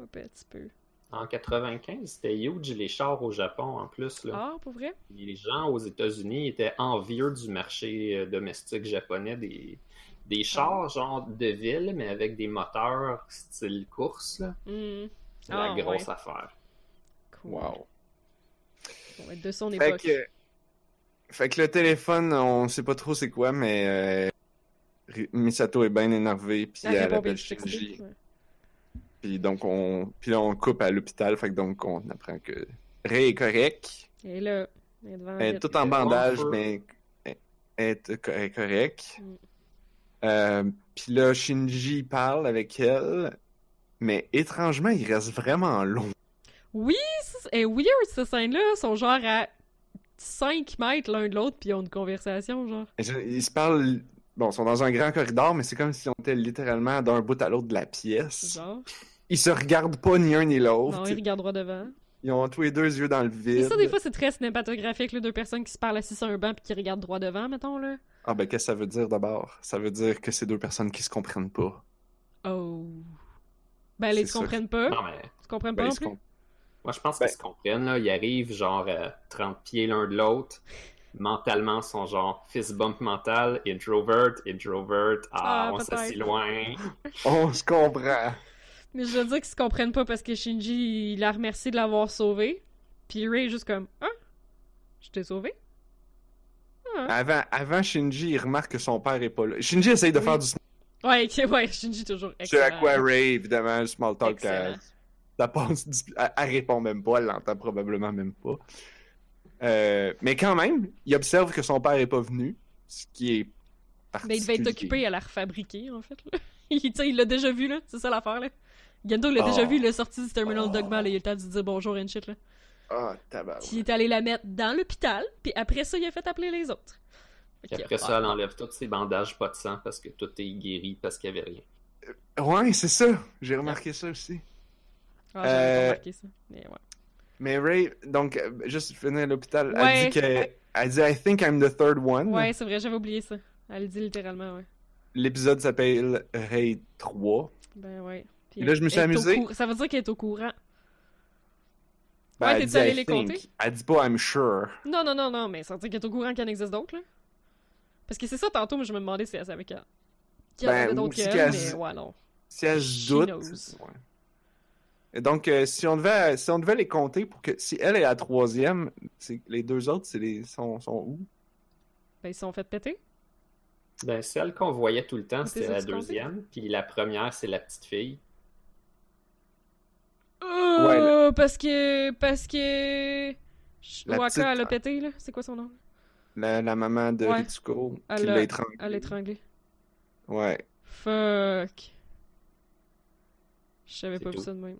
Un petit peu. En 95, c'était huge les chars au Japon en plus. Là. Ah, pour vrai? Les gens aux États-Unis étaient envieux du marché euh, domestique japonais des, des chars genre de ville, mais avec des moteurs style course. là. Hmm. C'est la Ah, grosse ouais. affaire. Cool. Wow. Ça va être de son Fait époque. que, fait que le téléphone, on sait pas trop c'est quoi, mais euh, Misato est bien énervée, puis Elle appelle Shinji. ouais. Puis donc on, puis là on coupe à l'hôpital, fait que donc on apprend que Ray est correct, Et là, elle est devant elle est tout en Elle est bandage, mais elle est, elle est correcte. Mm. Euh, puis là Shinji parle avec elle, mais étrangement il reste vraiment long. Oui, c'est est weird cette scène-là. Ils sont genre à 5 mètres l'un de l'autre, puis ils ont une conversation, genre. Je- Ils se parlent, bon, ils sont dans un grand corridor, mais c'est comme si on était littéralement d'un bout à l'autre de la pièce. Genre. Ils se regardent pas ni un ni l'autre. Non, ils regardent droit devant. Ils ont tous les deux yeux dans le C'est vide. ça, des fois, c'est très cinématographique, là, deux personnes qui se parlent assis sur un banc puis qui regardent droit devant, mettons, là. Ah ben qu'est-ce que ça veut dire d'abord? Ça veut dire que c'est deux personnes qui se comprennent pas. Oh. Ben, les tu ça. comprennent pas. Non, mais Tu comprends Ben, pas non se plus? com- moi, je pense Ben- qu'ils se comprennent. Là. Ils arrivent genre à 30 pieds l'un de l'autre. Mentalement, sont genre fist bump mental, introvert, introvert. Ah, Ah, on s'assit loin. On se comprend. Mais je veux dire qu'ils se comprennent pas parce que Shinji, il la remercie de l'avoir sauvé. Puis Ray est juste comme Ah, je t'ai sauvé. Ah. Avant, avant Shinji, il remarque que son père est pas là. Shinji essaye de Oui. faire du Ouais, ok, ouais, Shinji toujours C'est à excellent. quoi Ray, évidemment, le small talk. Excellent. Elle, ça passe, du- elle, elle répond même pas, elle l'entend probablement même pas. Euh, mais quand même, il observe que son père est pas venu, ce qui est Ben, il devait être particulier. occupé à la refabriquer, en fait. Là. il, tu sais, il l'a déjà vu, là. C'est ça l'affaire, là. Gendo l'a déjà Oh. vu, il est sorti du Terminal Oh. Dogma, là. Il a eu le temps de dire bonjour and shit, là. Ah, tabac. Puis il est allé la mettre dans l'hôpital, puis après ça, il a fait appeler les autres. Après ça, ah. elle enlève tous ses bandages, pas de sang, parce que tout est guéri, parce qu'il y avait rien. Ouais, c'est ça. J'ai remarqué ça aussi. Ah, j'avais pas Euh, remarqué ça. Mais ouais. Mais Ray, donc, euh, juste finir à l'hôpital, Ouais. elle dit que. Elle dit I think I'm the third one. Ouais, c'est vrai, j'avais oublié ça. Elle le dit littéralement, ouais. L'épisode s'appelle Ray 3. Ben ouais. Puis Et là, je me suis amusé. Ça veut dire qu'elle est au courant. Ben, Ouais, dit, allé les think. compter? Elle dit pas I'm sure. Non, non, non, non, mais ça veut dire qu'elle est au courant qu'il en existe d'autres, là. Parce que c'est ça, tantôt, moi, je me demandais si elle savait qu'elle. Qu'il y en avait d'autres mais ouais, non. Si elle se doute. ouais. Et donc, euh, si, on devait, si on devait les compter pour que. Si elle est la troisième, c'est- les deux autres, c'est les, sont, sont où? Ben, ils se sont fait péter. Ben, celle qu'on voyait tout le temps, C'est c'était la deuxième. Puis la première, c'est la petite fille. Oh, parce que. Parce que. La Waka, petite- elle a pété, là. C'est quoi son nom? la, la maman de Ouais. Ritsuko qui Elle l'a a- étranglée. Elle l'a étranglée. Ouais. Fuck. J'avais C'est pas tout. ça de même.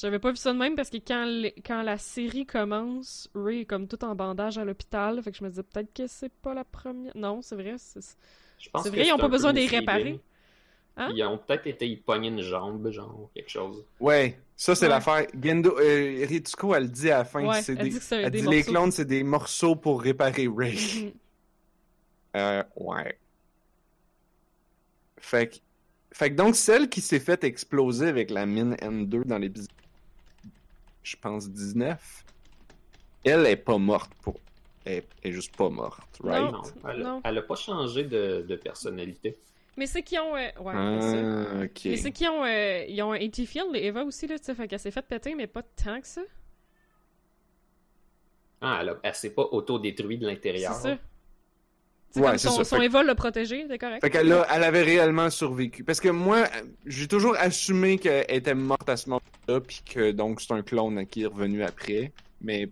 J'avais pas vu ça de même parce que quand, les- quand la série commence, Ray est comme tout en bandage à l'hôpital. Fait que je me disais peut-être que c'est pas la première. Non, c'est vrai. c'est- vrai, ils ont pas besoin de les réparer. Hein? Ils ont peut-être été y pogner une jambe, genre, quelque chose. Ouais, ça c'est Ouais. l'affaire. Gendo, euh, Ritsuko, elle dit à la fin Ouais, que c'est elle des, dit que elle des dit les clones c'est des morceaux pour réparer Ray. Mhm. Euh, ouais. Fait que, fait que donc celle qui s'est fait exploser avec la mine N2 dans l'épisode, je pense 19, elle est pas morte pour, elle est juste pas morte, right? Non. Elle, non. elle a pas changé de, de personnalité. Mais c'est qui ont. euh, Ouais, c'est ça. Ah, ok. Mais c'est qui ont. euh, Ils ont un AT Field, les Eva aussi, là, tu sais. Fait qu'elle s'est fait péter, mais pas tant que ça. Ah, elle, a- elle s'est pas auto-détruite de C'est l'intérieur. ça. Ouais, comme son, ça. son l'a protégé, c'est correct. Fait qu'elle a- elle avait réellement survécu. Parce que moi, j'ai toujours assumé qu'elle était morte à ce moment-là, puis que donc c'est un clone qui est revenu après. Mais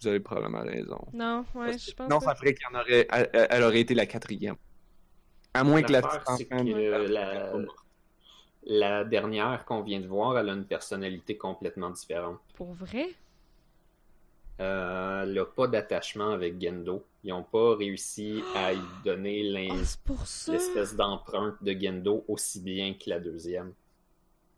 vous avez probablement raison. Non, ouais, que- je pense Non, ça ferait qu'elle en aurait, elle, aurait été la quatrième. À moins que la petite la, la dernière qu'on vient de voir, elle a une personnalité complètement différente. Pour vrai? Euh, elle n'a pas d'attachement avec Gendo. Ils n'ont pas réussi à y donner Oh, ça. l'espèce d'empreinte de Gendo aussi bien que la deuxième.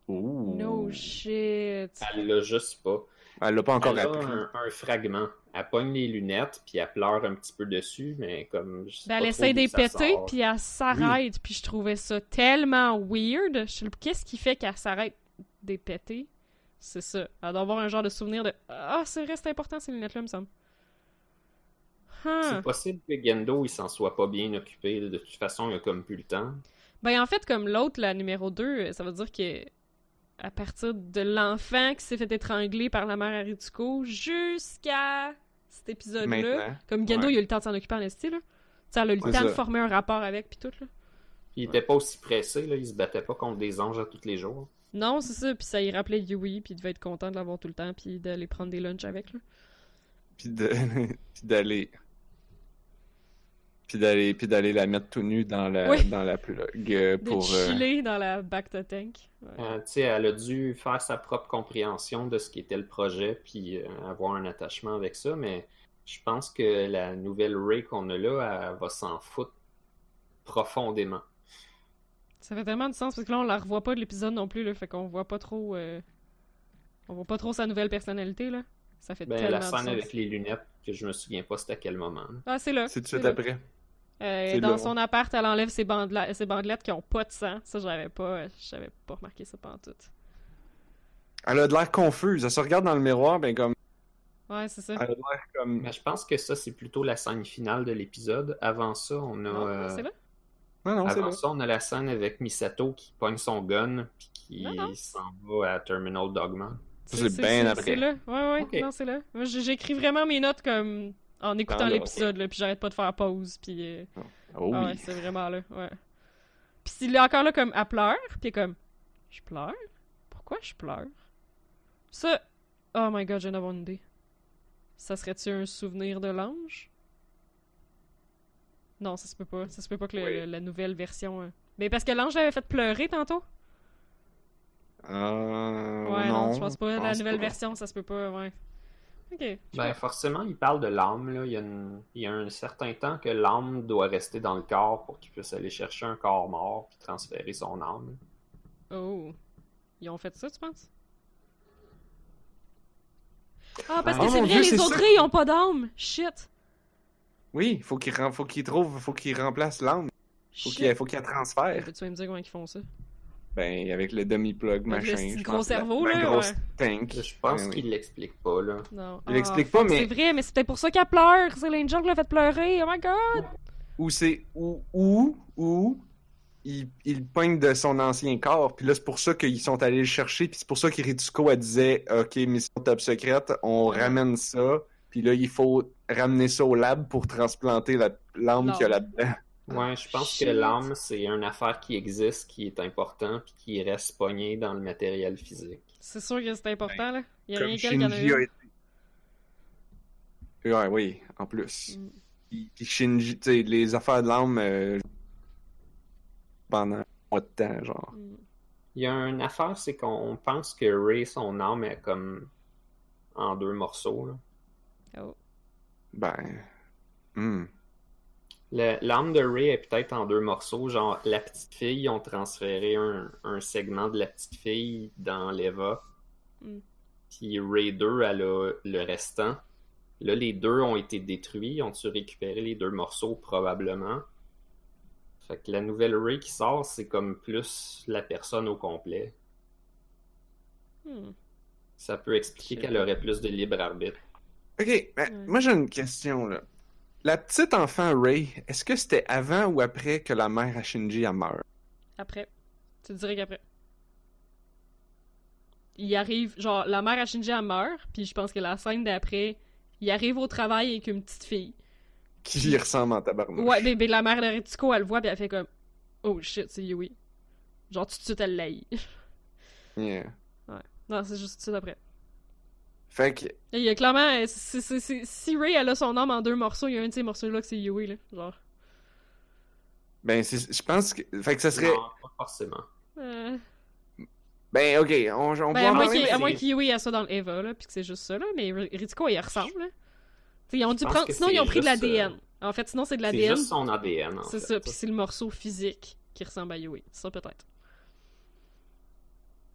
Ouh. No shit. Elle l'a juste pas. Elle l'a pas encore elle a appris. un, un fragment. Elle pogne les lunettes, puis elle pleure un petit peu dessus, mais comme... je sais Ben, pas elle essaie de péter, puis elle s'arrête, puis je trouvais ça tellement weird. Je Qu'est-ce qui fait qu'elle s'arrête des péter? C'est ça. Elle doit avoir un genre de souvenir de Ah, c'est vrai, c'est important ces lunettes-là, me semble. Huh. C'est possible que Gendo, il s'en soit pas bien occupé. De toute façon, il a comme plus le temps. Ben, en fait, comme l'autre, la numéro 2, ça veut dire que à partir de l'enfant qui s'est fait étrangler par la mère Aritsuko jusqu'à cet épisode-là, comme Gendo, Ouais. il a eu le temps de s'en occuper en esti, là. Tu sais, elle a eu le temps de former un rapport avec, puis tout, là. Il était pas aussi pressé, là. Il se battait pas contre des anges à tous les jours. Non, c'est ça, puis ça y rappelait Yui, puis il devait être content de l'avoir tout le temps, puis d'aller prendre des lunchs avec, là. Puis de- puis d'aller. Puis d'aller, puis d'aller la mettre tout nu dans la, Oui. dans la plug euh, De pour. euh, chiller dans la back to tank. Ouais. Euh, tu sais, elle a dû faire sa propre compréhension de ce qu'était le projet, puis euh, avoir un attachement avec ça, mais je pense que la nouvelle Ray qu'on a là, elle va s'en foutre profondément. Ça fait tellement de sens, parce que là, on la revoit pas de l'épisode non plus, là, fait qu'on voit pas trop... euh, On voit pas trop sa nouvelle personnalité, là. Ça fait Ben, tellement la de scène sens. avec les lunettes, que je me souviens pas c'était à quel moment. Ah, c'est là. C'est tout de suite là. après. Euh, C'est dans là. son appart, elle enlève ses, bandela- ses bandelettes qui ont pas de sang. Ça, j'avais pas, j'avais pas remarqué ça pendant tout. Elle a de l'air confuse. Elle se regarde dans le miroir, ben comme. Ouais, c'est ça. Elle a de l'air comme. Mais je pense que ça, c'est plutôt la scène finale de l'épisode. Avant ça, on a. Non, euh, c'est là. Non, non, c'est Avant ça, on a la scène avec Misato qui pogne son gun puis qui s'en va à Terminal Dogma. C'est bien après. C'est là. Ouais, ouais, Ok. non, c'est là. J'écris vraiment mes notes comme en écoutant Ah, l'épisode, là, puis j'arrête pas de faire pause, puis. euh, Oh ah oui. ouais, c'est vraiment là, ouais. Puis il est encore là comme, elle pleure, puis elle est comme, je pleure? Pourquoi je pleure? Ça, oh my god, j'ai une bonne idée. Ça serait-tu un souvenir de l'ange? Non, ça se peut pas. Ça se peut pas que le- Oui. la nouvelle version... hein. Mais parce que l'ange l'avait fait pleurer tantôt? Euh, Ouais, non, je pense pas. la nouvelle pas. version, ça se peut pas, ouais. Ok. Ben, forcément, il parle de l'âme. là. Il y, a une- il y a un certain temps que l'âme doit rester dans le corps pour qu'il puisse aller chercher un corps mort puis transférer son âme. Oh. Ils ont fait ça, tu penses? Ah, parce Ah, que c'est vrai, Dieu, les autres, ils ont pas d'âme! Shit! Oui, faut qu'il faut qu'il trouve, faut qu'il remplace l'âme. Faut qu'il faut qu'il la transfère. Peux-tu me dire comment ils font ça? Ben, avec le demi-plug, Avec machin. le je gros pense, cerveau, la, là, la grosse ouais. tank. Je pense Ben oui. qu'il l'explique pas, là. Non. Il Ah, explique pas, mais- C'est vrai, mais c'est peut-être pour ça qu'elle pleure! C'est l'Angel qui l'a fait pleurer! Oh my god! Ou c'est ou ou ou il, il pogne de son ancien corps, puis là c'est pour ça qu'ils sont allés le chercher, puis c'est pour ça qu'Iritsuko elle disait OK, mission top secrète, on Ouais. ramène ça, puis là il faut ramener ça au lab pour transplanter la l'âme qu'il y a là-dedans. Ouais, je pense Shit. que l'âme, c'est une affaire qui existe, qui est important, puis qui reste pogné dans le matériel physique. C'est sûr que c'est important, là. Il y a Comme rien Shinji a été. Ouais, oui, en plus. Mm. Puis, puis Shinji, tu sais, les affaires de l'âme euh, pendant un mois de temps, genre. Mm. Il y a une affaire, c'est qu'on pense que Ray, son âme, est comme en deux morceaux. là. Oh. Ben. hmm. Le- L'âme de Ray est peut-être en deux morceaux. Genre, la petite fille, ils ont transféré un, un segment de la petite fille dans l'Eva. Mm. Puis Ray 2, elle a le restant. Là, les deux ont été détruits. Ont-tu récupéré les deux morceaux? Probablement. Fait que la nouvelle Ray qui sort, c'est comme plus la personne au complet. Hmm. Ça peut expliquer qu'elle aurait plus de libre arbitre. Ok, ben, Ouais. moi j'ai une question là. La petite enfant Ray, est-ce que c'était avant ou après que la mère à Shinji a meurt? Après. Tu dirais qu'après. Il arrive, genre, la mère à Shinji, elle meurt, puis je pense que la scène d'après, il arrive au travail avec une petite fille. Qui y ressemble en tabarnak? Ouais, mais, mais la mère de Ritsuko, elle le voit, puis elle fait comme Oh shit, c'est Yui. Genre, tout de suite, elle l'haït. Yeah. non, c'est juste tout de suite après. Fait que, Et il y a clairement, euh, c'est- c'est- c'est- si Ray, elle a son âme en deux morceaux, il y a un de ces morceaux-là que c'est Yui, là. Genre. ben, c'est- je pense que. Fait que ça serait. Non, pas forcément. Euh... Ben, ok, on, on Ben, à en moins parler, qu'il- mais à moins c'est- qu'Yui ait ça dans le Eva, là, puis que c'est juste ça, là. Mais Ritsuko, il y ressemble, là. T'sais, ils ont dû prendre. Sinon, c'est ils ont pris de juste, l'ADN. euh, En fait, sinon, c'est de C'est l'ADN. juste son ADN, en C'est fait. ça, puis c'est le morceau physique qui ressemble à Yui. Ça, peut-être.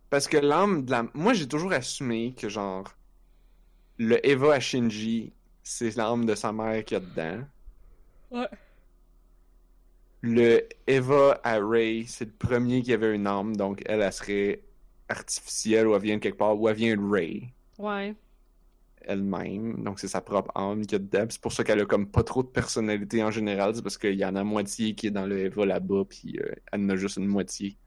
Parce que l'âme de la. Moi, j'ai toujours assumé que, genre, le Eva à Shinji, c'est l'âme de sa mère qu'il y a dedans. Ouais. Le Eva à Ray, c'est le premier qui avait une âme, donc elle, elle serait artificielle ou elle vient de quelque part, ou elle vient de Ray Ouais. elle-même, donc c'est sa propre âme qu'il y a dedans. C'est pour ça qu'elle a comme pas trop de personnalité en général, c'est parce qu'il y en a moitié qui est dans le Eva là-bas, puis euh, elle en a juste une moitié.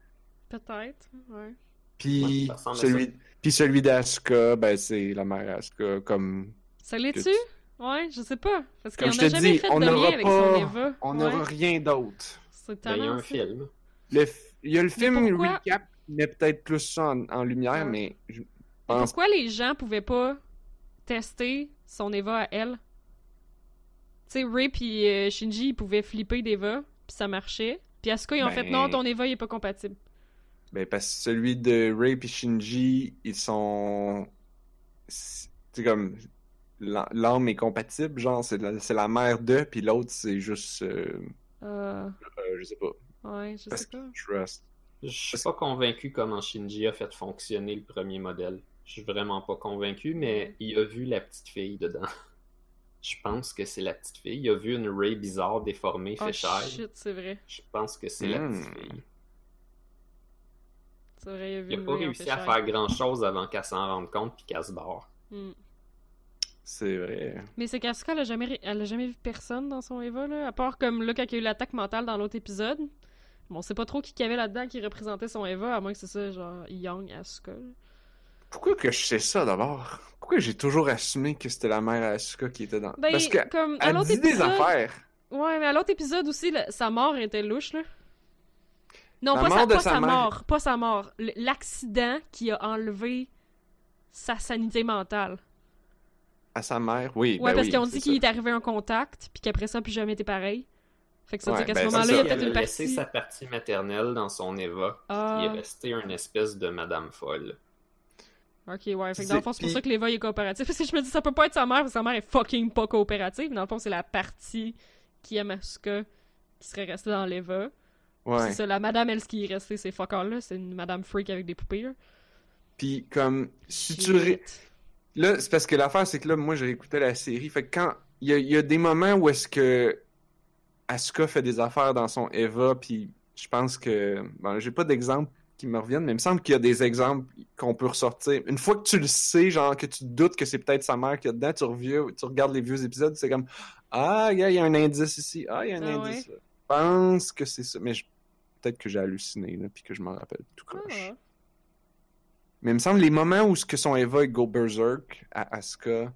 Peut-être. Ouais. Ouais, Puis celui, puis celui d'Asuka, ben c'est la mère Asuka, comme Ça l'est-tu? Que Ouais, je sais pas. Parce qu'il Comme en je a te jamais dis, fait on de lien n'aura avec son pas- Eva. on Ouais. n'aura rien d'autre. C'est Ben, il y a un film. Le f- Il y a le film pourquoi- Recap, mais peut-être plus ça en, en lumière, Ouais. mais je Mais pense pourquoi les gens pouvaient pas tester son Eva à elle? Tu sais, Ray pis euh, Shinji, ils pouvaient flipper d'Eva, puis ça marchait. Puis Asuka, ils ont Ben- fait non, ton Eva, il est pas compatible. Ben, parce que celui de Ray et Shinji, ils sont. C'est comme. l'â- L'âme est compatible, genre, c'est la, c'est la mère de, puis l'autre, c'est juste. euh, Euh, euh, je sais pas. ouais, je Parce sais pas. que trust. Je suis pas convaincu comment Shinji a fait fonctionner le premier modèle. Je suis vraiment pas convaincu, mais il a vu la petite fille dedans. Je pense que c'est la petite fille. Il a vu une Ray bizarre, déformée, Oh fisheye. shit, c'est vrai. Je pense que c'est la Hmm. petite fille. C'est vrai, il a vu Il a une pas réussi à faire grand chose avant qu'elle s'en rende compte puis qu'elle se barre. Hmm. C'est vrai. Mais c'est qu'Asuka, elle a jamais, ré- elle a jamais vu personne dans son Eva, là. À part comme là, quand il y a eu l'attaque mentale dans l'autre épisode. Bon, on sait pas trop qui qu'il y avait là-dedans qui représentait son Eva, à moins que c'est ça, genre Young Asuka. là. Pourquoi que je sais ça d'abord? Pourquoi j'ai toujours assumé que c'était la mère Asuka qui était dans... Ben, Parce que comme à elle l'autre dit des épisode. affaires. Ouais, mais à l'autre épisode aussi, sa mort était louche, là. Non, La pas, mort sa, de pas sa sa mère. mort, pas sa mort. L'accident qui a enlevé sa sanité mentale. À sa mère, oui. Ouais, ben parce oui, qu'on c'est dit qu'il est arrivé un contact, puis qu'après ça, plus jamais été pareil. Fait que ça veut Ouais, dire qu'à ben, ce c'est moment-là, il y a peut-être une a laissé partie. sa partie maternelle dans son Eva. Ah. Il est resté une espèce de madame folle. Ok, ouais. Fait que dans le fond, c'est pour puis- ça que l'Eva est coopératif. Parce que je me dis, ça peut pas être sa mère, parce que sa mère est fucking pas coopérative. Dans le fond, c'est la partie qui aime Asuka qui serait restée dans l'Eva. Ouais. C'est ça, la madame, elle, ce qui est restée, c'est fuck all, là. C'est une madame freak avec des poupées, là. Puis comme, si tu... ré-. Là, c'est parce que l'affaire, c'est que là, moi, j'ai écouté la série. Fait que quand... Il y a, y des moments où est-ce que Asuka fait des affaires dans son Eva, puis je pense que... Bon, j'ai pas d'exemple qui me reviennent, mais il me semble qu'il y a des exemples qu'on peut ressortir. Une fois que tu le sais, genre, que tu doutes que c'est peut-être sa mère qui est dedans, tu, reviens, tu regardes les vieux épisodes, c'est comme « Ah, il y a un indice ici. Ah, il y a un Ah indice. Je pense que c'est ça. Mais je- peut-être que j'ai halluciné, là, puis que je m'en rappelle tout croche. Ah. Mais il me semble les moments où ce que son Eva go berserk à Asuka,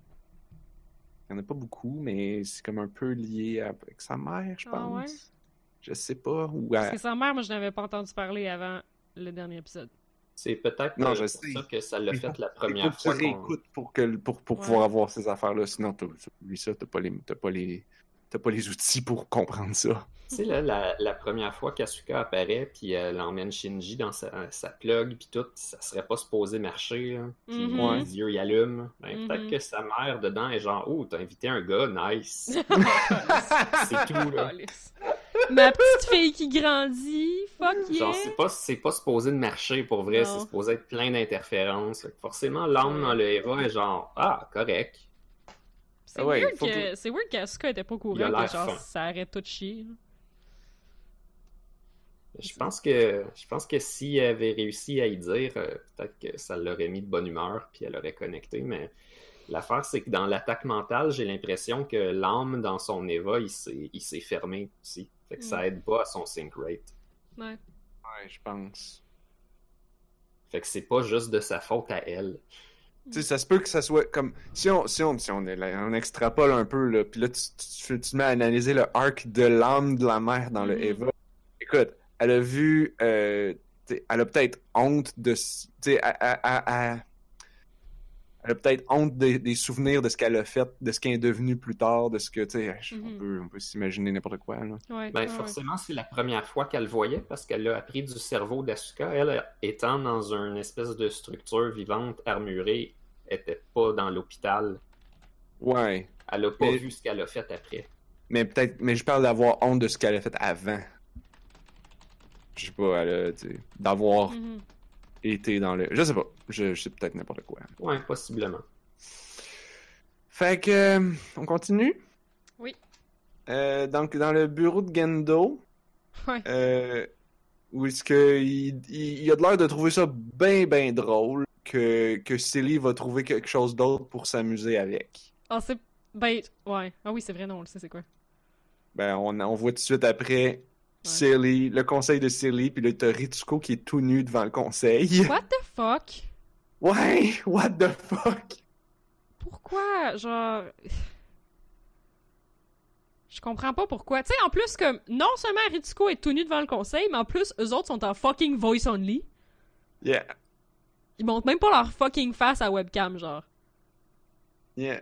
il n'y en a pas beaucoup, mais c'est comme un peu lié avec sa mère, je Ah pense. ouais? Je sais pas. Ou Parce à... que sa mère, moi, je n'avais pas entendu parler avant le dernier épisode. C'est peut-être Non, je pour sais. ça que ça l'a fait faut- la Il faut première que tu fois. réécoutes pour, que, pour, pour Ouais. pouvoir avoir ces affaires-là. Sinon, t'as oublie ça, t'as pas, les, t'as, pas les, t'as pas les outils pour comprendre ça. Tu sais, là, la, la première fois qu'Asuka apparaît, puis elle emmène Shinji dans sa, sa plug, puis tout, ça serait pas supposé marcher, là. Puis. Ouais. les yeux y allument. Ben. Peut-être que sa mère, dedans, est genre « Oh, t'as invité un gars, nice! » C'est tout, là. Ma petite fille qui grandit, fuck yeah! Genre, c'est pas, c'est pas supposé de marcher pour vrai, c'est supposé être plein d'interférences. Forcément, l'âme dans le Eva est genre « Ah, correct. C'est Ah ouais, weird faut que c'est weird qu'Asuka était pas au courant que genre fin. ça arrête tout de chier. Là. » Je pense que je pense que s'il avait réussi à y dire, euh, peut-être que ça l'aurait mis de bonne humeur, puis elle aurait connecté, mais l'affaire, c'est que dans l'attaque mentale, j'ai l'impression que l'âme dans son Eva, il s'est il s'est fermé aussi. Fait que ça Mm. aide pas à son sync rate. Ouais. Ouais, je pense. Fait que c'est pas juste de sa faute à elle. Tu sais, ça se peut que ça soit comme. Si on, si on, si on, est là, on extrapole un peu, là, puis là, tu, tu, tu te mets à analyser le arc de l'âme de la mère dans le Mhm. Eva. Écoute, elle a vu. euh, elle a peut-être honte de. s- Tu sais, elle, elle- elle- a peut-être honte des, des souvenirs de ce qu'elle a fait, de ce qu'elle est devenue plus tard, de ce que. Tu sais, on Mhm. peut, on peut s'imaginer n'importe quoi, là. Ouais, Ben, ouais, forcément, c'est la première fois qu'elle le voyait parce qu'elle a appris du cerveau d'Asuka. Elle, étant dans une espèce de structure vivante armurée, était pas dans l'hôpital. Ouais. Elle a pas Mais- vu ce qu'elle a fait après. Mais peut-être. Mais je parle d'avoir honte de ce qu'elle a fait avant. Je sais pas, d'avoir. Mhm. été dans le. Je sais pas. Je, je sais peut-être n'importe quoi. Ouais, possiblement. Fait que. euh, on continue? Oui. Euh, donc, dans le bureau de Gendo, Ouais. euh, où est-ce que il, il, il a de l'air de trouver ça bien, bien drôle que, que Silly va trouver quelque chose d'autre pour s'amuser avec. Ah, c'est. Ben, ouais. Ah oui, c'est vrai, non, on le sait, c'est quoi. Ben, on, on voit tout de suite après Silly, le conseil de Silly, puis là, t'as Ritsuko qui est tout nu devant le conseil. What the fuck? Ouais, what the fuck? Pourquoi? Genre. Je comprends pas pourquoi. Tu sais, en plus, comme, non seulement Ritsuko est tout nu devant le conseil, mais en plus, eux autres sont en fucking voice only. Yeah, Ils montrent même pas leur fucking face à webcam, genre. yeah.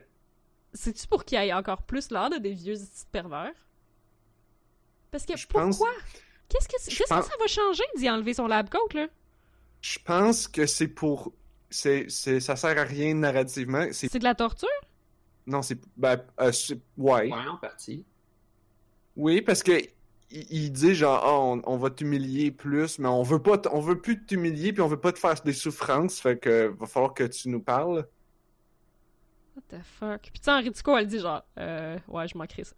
C'est-tu pour qu'ils aient encore plus l'air de des vieux pervers? Parce que Je pense- pourquoi? Qu'est-ce que, qu'est-ce pense- que ça va changer d'y enlever son lab coat, là? Je pense que c'est pour. C'est, c'est, ça sert à rien narrativement. C'est, C'est de la torture? non, c'est. Ben, euh, c'est- ouais. Ouais, en partie. Oui, parce que il, il dit genre, Ah, on, on va t'humilier plus, mais on veut pas, t- on veut plus t'humilier, puis on veut pas te faire des souffrances, fait que va falloir que tu nous parles. What the fuck? Puis tu sais, en Ritsuko, elle dit genre, euh, ouais, je manquerai ça.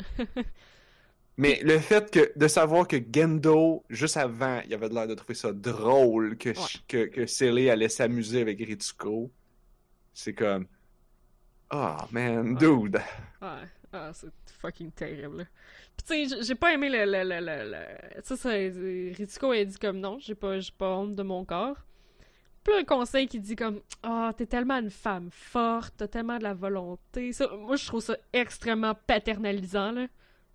Mais le fait que de savoir que Gendo, juste avant, il avait l'air de trouver ça drôle que, Ouais. que, allait s'amuser avec Ritsuko, c'est comme. Ah, man, dude. Ouais, ah, c'est fucking terrible. Puis tu sais, j'ai pas aimé le. le, le, le, le- Tu sais, ça, Ritsuko, elle dit comme non, j'ai pas, j'ai pas honte de mon corps. Puis le conseil qui dit comme Ah, t'es tellement une femme forte, t'as tellement de la volonté. Ça, moi, je trouve ça extrêmement paternalisant, là.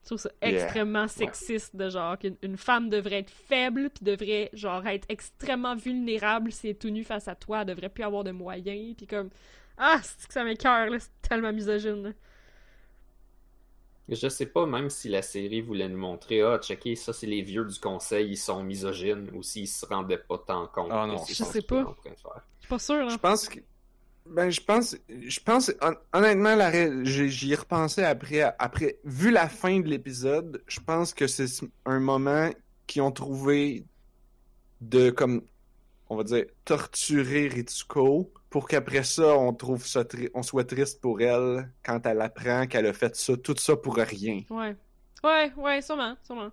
Je trouve ça Yeah. extrêmement sexiste de genre qu'une une femme devrait être faible puis devrait genre être extrêmement vulnérable si elle est tout nue face à toi, elle devrait plus avoir de moyens puis comme ah c'est que ça m'écoeure là, c'est tellement misogyne. là. Je sais pas même si la série voulait nous montrer, ah, checker, ça c'est les vieux du conseil, ils sont misogynes, ou s'ils se rendaient pas tant compte. Ah non, c'est je sais qu'ils sont pas. en train de faire. Je suis pas sûre là. Je pense que. Ben, je pense. Je pense. hon- Honnêtement, j'y ai repensé après, après. Vu la fin de l'épisode, je pense que c'est un moment qu'ils ont trouvé de, comme. On va dire, torturer Ritsuko pour qu'après ça, on trouve ça tri- on soit triste pour elle quand elle apprend qu'elle a fait ça, tout ça pour rien. Ouais. Ouais, ouais, sûrement, sûrement.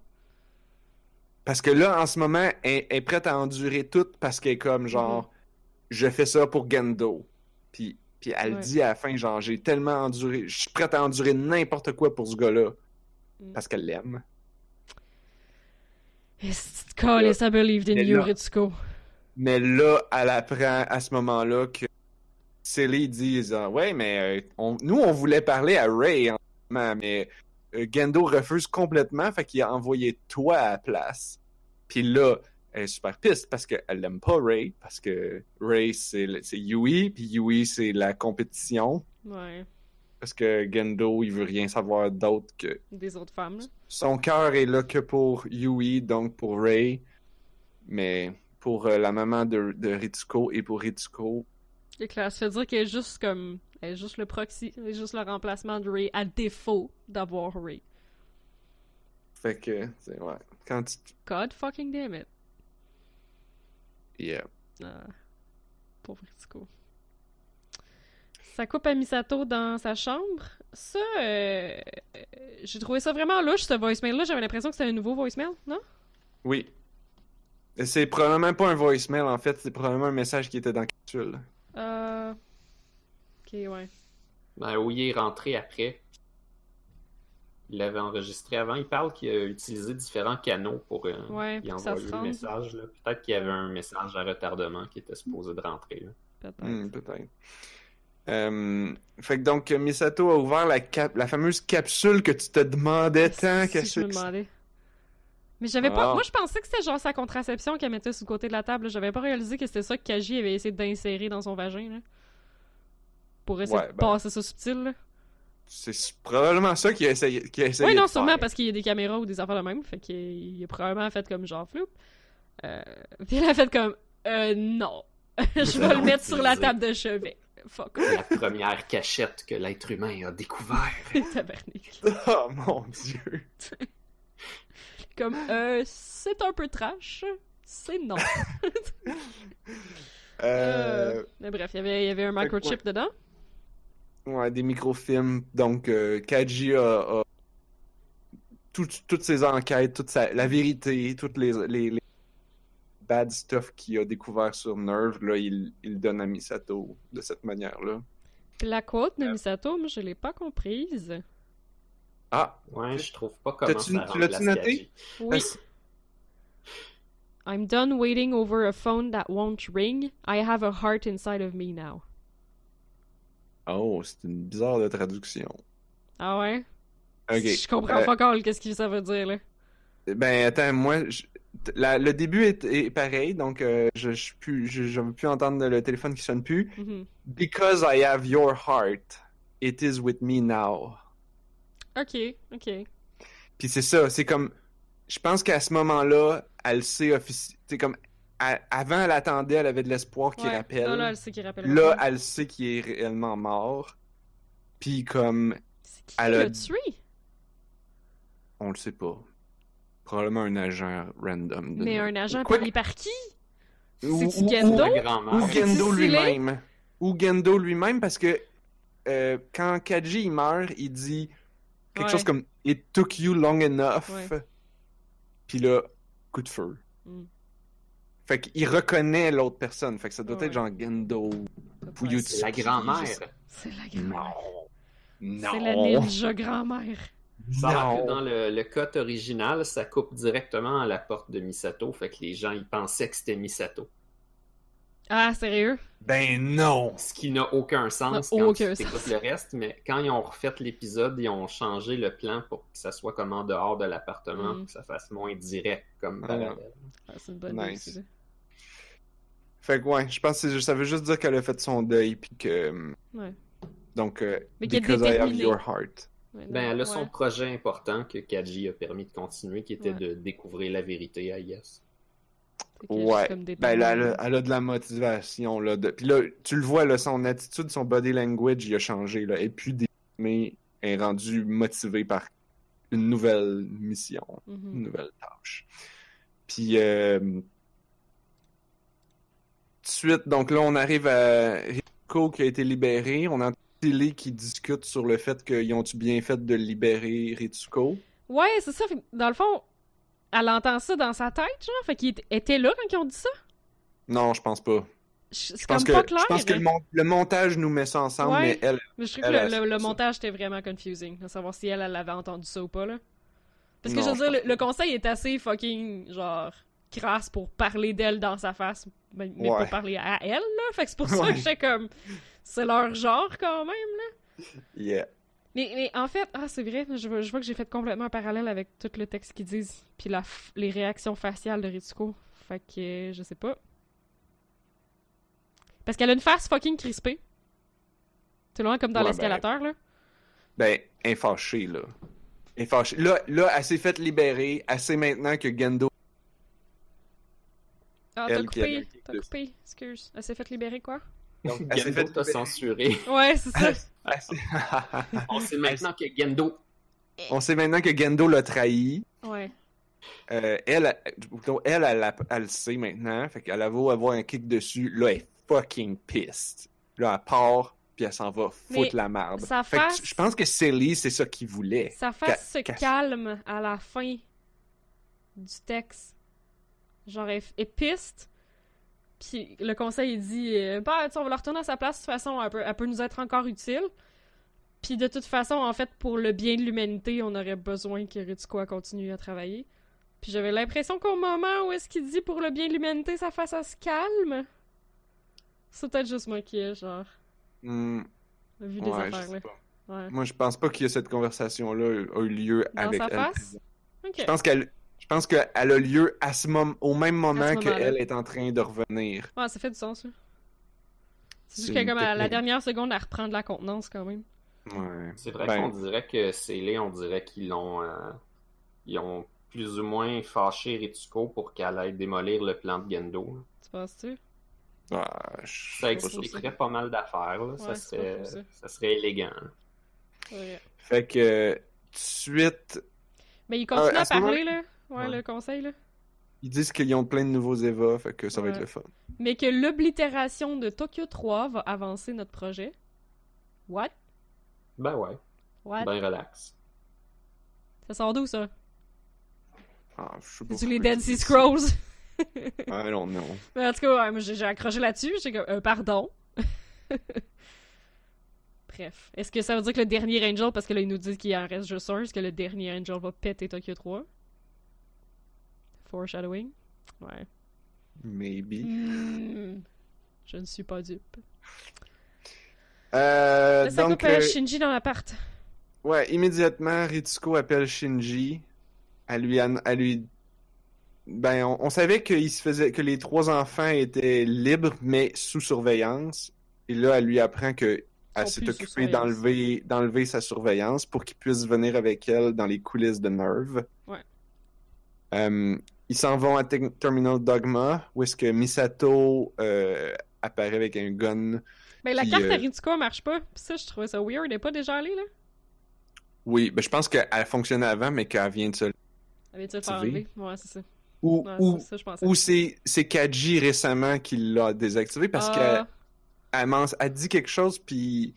Parce que là, en ce moment, elle, elle est prête à endurer tout parce qu'elle est comme genre, je fais ça pour Gendo. Puis, puis elle Ouais. dit à la fin, genre, j'ai tellement enduré, je suis prête à endurer n'importe quoi pour ce gars-là. Mm. Parce qu'elle l'aime. Callis, I believed in Mais you, là- Ritsuko? Mais là, elle apprend à ce moment-là que Silly dit, genre, ouais, mais euh, on- nous, on voulait parler à Ray, en ce moment, mais euh, Gendo refuse complètement, fait qu'il a envoyé toi à la place. Puis là, elle est super piste parce qu'elle l'aime pas Ray, parce que Ray, c'est c'est Yui, puis Yui, c'est la compétition. Ouais. Parce que Gendo, il veut rien savoir d'autre que. Des autres femmes, là. Son cœur est là que pour Yui, donc pour Ray. Mais pour euh, la maman de, de Ritsuko et pour Ritsuko, que là, ça fait dire qu'elle est juste comme. Elle est juste le proxy, elle est juste le remplacement de Ray, à défaut d'avoir Ray. fait que, c'est ouais. Quand tu. God fucking damn it. Yeah. Ah, pauvre Ritsuko. Ça coupe à Misato dans sa chambre. Ça, euh, euh, j'ai trouvé ça vraiment louche, ce voicemail-là. J'avais l'impression que c'était un nouveau voicemail, non? Oui. Et C'est probablement pas un voicemail, en fait, c'est probablement un message qui était dans la capsule. Euh... Ok, ouais. Ben, oui, il est rentré après. Il l'avait enregistré avant. Il parle qu'il a utilisé différents canaux pour euh, Ouais, y envoyer le message. là. Peut-être qu'il y avait un message à retardement qui était supposé de rentrer. là. Peut-être. Hmm, peut-être. Euh, fait que donc, Misato a ouvert la, cap- la fameuse capsule que tu te demandais tant. Si, Qu'est-ce je me demandais. Mais j'avais pas. Ah. Moi, je pensais que c'était genre sa contraception qu'elle mettait sur le côté de la table. là. J'avais pas réalisé que c'était ça que Kaji avait essayé d'insérer dans son vagin. Là. Pour essayer Ouais, de ben, passer ça subtil. Là. C'est probablement ça qu'il a essayé, qu'il a essayé Oui, non, de sûrement faire. parce qu'il y a des caméras ou des affaires de même. Fait qu'il il a probablement fait comme genre flou. Euh, puis elle a fait comme euh, non. je vais le mettre sur la table de chevet. Fuck. La première cachette que l'être humain a découvert. Tabarnak. Oh mon dieu. Comme euh, c'est un peu trash. C'est non. Euh, Mais bref, il y avait, il y avait un microchip dedans. Ouais, des microfilms. Donc, euh, Kaji a, a tout- toutes ses enquêtes, toute sa, la vérité, toutes les, les, les bad stuff qu'il a découvert sur Nerve, là, il, il donne à Misato de cette manière-là. La quote de Misato, moi, je l'ai pas comprise. Ah, Ouais, je trouve pas comment ça tu l'as-tu noté? Oui. I'm done waiting over a phone that won't ring. I have a heart inside of me now. Oh, c'est une bizarre de traduction. Ah ouais? Ok. Je comprends Euh, pas encore qu'est-ce que ça veut dire, là. Ben, attends, moi, je- la- le début est, est pareil, donc euh, je je veux plus entendre le téléphone qui sonne plus. Mhm. Because I have your heart, it is with me now. Ok, ok. Puis c'est ça, c'est comme. Je pense qu'à ce moment-là, elle sait officiellement. C'est comme. Avant, elle attendait, elle avait de l'espoir qu'il Ouais. rappelle. Là, là, elle sait qu'il rappelle. Là, elle sait qu'il est réellement mort. Puis comme. C'est qui elle qui a- l'a tué? On le sait pas. Probablement un agent random. de Mais nom. un agent Quoi- payé par qui? Ou- Gendo? Ou. Gendo lui-même. Ou Gendo lui-même parce que euh, quand Kaji il meurt, il dit quelque Ouais. chose comme It took you long enough. Ouais. Puis là, coup de feu. Mm. Fait qu'il reconnaît l'autre personne. Fait que ça doit Ouais. être genre Gendo. C'est la grand-mère. C'est la grand-mère. Non. C'est la ninja grand-mère. Ça dans le, le cut original, ça coupe directement à la porte de Misato, fait que les gens ils pensaient que c'était Misato. Ah, sérieux? Ben non. Ce qui n'a aucun sens quand aucun tu sens. le reste, mais quand ils ont refait l'épisode, ils ont changé le plan pour que ça soit comme en dehors de l'appartement, Mm. pour que ça fasse moins direct comme Ah. parallèle. Ah, c'est une bonne Nice. idée. Fait que ouais, je pense que c'est- ça veut juste dire qu'elle a fait son deuil. Puis que. Ouais. Donc, euh, because I have your heart. Ouais, Ben, elle a ouais. son projet important que Kaji a permis de continuer, qui était Ouais. de découvrir la vérité à Yes. Ouais. Ben, là, elle, a, elle a de la motivation, là. De... Puis là, tu le vois, là, son attitude, son body language, il a changé, là. Et puis, des... mais elle est rendue motivée par une nouvelle mission, Mhm. une nouvelle tâche. Puis, euh... suite, donc là, on arrive à Rico qui a été libéré. On entend Tilly qui discute sur le fait qu'ils ont-tu bien fait de libérer Ritsuko. Ouais, c'est ça. Dans le fond, elle entend ça dans sa tête, genre. Fait qu'il était- là quand ils ont dit ça? Non, je pense pas. Je- pense comme que, pas clair. je pense que le, mon- le montage nous met ça ensemble, Ouais. mais elle, Mais je trouve que le, montage était vraiment confusing. À savoir si elle, elle avait entendu ça ou pas, là. Parce que Non, je veux dire, le conseil est assez fucking, genre, crasse pour parler d'elle dans sa face, mais, mais Ouais. pas parler à elle, là. Fait que c'est pour ça Ouais. que j'étais comme. C'est leur genre, quand même, là. yeah. Mais, mais en fait, ah, c'est vrai, je vois, je vois que j'ai fait complètement un parallèle avec tout le texte qu'ils disent, puis la les réactions faciales de Ritsuko. Fait que, je sais pas. Parce qu'elle a une face fucking crispée. C'est loin comme dans Ouais, ben, l'escalateur, là. Ben, elle est fâchée, là. Elle est fâchée. Là, là, elle s'est faite libérer. Elle sait maintenant que Gendo... Ah, t'as coupé, t'as coupé, excuse. Elle s'est fait libérer, quoi? Donc, Elle s'est Gendo fait t'a censuré. Ouais, c'est ça. Elle s'est- On sait maintenant que Gendo On sait maintenant que Gendo l'a trahi. ouais. Euh, elle, elle, elle, elle, elle, elle le sait maintenant. Fait qu'elle a beau avoir un kick dessus. Là, elle est fucking pissed. Là, elle part, puis elle s'en va Mais foutre la merde. sa Fait que face- tu- je pense que Célie, c'est ça qu'il voulait. Sa face se Ca- casse- calme à la fin du texte. Genre, est piste. Puis le conseil, il dit euh, Bah, on va la retourner à sa place. De toute façon, elle peut, elle peut nous être encore utile. Puis de toute façon, en fait, pour le bien de l'humanité, on aurait besoin que Ritsuko continue à travailler. Puis j'avais l'impression qu'au moment où est-ce qu'il dit pour le bien de l'humanité, sa face, elle se calme. C'est peut-être juste moi qui ai, genre, Hmm, vu des ouais, je affaires, là. Ouais. Moi, je pense pas que cette conversation-là a eu lieu Dans avec sa elle. face? Ok. Je pense qu'elle, je pense qu'elle a lieu à ce moment, au même moment qu'elle est en train de revenir. Ouais, ça fait du sens, ça. C'est juste que comme à la dernière seconde, elle reprend de la contenance quand même. Ouais. C'est vrai Ben, qu'on dirait que Célé, on dirait qu'ils l'ont. euh, ils ont plus ou moins fâché Ritsuko pour qu'elle aille démolir le plan de Gendo. Tu penses-tu? ah, je- Ça expliquerait pas mal d'affaires. là. ça, serait, fou, ça. ça serait élégant. Ouais. Fait que tout de suite, Mais il continue Euh, à à ce moment- parler, là. Ouais, Ouais. le conseil, là. ils disent qu'ils ont plein de nouveaux Eva, fait que ça va être le fun. Mais que l'oblitération de Tokyo 3 va avancer notre projet. What? Ben ouais, What? ben relax. Ça sort d'où, ça? Ah, je sais pas C'est-tu les Dead ils Sea disent. Scrolls? I don't know. Mais en tout cas, ouais, moi, j'ai j'ai accroché là-dessus. J'ai comme, euh, pardon. Bref. Est-ce que ça veut dire que le dernier Angel, parce que là, il nous dit qu'il en reste juste un, est-ce que le dernier Angel va péter Tokyo 3? Foreshadowing? Ouais. Maybe. Hmm. Je ne suis pas dupe. Euh, Là, ça donc, coupe euh, euh, Shinji dans l'appart. ouais, immédiatement, Ritsuko appelle Shinji. À lui, à lui, ben, on, on savait qu'il se faisait, que les trois enfants étaient libres, mais sous surveillance. Et là, elle lui apprend que elle s'est occupée d'enlever, d'enlever sa surveillance pour qu'il puisse venir avec elle dans les coulisses de Nerve. Ouais. Euh, ils s'en vont à Te- Terminal Dogma, où est-ce que Misato euh, apparaît avec un gun. Mais la carte euh, à Ritsuko marche pas. Pis ça, je trouvais ça weird. Elle est pas déjà allée, là? Oui, ben, je pense qu'elle fonctionnait avant, mais qu'elle vient de se... Elle vient-tu le faire Activé. enlever? Ouais, c'est ça. Ou, Ouais, ou, ça, ou c'est, c'est Kaji récemment qui l'a désactivé parce Ah, qu'elle elle dit quelque chose, puis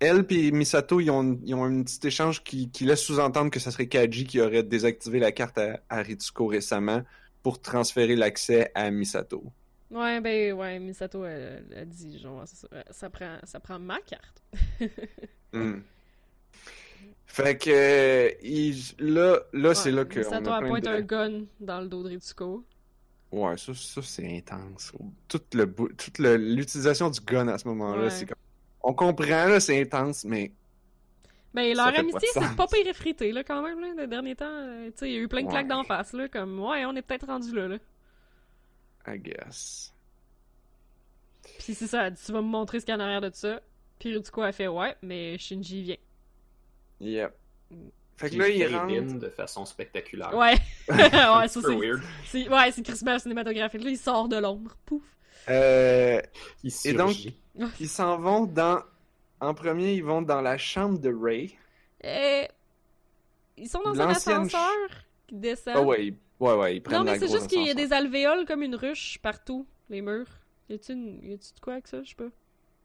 elle et Misato, ils ont, ils ont un petit échange qui, qui laisse sous-entendre que ça serait Kaji qui aurait désactivé la carte à, à Ritsuko récemment pour transférer l'accès à Misato. Ouais, ben, ouais, Misato, elle, dit, genre, ça, ça prend, ça prend ma carte. Hmm. Fait que euh, il- là, là c'est là que. Misato a pointe de- un gun dans le dos de Ritsuko. Ouais, ça, ça c'est intense. Le toute l'utilisation du gun à ce moment-là, Ouais. c'est comme. On comprend, là, c'est intense, mais. Ben, leur amitié, c'est pas pire effrité, là, quand même, là, les derniers temps. euh, Tu sais, il y a eu plein de claques Ouais. d'en face, là, comme, ouais, on est peut-être rendu là, là. I guess. Puis c'est ça, elle dit, tu vas me montrer ce qu'il y a en arrière de ça. Puis Ritsuko a fait, ouais, mais Shinji vient. Yep. Fait que là, il rentre. in de façon spectaculaire. Ouais. Ouais, ça, c'est. weird. c'est- Ouais, c'est Christmas cinématographique. Là, il sort de l'ombre. Pouf. Euh, Il Et donc- surgit. ils s'en vont dans. En premier, ils vont dans la chambre de Ray. Et... Ils sont dans un ascenseur qui descend. Ah ouais, ouais, ouais, ils prennent non, mais c'est juste qu'il y a des alvéoles comme une ruche partout, les murs. Y a-tu une... y a-tu de quoi avec ça? Je sais pas.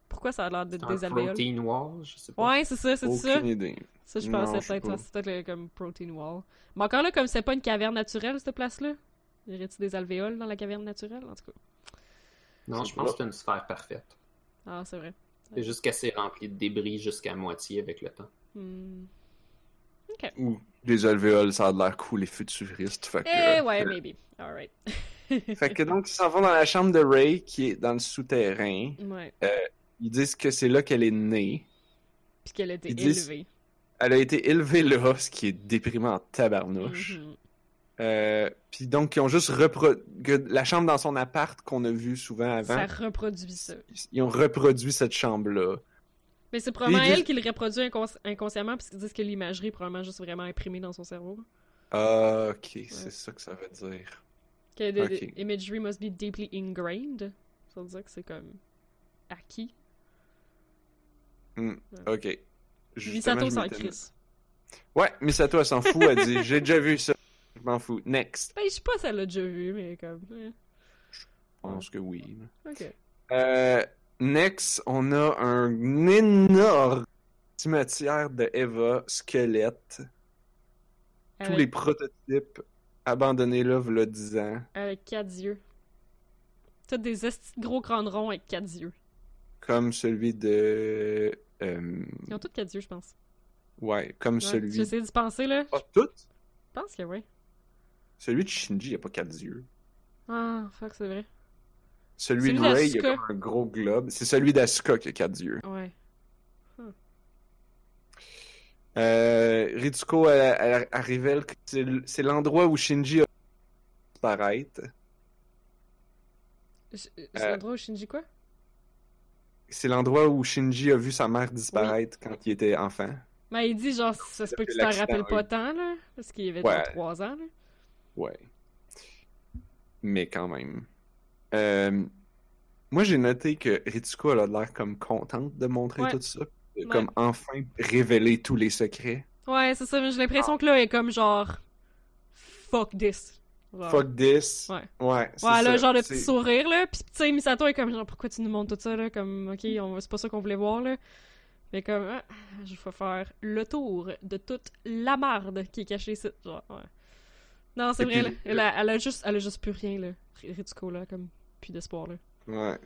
Pourquoi ça a l'air d'être des alvéoles? protein wall, je sais pas. Ouais, c'est ça, c'est ça. Aucune idée. Ça, je pensais peut-être. C'est peut-être comme protein wall. Mais encore là, comme c'est pas une caverne naturelle, cette place-là. Y aurait-tu des alvéoles dans la caverne naturelle, en tout cas? Non, Je pense que c'est une sphère parfaite. Ah, c'est vrai. C'est juste qu'elle s'est remplie de débris jusqu'à moitié avec le temps. Hmm. Ou des alvéoles, ça a l'air cool et futuriste. Fait que, Eh euh, ouais, maybe. Alright. fait que donc, ils s'en vont dans la chambre de Ray, qui est dans le souterrain. Ouais. Ils disent que c'est là qu'elle est née. Puis qu'elle a été Ils disent- élevée. Elle a été élevée là, ce qui est déprimant en tabarnouche. Mhm. Euh, puis donc, ils ont juste reproduit la chambre dans son appart qu'on a vu souvent avant. Ça reproduit ça. Ils ont reproduit cette chambre-là. Mais c'est probablement elle qui le reproduit incons- inconsciemment, parce qu'ils disent que l'imagerie est probablement juste vraiment imprimée dans son cerveau. Ah, ok, c'est ça que ça veut dire. Que the, Ok. the imagery must be deeply ingrained. Ça veut dire que c'est comme acquis. Hmm, Ok. Justement, Misato s'en crisse. Ouais, Misato, elle s'en fout. Elle dit J'ai déjà vu ça. Je m'en fous. Next. Ben, je sais pas si elle l'a déjà vu, mais comme. Je pense que oui. Ok. Euh, next, on a un énorme cimetière de Eva, squelette. Tous les prototypes abandonnés là, v'là 10 ans. avec quatre yeux. Tous des gros crânes ronds avec quatre yeux. Comme celui de. euh, Ils ont tous quatre yeux, je pense. ouais, comme Ouais, celui. J'essaie d'y penser, là. Pas toutes? Je pense que oui. Celui de Shinji, il a pas quatre yeux. Ah, fuck, c'est vrai. Celui, Celui de Ray, il a comme un gros globe. C'est celui d'Asuka qui a quatre yeux. Ouais. Euh, Ritsuko, elle, elle- elle révèle que c'est l'endroit où Shinji a disparaître. C'est Euh, l'endroit où Shinji quoi? C'est l'endroit où Shinji a vu sa mère disparaître quand il était enfant. Ben, il dit genre, ça se peut que tu t'en rappelles pas tant, là. Parce qu'il avait Ouais. genre 3 ans, là. Ouais. Mais quand même. Euh, moi, j'ai noté que Ritsuko elle a l'air comme contente de montrer Ouais. tout ça. Ouais. Comme enfin révéler tous les secrets. Ouais, c'est ça, j'ai l'impression Ah. que là, elle est comme genre. Fuck this. Genre. Fuck this. Ouais. Ouais, c'est Ouais, là, ça. genre C'est- petit sourire, là. Pis, tu sais, Misato est comme, genre, pourquoi tu nous montres tout ça, là? Comme, ok, on... c'est pas ça qu'on voulait voir, là. Mais comme, ah, je vais faire le tour de toute la marde qui est cachée ici. Genre, ouais. Non, c'est vrai, puis, là. Elle a, elle a juste, elle a juste plus rien, là. Ritsuko, là, comme, plus d'espoir, là. Ouais.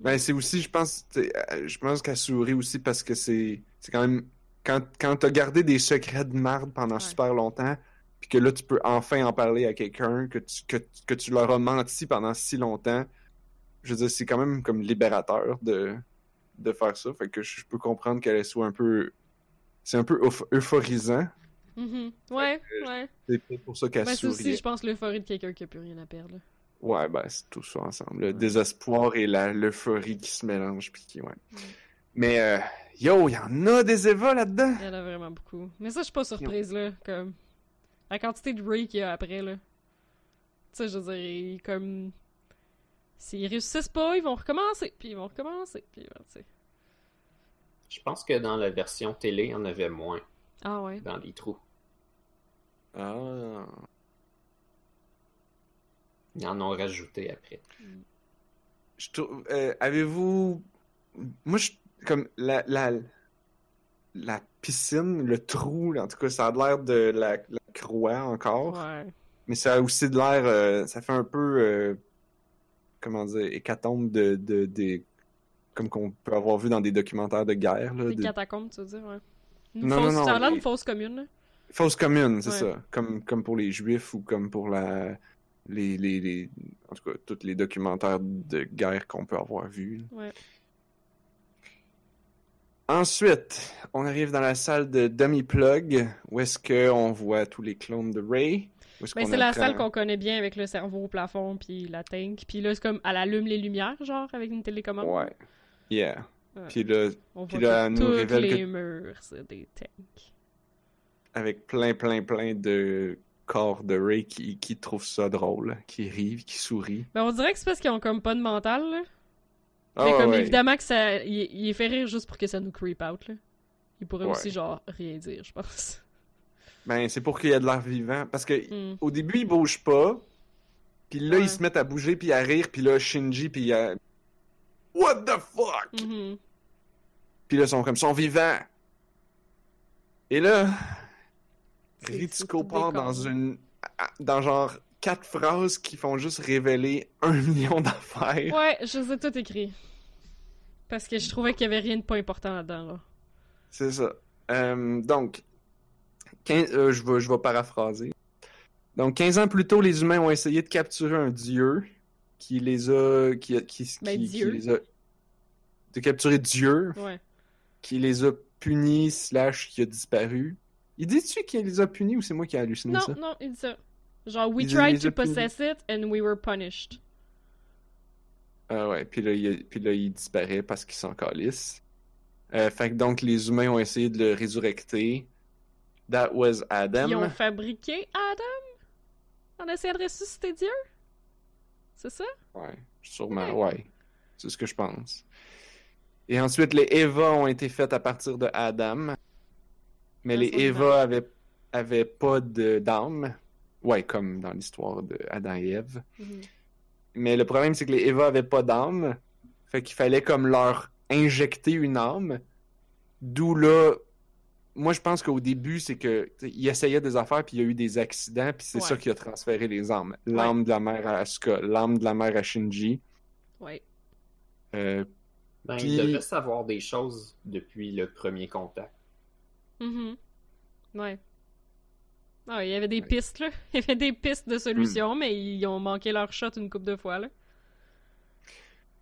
Ben, c'est aussi, je pense, euh, je pense qu'elle sourit aussi parce que c'est, c'est quand même, quand, quand t'as gardé des secrets de marde pendant Ouais. super longtemps, puis que là, tu peux enfin en parler à quelqu'un, que tu, que, que tu leur as menti pendant si longtemps, je veux dire, c'est quand même comme libérateur de, de faire ça. Fait que je, peux comprendre qu'elle soit un peu, c'est un peu euph- Mhm. Ouais, ouais. C'est peut-être pour ça qu'elle Ben, c'est sourit. aussi, je pense, l'euphorie de quelqu'un qui a plus rien à perdre, là. Ouais, ben, c'est tout ça ensemble. Le Ouais. désespoir et la l'euphorie qui se mélangent, puis qui, ouais. Ouais. Mais, euh, yo, il y en a des Eva là-dedans! Il y en a vraiment beaucoup. Mais ça, je suis pas surprise, là. Comme. La quantité de Ray qu'il y a après, là. Tu sais, je veux dire, il- comme. S'ils réussissent pas, ils vont recommencer. Puis ils vont recommencer. Puis, ben, tu sais. Je pense que dans la version télé, il y en avait moins Ah ouais. dans les trous. Ah. Ils en ont rajouté après. Je trouve, euh, avez-vous, moi, je, comme, la, la, la piscine, le trou, en tout cas, ça a l'air de la, la croix encore. Ouais. Mais ça a aussi de l'air. euh, ça fait un peu. euh, comment dire Hécatombe de, de, des. Comme qu'on peut avoir vu dans des documentaires de guerre. Là, Des de- catacombes, tu veux dire, ouais. Une Non, fausse, non, non, ça a l'air d'une fausse commune, là. Fausse commune, c'est Ouais. ça. Comme, comme pour les Juifs ou comme pour la. Les, les, les- En tout cas, tous les documentaires de guerre qu'on peut avoir vus. Ouais. Ensuite, on arrive dans la salle de Dummy Plug, où est-ce qu'on voit tous les clones de Ray. Ben, c'est la salle qu'on connaît bien avec le cerveau au plafond puis la tank. Puis là, c'est comme, elle allume les lumières, genre, avec une télécommande. Ouais. Yeah. Ouais. Puis là, On puis voit là, que elle nous tous révèle les que- murs, c'est des tanks. avec plein, plein, plein de corps de Ray qui, qui trouvent ça drôle, qui rient, qui sourient. Ben, on dirait que c'est parce qu'ils ont comme pas de mental, là. Ah Mais comme ouais. évidemment que ça. Il, il est fait rire juste pour que ça nous creep out, là. Il pourrait Ouais. aussi, genre, rien dire, je pense. Ben, c'est pour qu'il y ait de l'air vivant. Parce que Hmm. au début, ils bougent pas. Puis là, Ouais. ils se mettent à bouger, puis à rire. Puis là, Shinji, puis à... What the fuck? Mhm. Puis là, ils sont comme, ils sont vivants. Et là, Ritsuko part dans une... Dans genre quatre phrases qui font juste révéler un million d'affaires. Ouais, je les ai tout écrits. Parce que je trouvais qu'il y avait rien de pas important là-dedans, là. C'est ça. Euh, donc, 15 euh, je, vais, je vais paraphraser. Donc, 15 ans plus tôt, les humains ont essayé de capturer un dieu qui les a. qui, qui, qui, Ben, qui Dieu. les a. de capturer Dieu, Ouais. qui les a punis, slash, qui a disparu. Il dit-tu qu'il les a punis ou c'est moi qui ai halluciné Non, ça? non, il dit ça. Genre, we Il tried to punis. possess it and we were punished. Ah ouais, puis là, il, puis là, il disparaît parce qu'il s'en calisse. Euh, fait que donc, les humains ont essayé de le résurrecter. That was Adam. Ils ont fabriqué Adam? En essayant de ressusciter Dieu? C'est ça? Ouais, sûrement, ouais. C'est ce que je pense. Et ensuite, les Eva ont été faites à partir de Adam. Mais les Eva avaient, avaient pas d'âme. Ouais, comme dans l'histoire de Adam et Ève. Mhm. Mais le problème, c'est que les Eva avaient pas d'âme. Fait qu'il fallait comme leur injecter une âme. D'où là. Moi, je pense qu'au début, c'est que ils essayaient des affaires, puis il y a eu des accidents, puis c'est Ouais. ça qui a transféré les âmes. L'âme de la mère à Asuka, l'âme de la mère à Shinji. Ouais. Euh, Ben, Puis- il devait savoir des choses depuis le premier contact. Mhm. Ouais. Ah, il y avait des Ouais. pistes, là. Il y avait des pistes de solutions, mais ils ont manqué leur shot une couple de fois, là.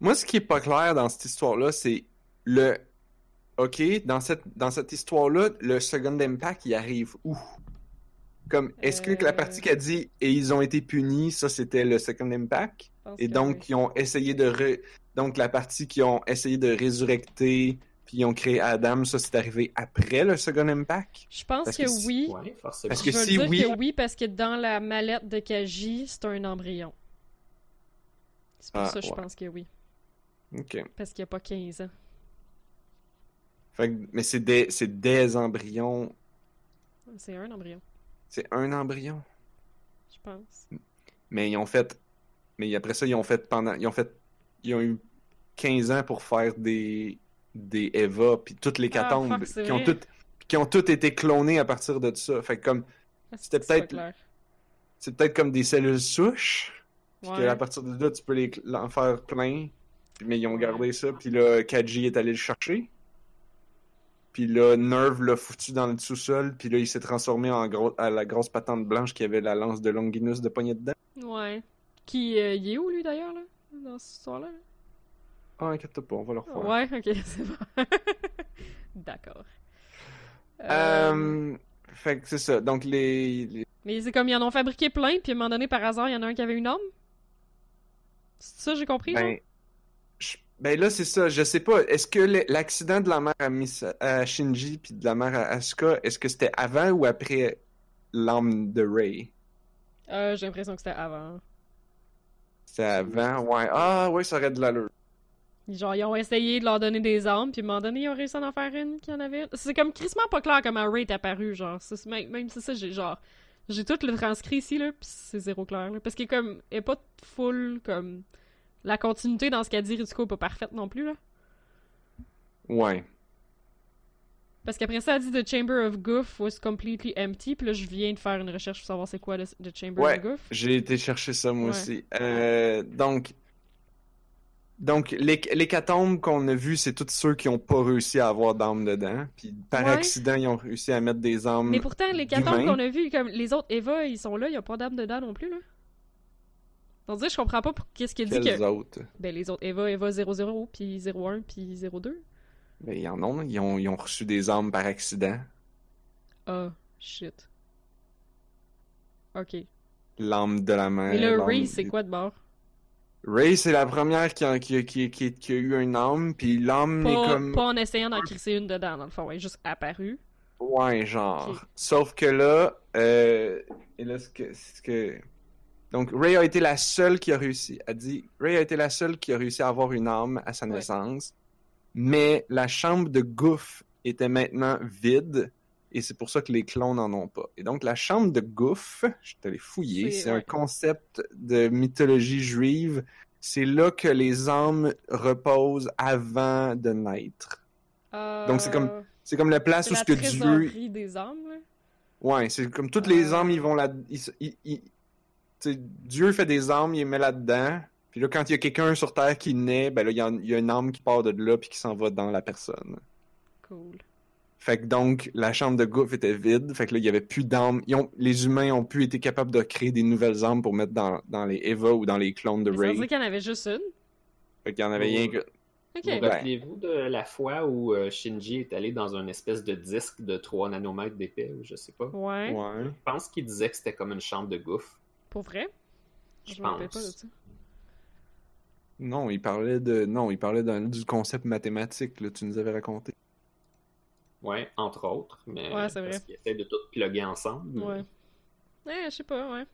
Moi, ce qui est pas clair dans cette histoire-là, c'est le. Ok, dans cette, dans cette histoire-là, le Second Impact, il arrive où? Comme, est-ce que la partie qui a dit et ils ont été punis, ça c'était le Second Impact? Je pense Et donc, oui. ils ont essayé de. ré- Donc, la partie qui ont essayé de résurrecter, puis ils ont créé Adam, ça c'est arrivé après le Second Impact? Je pense parce que, que si- oui. Ouais, forcément. Parce que Je veux si dire oui- que oui, parce que dans la mallette de Kaji, c'est un embryon. C'est pour Ah, ça que je ouais. pense que oui. Ok. Parce qu'il n'y a pas 15 ans. Fait que- mais c'est des, c'est des embryons. C'est un embryon, C'est un embryon. je pense. Mais ils ont fait. Mais après ça, ils ont fait pendant. Ils ont fait. Ils ont eu 15 ans pour faire des. Des Eva, puis toutes les Ah, catombes fuck, c'est qui ont toutes qui ont toutes été clonées à partir de ça. Fait que comme Ah, C'était peut-être- c'est peut-être comme des cellules souches, puis Ouais. qu'à partir de là tu peux les en faire plein. Mais ils ont Ouais. gardé ça, puis là Kaji est allé le chercher. Puis là Nerve l'a foutu dans le sous-sol, puis là il s'est transformé en gros à la grosse patente blanche qui avait la lance de Longinus de poignée dedans. Ouais. Qui, euh, il est où, lui, d'ailleurs, là? Dans cette histoire-là? là? Ah, inquiète pas, on va le refaire. Ouais, ok, c'est bon. D'accord. Euh, Euh, Fait que c'est ça. Donc les, les- Mais c'est comme, ils en ont fabriqué plein, puis à un moment donné, par hasard, il y en a un qui avait une arme? C'est ça, j'ai compris, ben, ben là c'est ça. Je sais pas. Est-ce que l'accident de la mère à, Misa- à Shinji puis de la mère à Asuka, est-ce que c'était avant ou après l'âme de Ray Euh, j'ai l'impression que c'était avant. C'était avant. Ouais. Ah ouais, ça aurait de l'allure. Genre, ils ont essayé de leur donner des armes, puis à un moment donné, ils ont réussi à en faire une qui en avait. C'est comme crissement pas clair comment Ray est apparu, genre. Même, même c'est ça, j'ai genre. J'ai tout le transcrit ici, là, pis c'est zéro clair, là. Parce qu'il est comme. Elle est pas full, comme. La continuité dans ce qu'a dit Ritsuko est pas parfaite non plus, là. Ouais. Parce qu'après ça, elle dit The Chamber of Goof was completely empty. Puis là, je viens de faire une recherche pour savoir c'est quoi le, The Chamber Ouais. of Goof. J'ai été chercher ça moi Ouais. aussi. Euh, donc, donc catombes qu'on a vues, c'est tous ceux qui ont pas réussi à avoir d'âme dedans. Puis par Ouais. accident, ils ont réussi à mettre des âmes. Mais pourtant, les catombes d'humains. qu'on a vues, comme les autres Eva, ils sont là, il n'y a pas d'âme dedans non plus, là. On dirait, je comprends pas pour qu'est-ce qu'il dit que. autres? Ben, les autres Eva, Eva 00, puis 01, puis 02. Ben, ils en ont, ils ont, ils ont reçu des âmes par accident. Ah, shit. Ok. L'âme de la. Mais là, l'âme Ray, c'est quoi de bord Ray, c'est la première qui a, qui, a- qui, qui qui a eu une âme, puis l'âme est comme. pas en essayant d'en crisser une dedans, dans le fond, elle est juste apparue. Ouais, genre. Sauf que là, euh, et là, ce que, ce que... Donc, Ray a été la seule qui a réussi. Dit, Ray a été la seule qui a réussi à avoir une âme à sa Ouais. naissance, mais la chambre de Goof était maintenant vide, et c'est pour ça que les clones n'en ont pas. Et donc, la chambre de Goof, je suis allé fouiller, C'est- un concept de mythologie juive. C'est là que les âmes reposent avant de naître. Donc, c'est comme- Euh, C'est comme la place où la ce que Dieu des âmes, là. Ouais, c'est comme toutes les Ah. âmes, ils vont là. ils se- ils- ils- Dieu fait des âmes, il les met là-dedans. Puis là, quand il y a quelqu'un sur Terre qui naît, ben là, il y, a, il y a une âme qui part de là puis qui s'en va dans la personne. Cool. Fait que donc, la chambre de Goof était vide. Fait que là, il y avait plus d'âmes. Ont- Les humains ont pu été capables de créer des nouvelles âmes pour mettre dans, dans les Eva ou dans les clones de Mais ça veut Ray. dire qu'il y en avait juste une? Fait qu'il y en avait rien que. Ok. Vous rappelez-vous de la fois où euh, Shinji est allé dans une espèce de disque de 3 nanomètres d'épais, ou je sais pas? Ouais. Ouais. Je pense qu'il disait que c'était comme une chambre de gouffre. Pour vrai? Je me rappelle pense. pas de ça. Non, il parlait de. Non, il parlait du concept mathématique, là, tu nous avais raconté. Ouais, entre autres. Mais Ouais, c'est vrai. parce qu'il essaie de tout plugger ensemble. mais- Ouais. Ouais, je sais pas, ouais.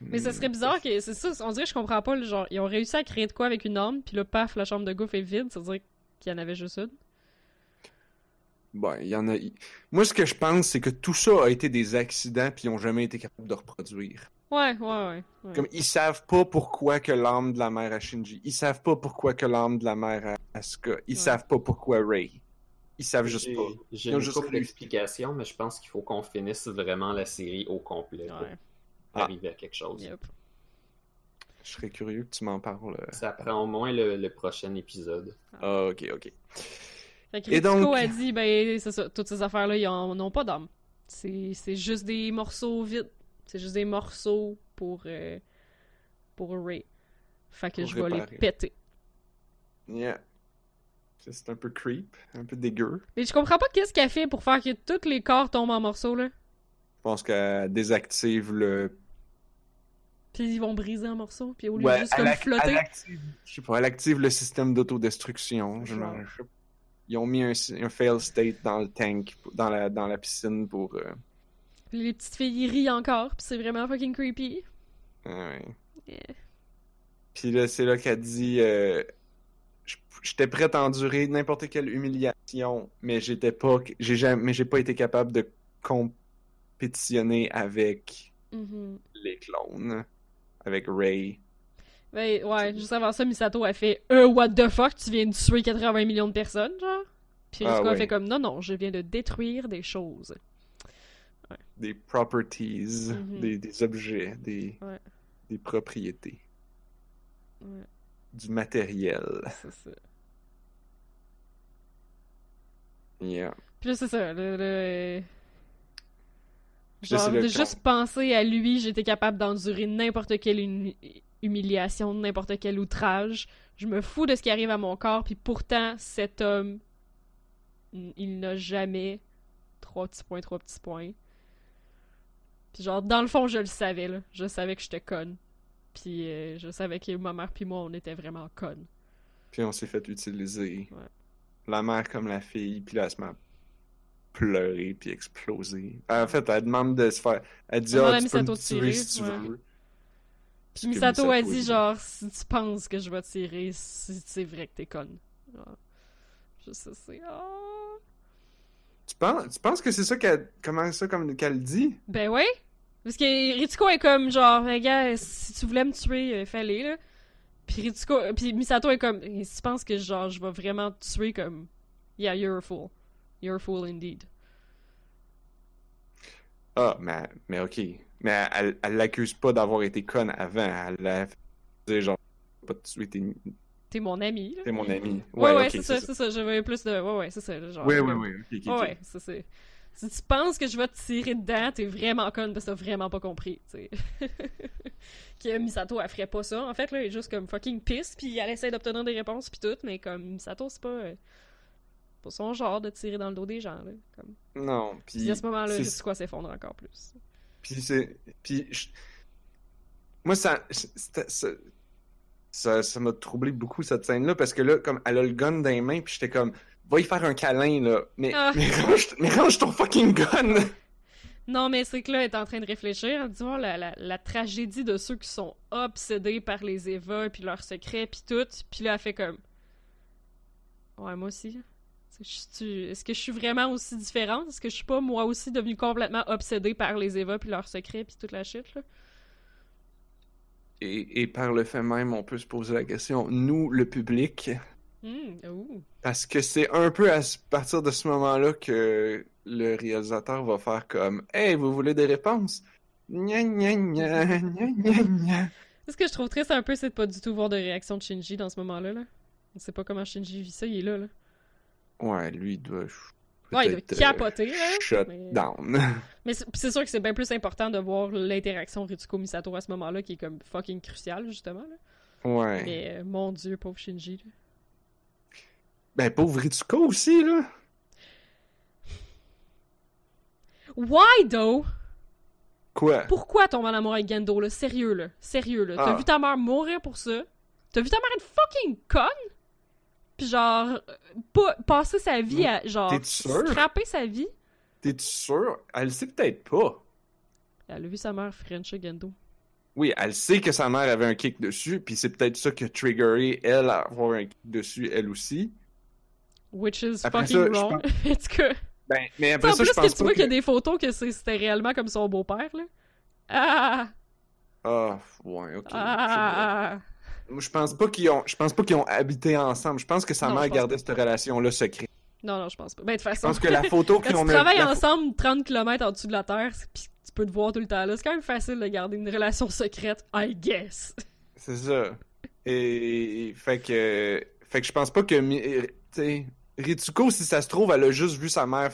Mais ça Hmm. serait bizarre que. C'est ça, on dirait que je comprends pas. le Genre, ils ont réussi à créer de quoi avec une arme, puis là, paf, la chambre de gouffre est vide. Ça veut dire qu'il y en avait juste une. Bon, il y en a. Moi, ce que je pense, c'est que tout ça a été des accidents, puis ils ont jamais été capables de reproduire. Ouais, ouais, ouais. ouais. Comme ils savent pas pourquoi que l'âme de la mère à Shinji. Ils savent pas pourquoi que l'âme de la mère à Asuka. Ils Ouais. savent pas pourquoi Ray. Ils savent juste pas. J'ai une juste d'explications, mais je pense qu'il faut qu'on finisse vraiment la série au complet pour. Ah. arriver à quelque chose. Yep. Je serais curieux que tu m'en parles. Ça prend au moins le, le prochain épisode. Ah, ok, ok. Fait que Et donc- a dit, ben, c'est ça, toutes ces affaires-là, ils n'ont pas d'âme. C'est c'est juste des morceaux vides. C'est juste des morceaux pour, euh, pour Ray. Fait que Pour je vais les péter. Yeah. C'est un peu creep, un peu dégueu. Mais je comprends pas qu'est-ce qu'elle fait pour faire que tous les corps tombent en morceaux, là. Je pense qu'elle désactive le. Puis ils vont briser en morceaux, puis au lieu Ouais, de juste comme flotter. elle active, je sais pas, elle active le système d'autodestruction. Je. Ils ont mis un, un fail state dans le tank, dans la, dans la piscine pour. euh, les petites filles rient encore, puis c'est vraiment fucking creepy. ouais. Yeah. Puis là, c'est là qu'elle dit euh, J'étais prête à endurer n'importe quelle humiliation, mais j'étais pas. J'ai jamais, mais j'ai pas été capable de compétitionner avec Mhm. les clones. Avec Ray. Ben, ouais, juste avant ça, Misato a fait Euh, what the fuck, tu viens de tuer 80 millions de personnes, genre? Puis Ah, Ritsuko a ouais. fait comme Non, non, je viens de détruire des choses. Des properties, Mhm. des, des objets, des, Ouais. des propriétés, Ouais, du matériel. c'est ça. Yeah. Puis là, c'est ça, le. le- Genre, de juste penser à lui, j'étais capable d'endurer n'importe quelle humi- humiliation, n'importe quel outrage. Je me fous de ce qui arrive à mon corps, puis pourtant, cet homme, il n'a jamais trois petits points, trois petits points. Puis genre, dans le fond, je le savais, là. Je savais que j'étais conne. Puis euh, je savais que ma mère puis moi, on était vraiment connes. Puis on s'est fait utiliser. Ouais. La mère comme la fille, puis là, elle se met à pleurer, puis exploser. En fait, elle demande de se faire... Elle dit, ah, à tu peux me tirer, si tu veux. Puis Misato a dit, dit. genre, si tu penses que je vais tirer, si c'est vrai que t'es conne. Genre, je sais, c'est... ah. Tu penses, tu penses que c'est ça qu'elle... Comment ça, comme qu'elle dit? Ben ouais! Parce que Ritsuko est comme, genre, gars, si tu voulais me tuer, euh, fallait, là. Puis Ritsuko... Puis Misato est comme, si tu penses que, genre, je vais vraiment te tuer, comme... Yeah, you're a fool. You're a fool indeed. Ah, mais, mais ok. Mais elle, elle l'accuse pas d'avoir été conne avant. Elle l'a fait genre, pas de suite, T'es mon ami. T'es mon ami. Ouais, ouais, c'est ça, c'est ça. Je veux plus de. Ouais, ouais, c'est ça. Genre, Ouais, ouais, ouais. Ouais, ça c'est. Si tu penses que je vais te tirer dedans, t'es vraiment conne parce que t'as vraiment pas compris, tu sais. que Misato, elle ferait pas ça. En fait, là, elle est juste comme fucking pisse, puis elle essaie d'obtenir des réponses, puis tout, mais comme Misato, c'est pas. euh, pas son genre de tirer dans le dos des gens, là. Comme... Non, Puis puis. à ce moment-là, c'est- c'est quoi s'effondre encore plus. Puis c'est. Puis. je- Moi, ça. ça- Ça m'a troublé beaucoup cette scène-là parce que là, comme elle a le gun dans les mains, puis j'étais comme, va y faire un câlin, là. Mais, Ah. mais, range, mais range ton fucking gun! Non, mais c'est que là, elle est en train de réfléchir, en disant la, la, la tragédie de ceux qui sont obsédés par les Eva, puis leurs secrets, puis tout. Puis là, elle fait comme. Ouais, moi aussi. Est-ce que je suis- Est-ce que je suis vraiment aussi différente? Est-ce que je suis pas, moi aussi, devenue complètement obsédée par les Eva, puis leurs secrets, puis toute la shit, là? Et, et par le fait même, on peut se poser la question, nous, le public, Hum, ouh. parce que c'est un peu à partir de ce moment-là que le réalisateur va faire comme Hey, vous voulez des réponses? Gna gna gna gna. Ce que je trouve triste un peu, c'est de pas du tout voir de réaction de Shinji dans ce moment-là, là. On sait pas comment Shinji vit ça, il est là, là. Ouais, lui, il doit. Ouais, il doit euh, capoter, là. Shut mais- down. Mais c'est sûr que c'est bien plus important de voir l'interaction Ritsuko-Misato à ce moment-là, qui est comme fucking crucial, justement. Là. Ouais. Mais euh, mon dieu, pauvre Shinji. là. Ben, pauvre Ritsuko aussi, là. Why, though? Quoi? Pourquoi tomber en amour avec Gendo, là? Sérieux, là. Sérieux, là. T'as Ah. vu ta mère mourir pour ça? T'as vu ta mère être fucking conne? Pis genre, pas, passer sa vie à, genre, scraper sa vie? T'es-tu sûr? Elle le sait peut-être pas. Elle a vu sa mère French Gendo. Oui, elle sait que sa mère avait un kick dessus, puis c'est peut-être ça qui a triggeré elle à avoir un kick dessus, elle aussi. Which is Après fucking ça, wrong. en tout cas. Ben, mais Tu après sais, en ça, plus que tu pas vois que... qu'il y a des photos que c'était réellement comme son beau-père, là. Ah! Ah, ouais, ok. Ah! Je pense pas qu'ils ont, je pense pas qu'ils ont habité ensemble. Je pense que sa Non, je mère gardait cette relation-là secrète. Non, non, je pense pas. Ben, de toute Je façon, pense que la photo quand qu'on tu travailles la ensemble 30 km en dessous de la Terre, pis tu peux te voir tout le temps là, c'est quand même facile de garder une relation secrète, I guess. C'est ça. Et fait que, fait que je pense pas que, tu sais, Ritsuko, si ça se trouve, elle a juste vu sa mère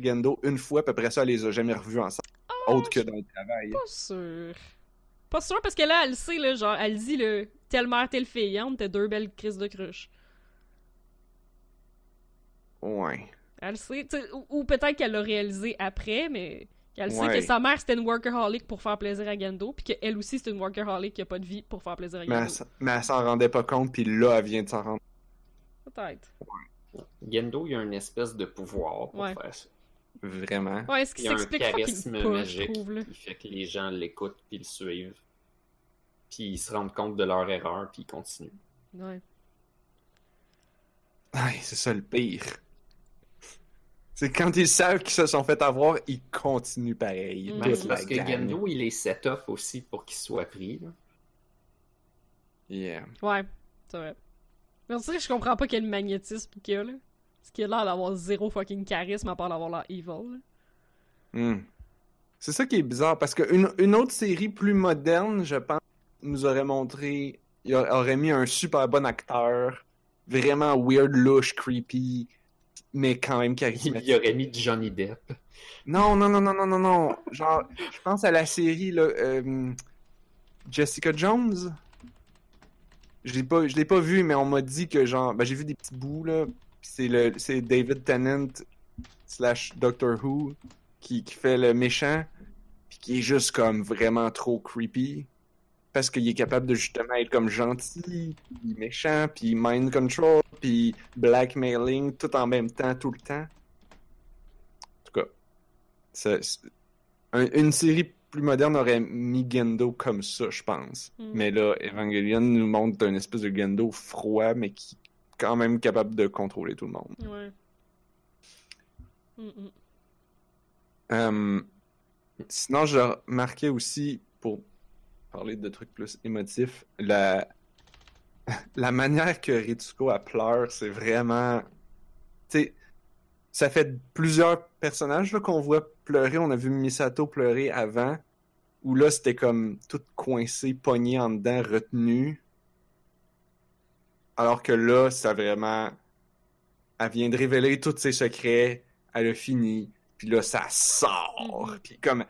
Gendo une fois, puis après ça, elle les a jamais revus ensemble, autre que dans le travail. Pas sûr. Pas sûr parce que là, elle sait, là, genre, elle dit, le telle mère, telle fille, hein, t'es deux belles crises de cruche. Ouais. Elle sait, tu sais, ou, ou peut-être qu'elle l'a réalisé après, mais qu'elle sait Ouais. que sa mère c'était une workaholic pour faire plaisir à Gendo, puis qu'elle aussi c'est une workaholic qui a pas de vie pour faire plaisir à Mais elle, Gendo. mais elle s'en rendait pas compte, puis là, elle vient de s'en rendre. Peut-être. Gendo, il a une espèce de pouvoir pour Ouais. faire ça. Vraiment. Ouais, ce qui Il a un s'explique pas, je magique trouve, là. qui fait que les gens l'écoutent puis le suivent. Puis ils se rendent compte de leur erreur puis ils continuent. Ouais. C'est ça le pire. C'est quand ils savent qu'ils se sont fait avoir, ils continuent pareil. Mm. Ben, toute c'est la parce que gang. Gendo, il est set-off aussi pour qu'il soit pris. là. Yeah. Ouais, c'est vrai. Mais on dirait que je comprends pas quel magnétisme qu'il y a, là. Parce qu'il a l'air d'avoir zéro fucking charisme à part d'avoir l'air evil. Hmm. C'est ça qui est bizarre, parce qu'une une autre série plus moderne, je pense, nous aurait montré, il aurait mis un super bon acteur, vraiment weird, louche, creepy, mais quand même Il charismatique. y aurait mis Johnny Depp. Non, non, non, non, non, non, non. Genre, je pense à la série, là, euh, Jessica Jones. Je l'ai pas, je l'ai pas vu, mais on m'a dit que, genre, ben, j'ai vu des petits bouts, là. C'est le, c'est David Tennant slash Doctor Who qui, qui fait le méchant, puis qui est juste comme vraiment trop creepy. Parce qu'il est capable de justement être comme gentil, puis méchant, puis mind control, puis blackmailing, tout en même temps, tout le temps. En tout cas, un- une série plus moderne aurait mis Gendo comme ça, je pense. Mm. Mais là, Evangelion nous montre un espèce de Gendo froid, mais qui quand même capable de contrôler tout le monde. Ouais. Mm, mm. Euh, sinon, j'ai remarqué aussi, pour parler de trucs plus émotifs, la, la manière que Ritsuko elle pleure, c'est vraiment. Tu sais, ça fait plusieurs personnages qu'on voit pleurer. On a vu Misato pleurer avant, où là, c'était comme tout coincé, pogné en dedans, retenu. Alors que là, ça vraiment. Elle vient de révéler tous ses secrets, elle a fini, puis là, ça sort. Mhm. Puis comme,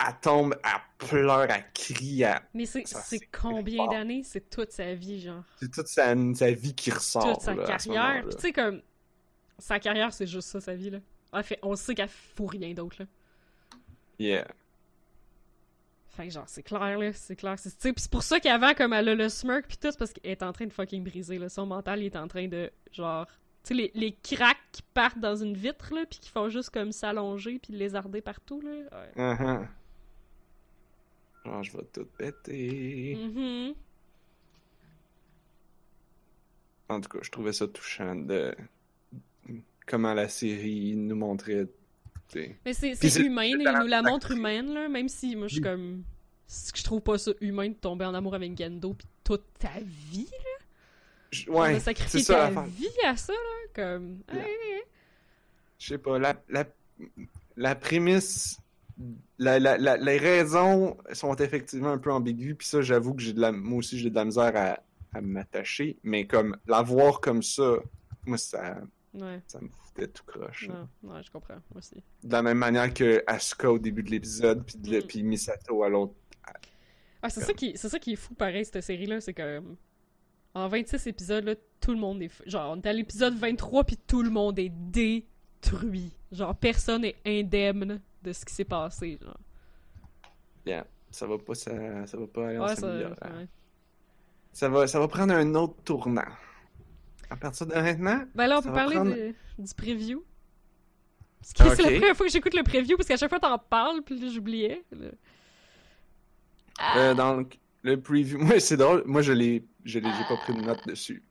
elle tombe, elle pleure, elle crie, elle- Mais c'est combien d'années? C'est toute sa vie, genre. c'est toute sa, sa vie qui ressort. toute sa là, carrière. Puis tu sais, comme. Sa carrière, c'est juste ça, sa vie, là. Elle fait, on sait qu'elle fout rien d'autre, là. Yeah. Fait que genre, c'est clair, là, c'est clair. C'est pis pour ça qu'avant, comme elle a le smirk pis tout, c'est parce qu'elle est en train de fucking briser, là. Son mental, il est en train de, genre... Tu sais, les, les cracks qui partent dans une vitre, là, pis qui font juste comme s'allonger pis lézarder partout, là. Ouais. Uh-huh. Genre, je vais tout péter. Mhm. En tout cas, je trouvais ça touchant de comment la série nous montrait. Mais c'est Puis humain, il nous la montre humaine, là, même si moi, je suis Oui. comme... Je trouve pas ça humain de tomber en amour avec Gendo pis toute ta vie, Je- On Ouais, ça ta vie à ça, là, comme... Hey, Je sais pas, la, la, la prémisse, la, la, la- les raisons sont effectivement un peu ambiguës, puis ça, j'avoue que j'ai de la, moi aussi, j'ai de la misère à, à m'attacher, mais comme, la voir comme ça, moi, ça, Ouais, ça me foutait tout croche. non, je comprends, moi aussi. De la même manière que Asuka au début de l'épisode, puis, de- Mm. puis Misato à l'autre. Ah, c'est ça qui c'est ça qui est fou pareil cette série là, c'est que en 26 épisodes là, tout le monde est fou. genre on est à l'épisode 23 puis tout le monde est détruit. Genre personne est indemne de ce qui s'est passé, genre. Yeah, ça va pas, ça, ça va pas aller en Ouais, ça, ouais. Ça va, ça va prendre un autre tournant. À partir de maintenant, Ben là on peut parler prendre- de- du preview. Parce que Ah, c'est la première fois que j'écoute le preview parce qu'à chaque fois t'en parles puis j'oubliais. euh, dans le, le preview, moi c'est drôle, moi je l'ai, je l'ai, j'ai pas pris de note dessus.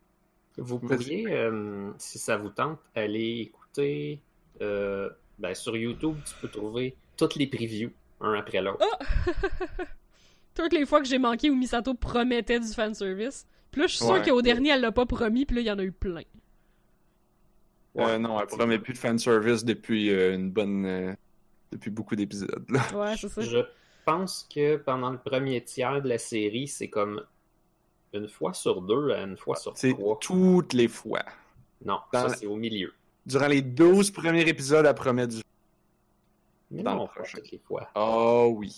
Vous pourriez, euh, si ça vous tente, aller écouter euh, ben, sur YouTube, tu peux trouver toutes les previews, un après l'autre. Toutes les fois que j'ai manqué où Misato promettait du fanservice. Puis là je suis Ouais. qu'au dernier elle l'a pas promis puis là il y en a eu plein. Euh, non, elle promet plus de fanservice depuis euh, une bonne, euh, depuis beaucoup d'épisodes. Ouais, c'est ça. Je pense que pendant le premier tiers de la série, c'est comme une fois sur deux à une fois sur C'est trois. toutes les fois. Non, dans ça la- c'est au milieu. Durant les 12 premiers épisodes, elle promet du. Mais Dans non, le prochain. toutes les fois. Oh oui.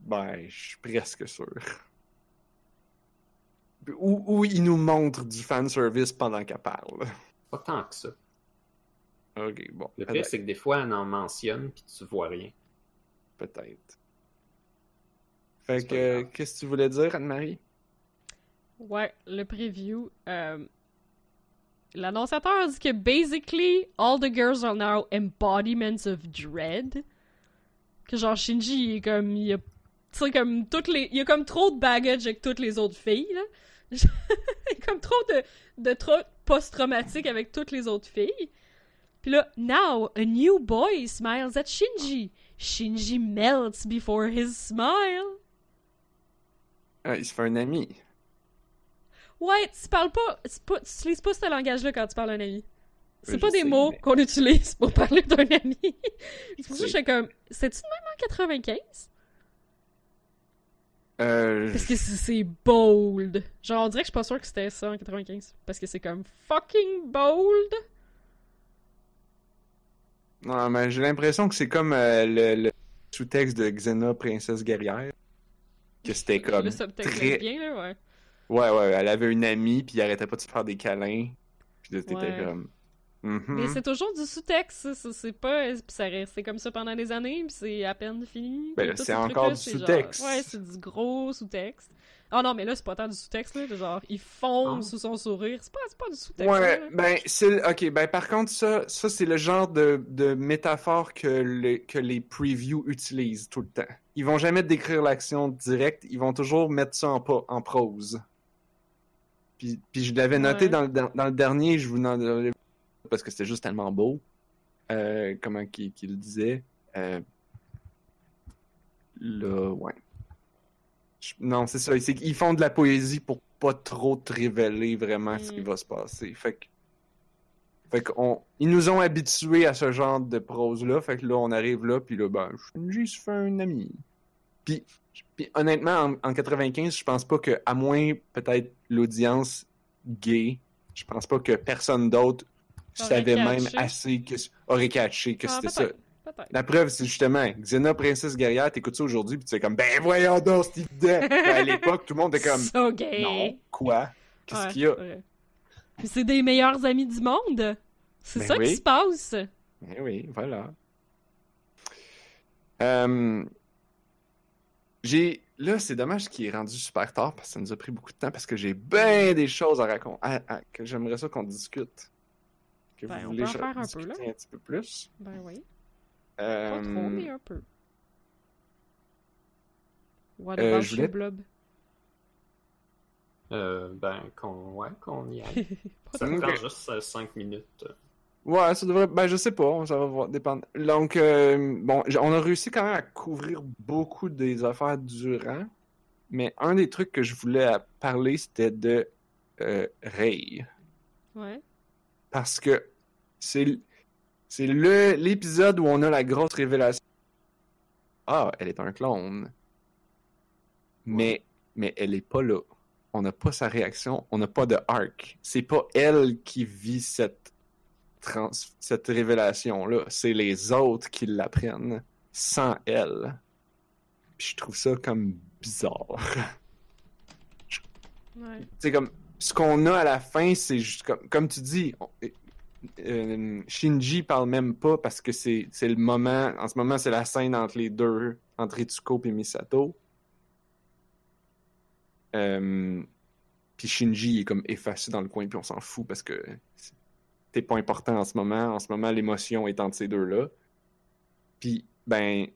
Ben, je suis presque sûr. Ou, ou il nous montre du fanservice pendant qu'elle parle. Pas tant que ça. Ok, bon. Le pire, c'est que des fois, elle en mentionne puis tu vois rien. Peut-être. Fait que, euh, qu'est-ce que tu voulais dire, Anne-Marie? Ouais, le preview. euh, L'annonciateur dit que basically all the girls are now embodiments of dread. Que genre Shinji il est comme il a tu sais comme toutes les il y a comme trop de baggage avec toutes les autres filles là. comme trop de de trop post-traumatique avec toutes les autres filles. Puis là, now a new boy smiles at Shinji. Shinji melts before his smile. Ah, il se fait un ami. Ouais, tu parles pas, pas, tu utilises pas ce langage-là quand tu parles à un ami. C'est pas je des sais, mots mais- qu'on utilise pour parler d'un ami. c'est pour ça que sais. j'étais comme, c'est-tu de même en 95? Euh, Parce que c'est- bold. Genre, on dirait que je suis pas sûre que c'était ça en 95. Parce que c'est comme fucking bold. Non, mais j'ai l'impression que c'est comme euh, le, le sous-texte de Xena, princesse guerrière. Que c'était comme le subtexte très... bien, là, ouais. Ouais, ouais, elle avait une amie, puis il arrêtait pas de se faire des câlins. Puis t'étais Ouais. comme... Mais c'est toujours du sous-texte, c'est pas... Puis ça reste comme ça pendant des années, puis c'est à peine fini. Ben, c'est ces encore du c'est genre- sous-texte. Ouais, c'est du gros sous-texte. Ah non, mais là, c'est pas tant du sous-texte, là. Genre, il fonce Ah. sous son sourire. C'est pas, c'est pas du sous-texte, Ouais, là. ben, c'est... Ok, ben, par contre, ça, ça c'est le genre de, de métaphore que, le- que les previews utilisent tout le temps. Ils vont jamais décrire l'action directe, ils vont toujours mettre ça en, en prose. Puis, puis je l'avais noté Ouais. dans, le, dans, dans le dernier, je vous en parce que c'était juste tellement beau. Euh, comment qu'il le disait. Euh, là, ouais. Je- non, c'est ça. Qu'ils font de la poésie pour pas trop te révéler vraiment ce qui Mm. va se passer. Fait que. Fait qu'on, ils nous ont habitués à ce genre de prose-là. Fait que là, on arrive là, puis là, ben, se fait un ami. Puis, puis honnêtement, en, en 95, je pense pas que, à moins peut-être l'audience gay, je pense pas que personne d'autre savait même assez que aurait catché que Ah, c'était ça. La preuve, c'est justement Xena, princesse guerrière, t'écoutes ça aujourd'hui, puis tu es comme, ben voyons donc, c'est évident. Puis à l'époque, tout le monde était comme, So gay. non, quoi? Qu'est-ce Ouais, qu'il y a? c'est des meilleurs amis du monde. C'est Ben ça oui. qui se passe. Eh oui, voilà. Euh, j'ai là, c'est dommage qu'il est rendu super tard parce que ça nous a pris beaucoup de temps parce que j'ai bien des choses à raconter, que j'aimerais ça qu'on discute. Que Ben, vous on voulez peut en faire un peu, là. un petit peu plus. Ben oui. Euh, Pas trop, mais un peu. What Euh, about je voulais- Blob? Euh, ben, qu'on ouais, qu'on y aille. Ça trop. prend juste 5 minutes. Ouais, ça devrait. Ben, je sais pas. Ça va voir- dépendre. Donc, euh, bon, on a réussi quand même à couvrir beaucoup des affaires durant. Mais un des trucs que je voulais parler, c'était de euh, Ray. Ouais. Parce que c'est c'est le l'épisode où on a la grosse révélation. Ah, elle est un clone. Mais, mais elle est pas là. On n'a pas sa réaction. On n'a pas de arc. C'est pas elle qui vit cette trans cette révélation-là. C'est les autres qui l'apprennent sans elle. Puis je trouve ça comme bizarre. Ouais. c'est comme ce qu'on a à la fin, c'est juste comme, comme tu dis, on- euh, Shinji parle même pas parce que c'est le moment, en ce moment c'est la scène entre les deux, entre Itsuko et Misato. Euh, puis Shinji est comme effacé dans le coin puis on s'en fout parce que t'es pas important en ce moment. En ce moment l'émotion est entre ces deux-là. Puis ben,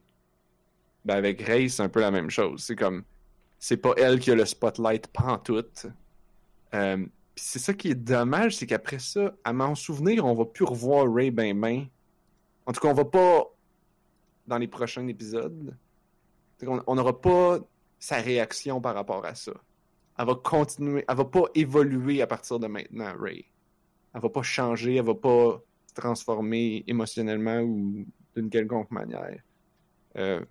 ben avec Ray c'est un peu la même chose. C'est comme c'est pas elle qui a le spotlight pantoute. Euh, Puis c'est ça qui est dommage, c'est qu'après ça, à m'en souvenir, on va plus revoir Ray ben ben. En tout cas, on va pas dans les prochains épisodes. On n'aura pas sa réaction par rapport à ça. Elle va continuer, elle va pas évoluer à partir de maintenant, Ray. Elle va pas changer, elle va pas se transformer émotionnellement ou d'une quelconque manière. Euh,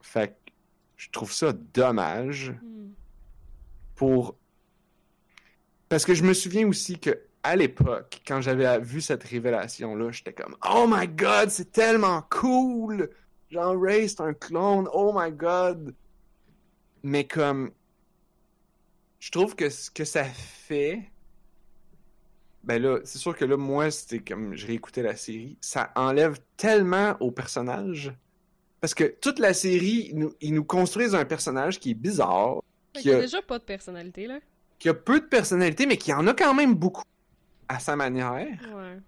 fait que je trouve ça dommage Hmm. pour parce que je me souviens aussi que à l'époque quand j'avais vu cette révélation là j'étais comme oh my god c'est tellement cool! Genre Ray c'est un clone oh my god! Mais comme je trouve que ce que ça fait ben là c'est sûr que là moi c'était comme je réécoutais la série ça enlève tellement au personnage. Parce que toute la série ils nous, ils nous construisent un personnage qui est bizarre qui a a- déjà pas de personnalité, là. Qui a peu de personnalité, mais qui en a quand même beaucoup à sa manière. Ouais.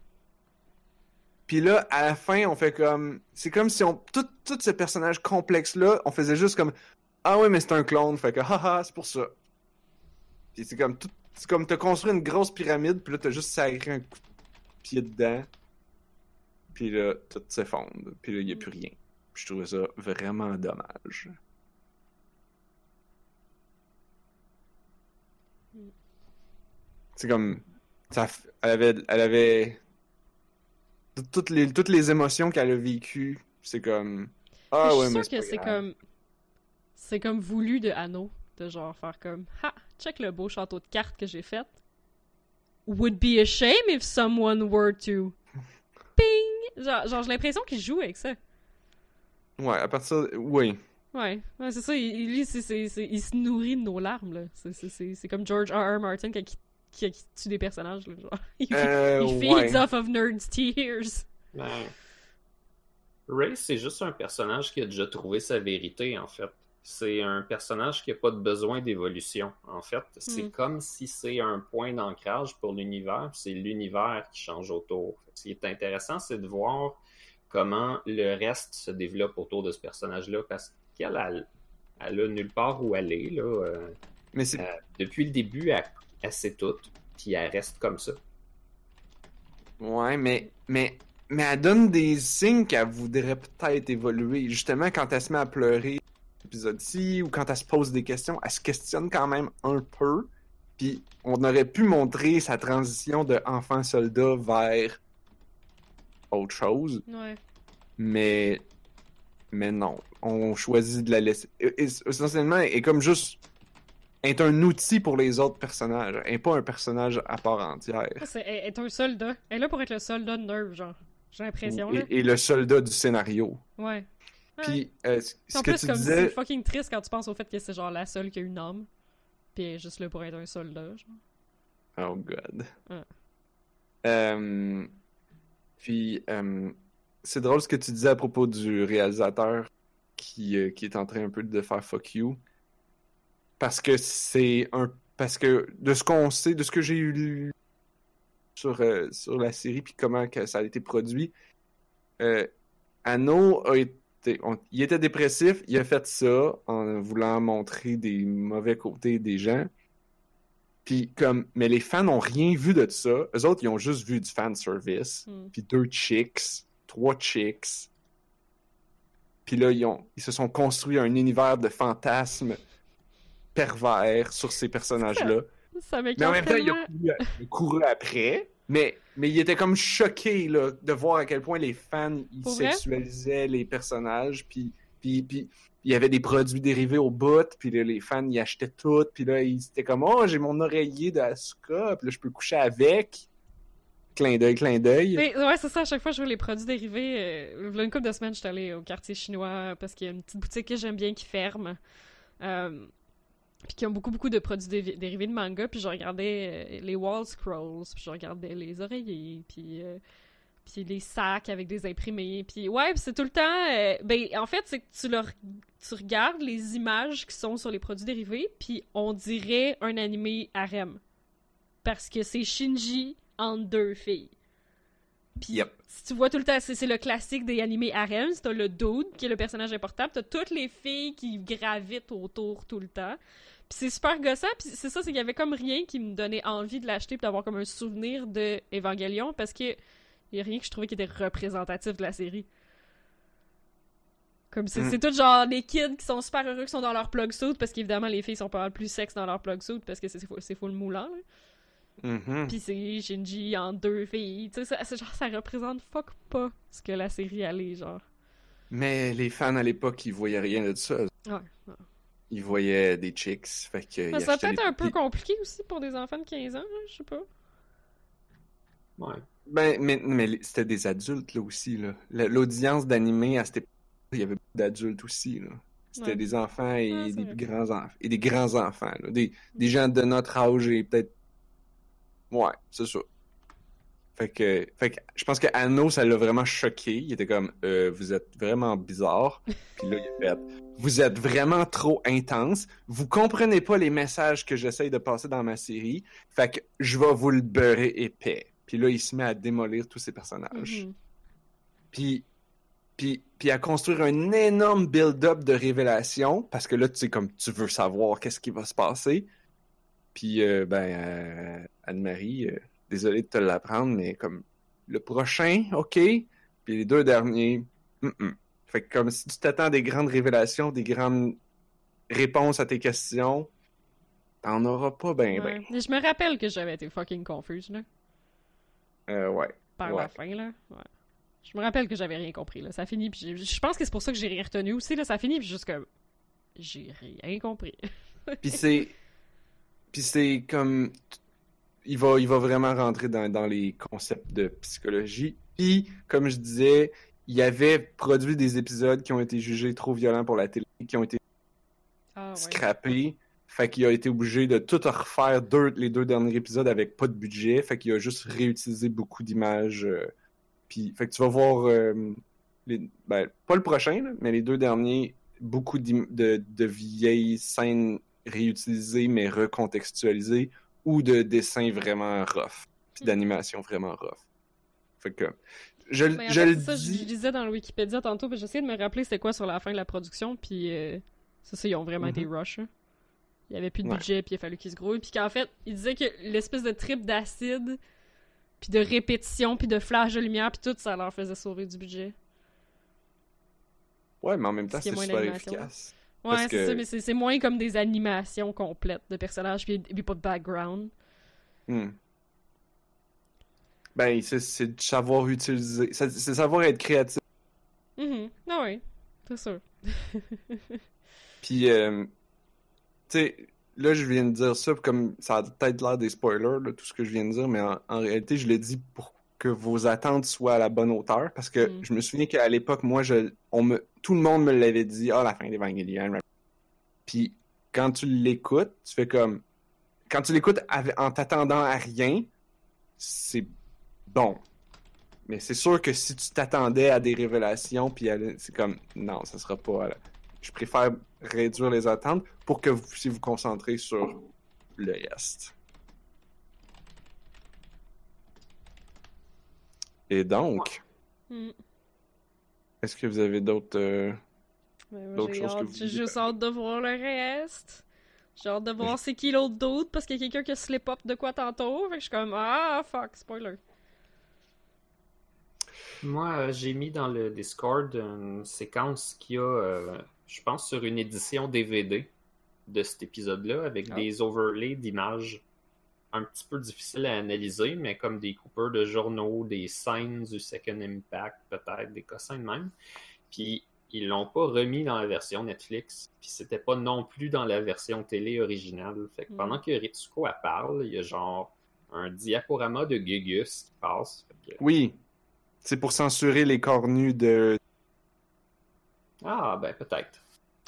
Puis là, à la fin, on fait comme. C'est comme si on. Tout, tout ce personnage complexe-là, on faisait juste comme. Ah ouais, mais c'est un clone, fait que haha, c'est pour ça. Puis c'est comme tout. C'est comme t'as construit une grosse pyramide, puis là t'as juste sacré un coup de pied dedans. Puis là, tout s'effondre. Puis là, y a plus rien. Puis je trouvais ça vraiment dommage. C'est comme. Ça, elle avait. Elle avait. tout- Toutes les, toutes les émotions qu'elle a vécues, c'est comme. Ah je ouais, suis mais sûre que c'est comme. C'est comme voulu de Anno. De genre faire comme. Ha! Check le beau château de cartes que j'ai fait. Would be a shame if someone were to. Ping! Genre, genre j'ai l'impression qu'il joue avec ça. Ouais, à partir. Oui. Ouais, ouais c'est ça. il- lui, c'est, c'est, c'est- il se nourrit de nos larmes, là. C'est, c'est, c'est, c'est comme George R. R. Martin quand il, qui, qui tue des personnages, là. Genre, il, Euh, il ouais. feeds off of nerds' tears. Ben, Ray, c'est juste un personnage qui a déjà trouvé sa vérité, en fait. C'est un personnage qui n'a pas de besoin d'évolution, en fait. C'est Hmm. comme si c'est un point d'ancrage pour l'univers, puis c'est l'univers qui change autour. Ce qui est intéressant, c'est de voir comment le reste se développe autour de ce personnage-là, parce qu'elle, elle, elle a nulle part où aller, là. euh, Mais c'est. euh, depuis le début, elle, elle sait tout, puis elle reste comme ça. Ouais, mais, mais, mais elle donne des signes qu'elle voudrait peut-être évoluer. Justement, quand elle se met à pleurer l'épisode-ci, ou quand elle se pose des questions, elle se questionne quand même un peu. Puis on aurait pu montrer sa transition de enfant soldat vers autre chose, Ouais. mais mais non, on choisit de la laisser. Et- et- Essentiellement, elle est comme juste est un outil pour les autres personnages, elle est pas un personnage à part entière. C'est, elle est un soldat. Elle est là pour être le soldat de Nerve, genre. J'ai l'impression. Et, et le soldat du scénario. Ouais. Puis euh, ce ce en que plus, tu comme c'est disais, fucking triste quand tu penses au fait que c'est genre la seule qui a une âme. Puis elle est juste là pour être un soldat, genre. Oh god. Euh, puis, euh, c'est drôle ce que tu disais à propos du réalisateur qui, euh, qui est en train un peu de faire fuck you. Parce que c'est un. Parce que de ce qu'on sait, de ce que j'ai eu lu sur, euh, sur la série, puis comment que ça a été produit, euh, Anno a été. on- il était dépressif, il a fait ça en voulant montrer des mauvais côtés des gens. Puis comme, mais les fans n'ont rien vu de ça. Eux autres, ils ont juste vu du fan service. Hmm. Puis deux chicks, trois chicks. Puis là, ils, ont, ils se sont construits un univers de fantasmes pervers sur ces personnages-là. Ça Mais m'écoeure en même temps, ils ont tellement. couru, après. Mais, mais ils étaient comme choqués là, de voir à quel point les fans ils Pour vrai? sexualisaient les personnages. Puis, puis, puis il y avait des produits dérivés au bout. Puis là, les fans ils achetaient tout. Puis là, ils étaient comme Oh, j'ai mon oreiller d'Asuka. Puis là, je peux coucher avec. Clin d'œil, clin d'œil. Mais ouais, c'est ça, à chaque fois je vois les produits dérivés. Euh, il y a une couple de semaines, j'étais allée au quartier chinois parce qu'il y a une petite boutique que j'aime bien qui ferme. Euh, puis qui ont beaucoup, beaucoup de produits dé- dérivés de manga. Puis je regardais euh, les wall scrolls, puis je regardais les oreillers, puis, euh, puis les sacs avec des imprimés. Puis ouais, c'est tout le temps. euh, ben, en fait, c'est que tu, leur, tu regardes les images qui sont sur les produits dérivés, puis on dirait un animé harem. Parce que c'est Shinji entre deux filles. Puis Yep. si tu vois tout le temps, c'est le classique des animés harem, t'as le dude qui est le personnage important, t'as toutes les filles qui gravitent autour tout le temps. Puis c'est super gossant, puis c'est ça, c'est qu'il y avait comme rien qui me donnait envie de l'acheter puis d'avoir comme un souvenir de Evangelion parce que y a rien que je trouvais qui était représentatif de la série. Comme c'est Mm. tout genre les kids qui sont super heureux qui sont dans leur plug suit parce qu'évidemment les filles sont pas plus sexe dans leur plug suit parce que c'est full- full moulant. là. Mhm. Puis c'est Shinji en deux filles. Tu sais, ça- c'est genre, ça représente fuck pas ce que la série allait, genre. Mais les fans à l'époque, ils voyaient rien de ça. Ouais. ouais. Ils voyaient des chicks. Fait que. Mais ça peut être un peu compliqué aussi pour des enfants de 15 ans, là, je sais pas. Ouais. Ben, mais, mais c'était des adultes, là aussi, là. La- L'audience d'animé à cette époque, il y avait beaucoup d'adultes aussi, là. C'était Ouais. des enfants et Ouais, c'est des grands enfants. Et des grands enfants, là. Des, des gens de notre âge et peut-être. Ouais, c'est ça. Fait que, fait que je pense que Anno, ça l'a vraiment choqué. Il était comme, euh, vous êtes vraiment bizarre. Puis là, il a fait, vous êtes vraiment trop intense. Vous comprenez pas les messages que j'essaye de passer dans ma série. Fait que je vais vous le beurrer épais. Puis là, il se met à démolir tous ses personnages. Mhm. Puis, puis, puis à construire un énorme build-up de révélation, parce que là, tu sais, comme tu veux savoir qu'est-ce qui va se passer. Puis, euh, ben, euh, Anne-Marie, euh, désolé de te l'apprendre, mais comme le prochain, ok. Puis les deux derniers, mm-mm. Fait que comme si tu t'attends des grandes révélations, des grandes réponses à tes questions, t'en auras pas ben ben. Je me rappelle que j'avais été fucking confuse, là, Euh, ouais. par Ouais. la fin, là. Ouais. Je me rappelle que j'avais rien compris, là. Ça finit, puis je pense que c'est pour ça que j'ai rien retenu aussi, là. Ça finit, puis juste comme... J'ai rien compris. Puis c'est. Puis c'est comme. Il va, il va vraiment rentrer dans, dans les concepts de psychologie. Puis, comme je disais, il avait produit des épisodes qui ont été jugés trop violents pour la télé, qui ont été Ah, ouais. scrappés. Fait qu'il a été obligé de tout refaire deux, les deux derniers épisodes avec pas de budget. Fait qu'il a juste réutilisé beaucoup d'images. euh, puis, fait que tu vas voir, euh, les, ben, pas le prochain, là, mais les deux derniers, beaucoup de, de vieilles scènes réutilisées mais recontextualisées ou de dessins vraiment rough, puis Mhm. d'animations vraiment rough. Fait que, je, Ben, en je fait, le ça, je lisais dans le Wikipédia tantôt, puis j'essayais de me rappeler c'était quoi sur la fin de la production, puis euh, c'est ça, ils ont vraiment Mhm. été rush. hein. Il y avait plus de Ouais. budget, puis il a fallu qu'ils se grouillent, puis qu'en fait, ils disaient que l'espèce de trip d'acide, puis de répétition, puis de flash de lumière, puis tout, ça leur faisait sauver du budget. Ouais, mais en même temps, c'est super d'animation. efficace. Ouais, c'est que- ça, mais c'est c'est moins comme des animations complètes de personnages, puis, puis pas de background. Hmm. Ben, c'est c'est de savoir utiliser. C'est savoir être créatif. Mhm. Ah oui, c'est sûr. Puis, euh, tu sais, là, je viens de dire ça, comme ça a peut-être l'air des spoilers, là, tout ce que je viens de dire, mais en, en réalité, je l'ai dit pour que vos attentes soient à la bonne hauteur, parce que Mm. je me souviens qu'à l'époque, moi, je, on me, tout le monde me l'avait dit, ah, la fin d'Evangelion. Puis, quand tu l'écoutes, tu fais comme, quand tu l'écoutes en t'attendant à rien, c'est bon. Mais c'est sûr que si tu t'attendais à des révélations, puis c'est comme, non, ça sera pas. là. Je préfère réduire les attentes pour que vous puissiez vous concentrer sur le reste. Et donc, est-ce que vous avez d'autres. euh, D'autres j'ai choses que vous J'ai juste hâte de voir le reste. J'ai hâte de voir c'est qui l'autre doute parce qu'il y a quelqu'un qui a slip up de quoi tantôt. Fait que je suis comme ah fuck, spoiler. Moi, euh, j'ai mis dans le Discord une séquence qui a, euh, je pense, sur une édition DVD de cet épisode-là, avec Ah. des overlays d'images un petit peu difficiles à analyser, mais comme des coupeurs de journaux, des scènes du Second Impact, peut-être, des cossins même. Puis, ils l'ont pas remis dans la version Netflix, puis c'était pas non plus dans la version télé originale. Fait que Mm. pendant que Ritsuko elle parle, il y a genre un diaporama de Gugus qui passe. Que- Oui, c'est pour censurer les cornus de. Ah, ben peut-être.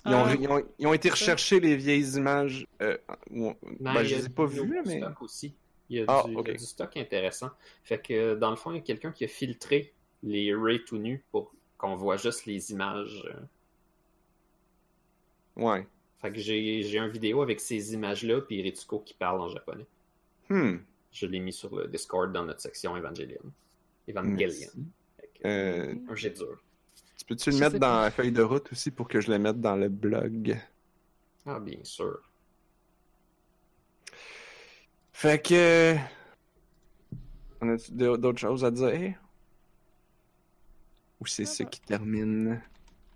Ils ont, Ah. ils ont- ils ont été Ça. rechercher les vieilles images. euh, ou- Ben, ben, il je a les ai pas vues, mais. stock aussi. Il y a, Ah, du, il y a ok. du stock intéressant. Fait que dans le fond, il y a quelqu'un qui a filtré les Ray tout nus pour qu'on voit juste les images. euh. Ouais. Fait que j'ai un vidéo avec ces images-là, puis Ritsuko qui parle en japonais. Hmm. Je l'ai mis sur le Discord dans notre section Evangelion. Evangelion. Merci. Fait que, Euh, Un jet dur. Tu peux-tu le mettre dans la feuille de route aussi pour que je le mette dans le blog? Ah, bien sûr. Fait que. On a d'autres choses à dire? Ou c'est Ah ce qui termine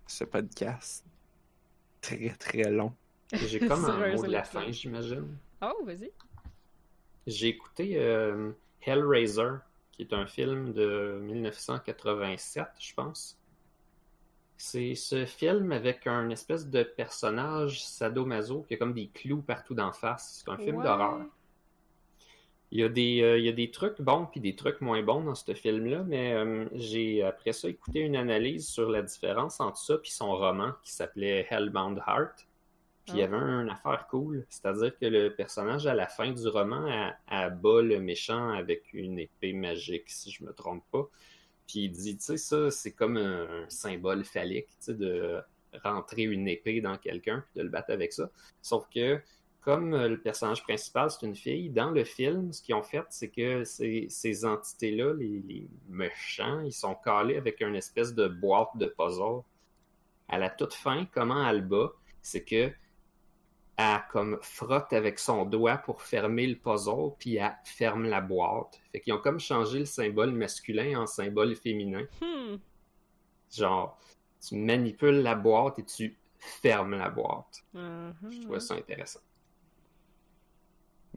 ce podcast? Très très long. J'ai comme un mot de la fin, j'imagine. Oh, vas-y. J'ai écouté euh, Hellraiser, qui est un film de 1987, je pense. C'est ce film avec un espèce de personnage sadomaso qui a comme des clous partout d'en face. C'est un film Ouais. d'horreur. Il y, a des, euh, il y a des trucs bons puis des trucs moins bons dans ce film-là, mais euh, j'ai après ça écouté une analyse sur la différence entre ça et son roman qui s'appelait Hellbound Heart. Puis il y Ah. avait une affaire cool, c'est-à-dire que le personnage à la fin du roman a, abat le méchant avec une épée magique, si je me trompe pas. Puis il dit, tu sais, ça, c'est comme un, symbole phallique, tu sais, de rentrer une épée dans quelqu'un de le battre avec ça. Sauf que, comme euh, le personnage principal, c'est une fille, dans le film, ce qu'ils ont fait, c'est que ces, ces entités-là, les, méchants, ils sont calés avec une espèce de boîte de puzzle. À la toute fin, comment bat, c'est que elle comme frotte avec son doigt pour fermer le puzzle, puis elle ferme la boîte. Fait qu'ils ont comme changé le symbole masculin en symbole féminin. Hmm. Genre, tu manipules la boîte et tu fermes la boîte. Uh-huh. Je trouvais ça intéressant.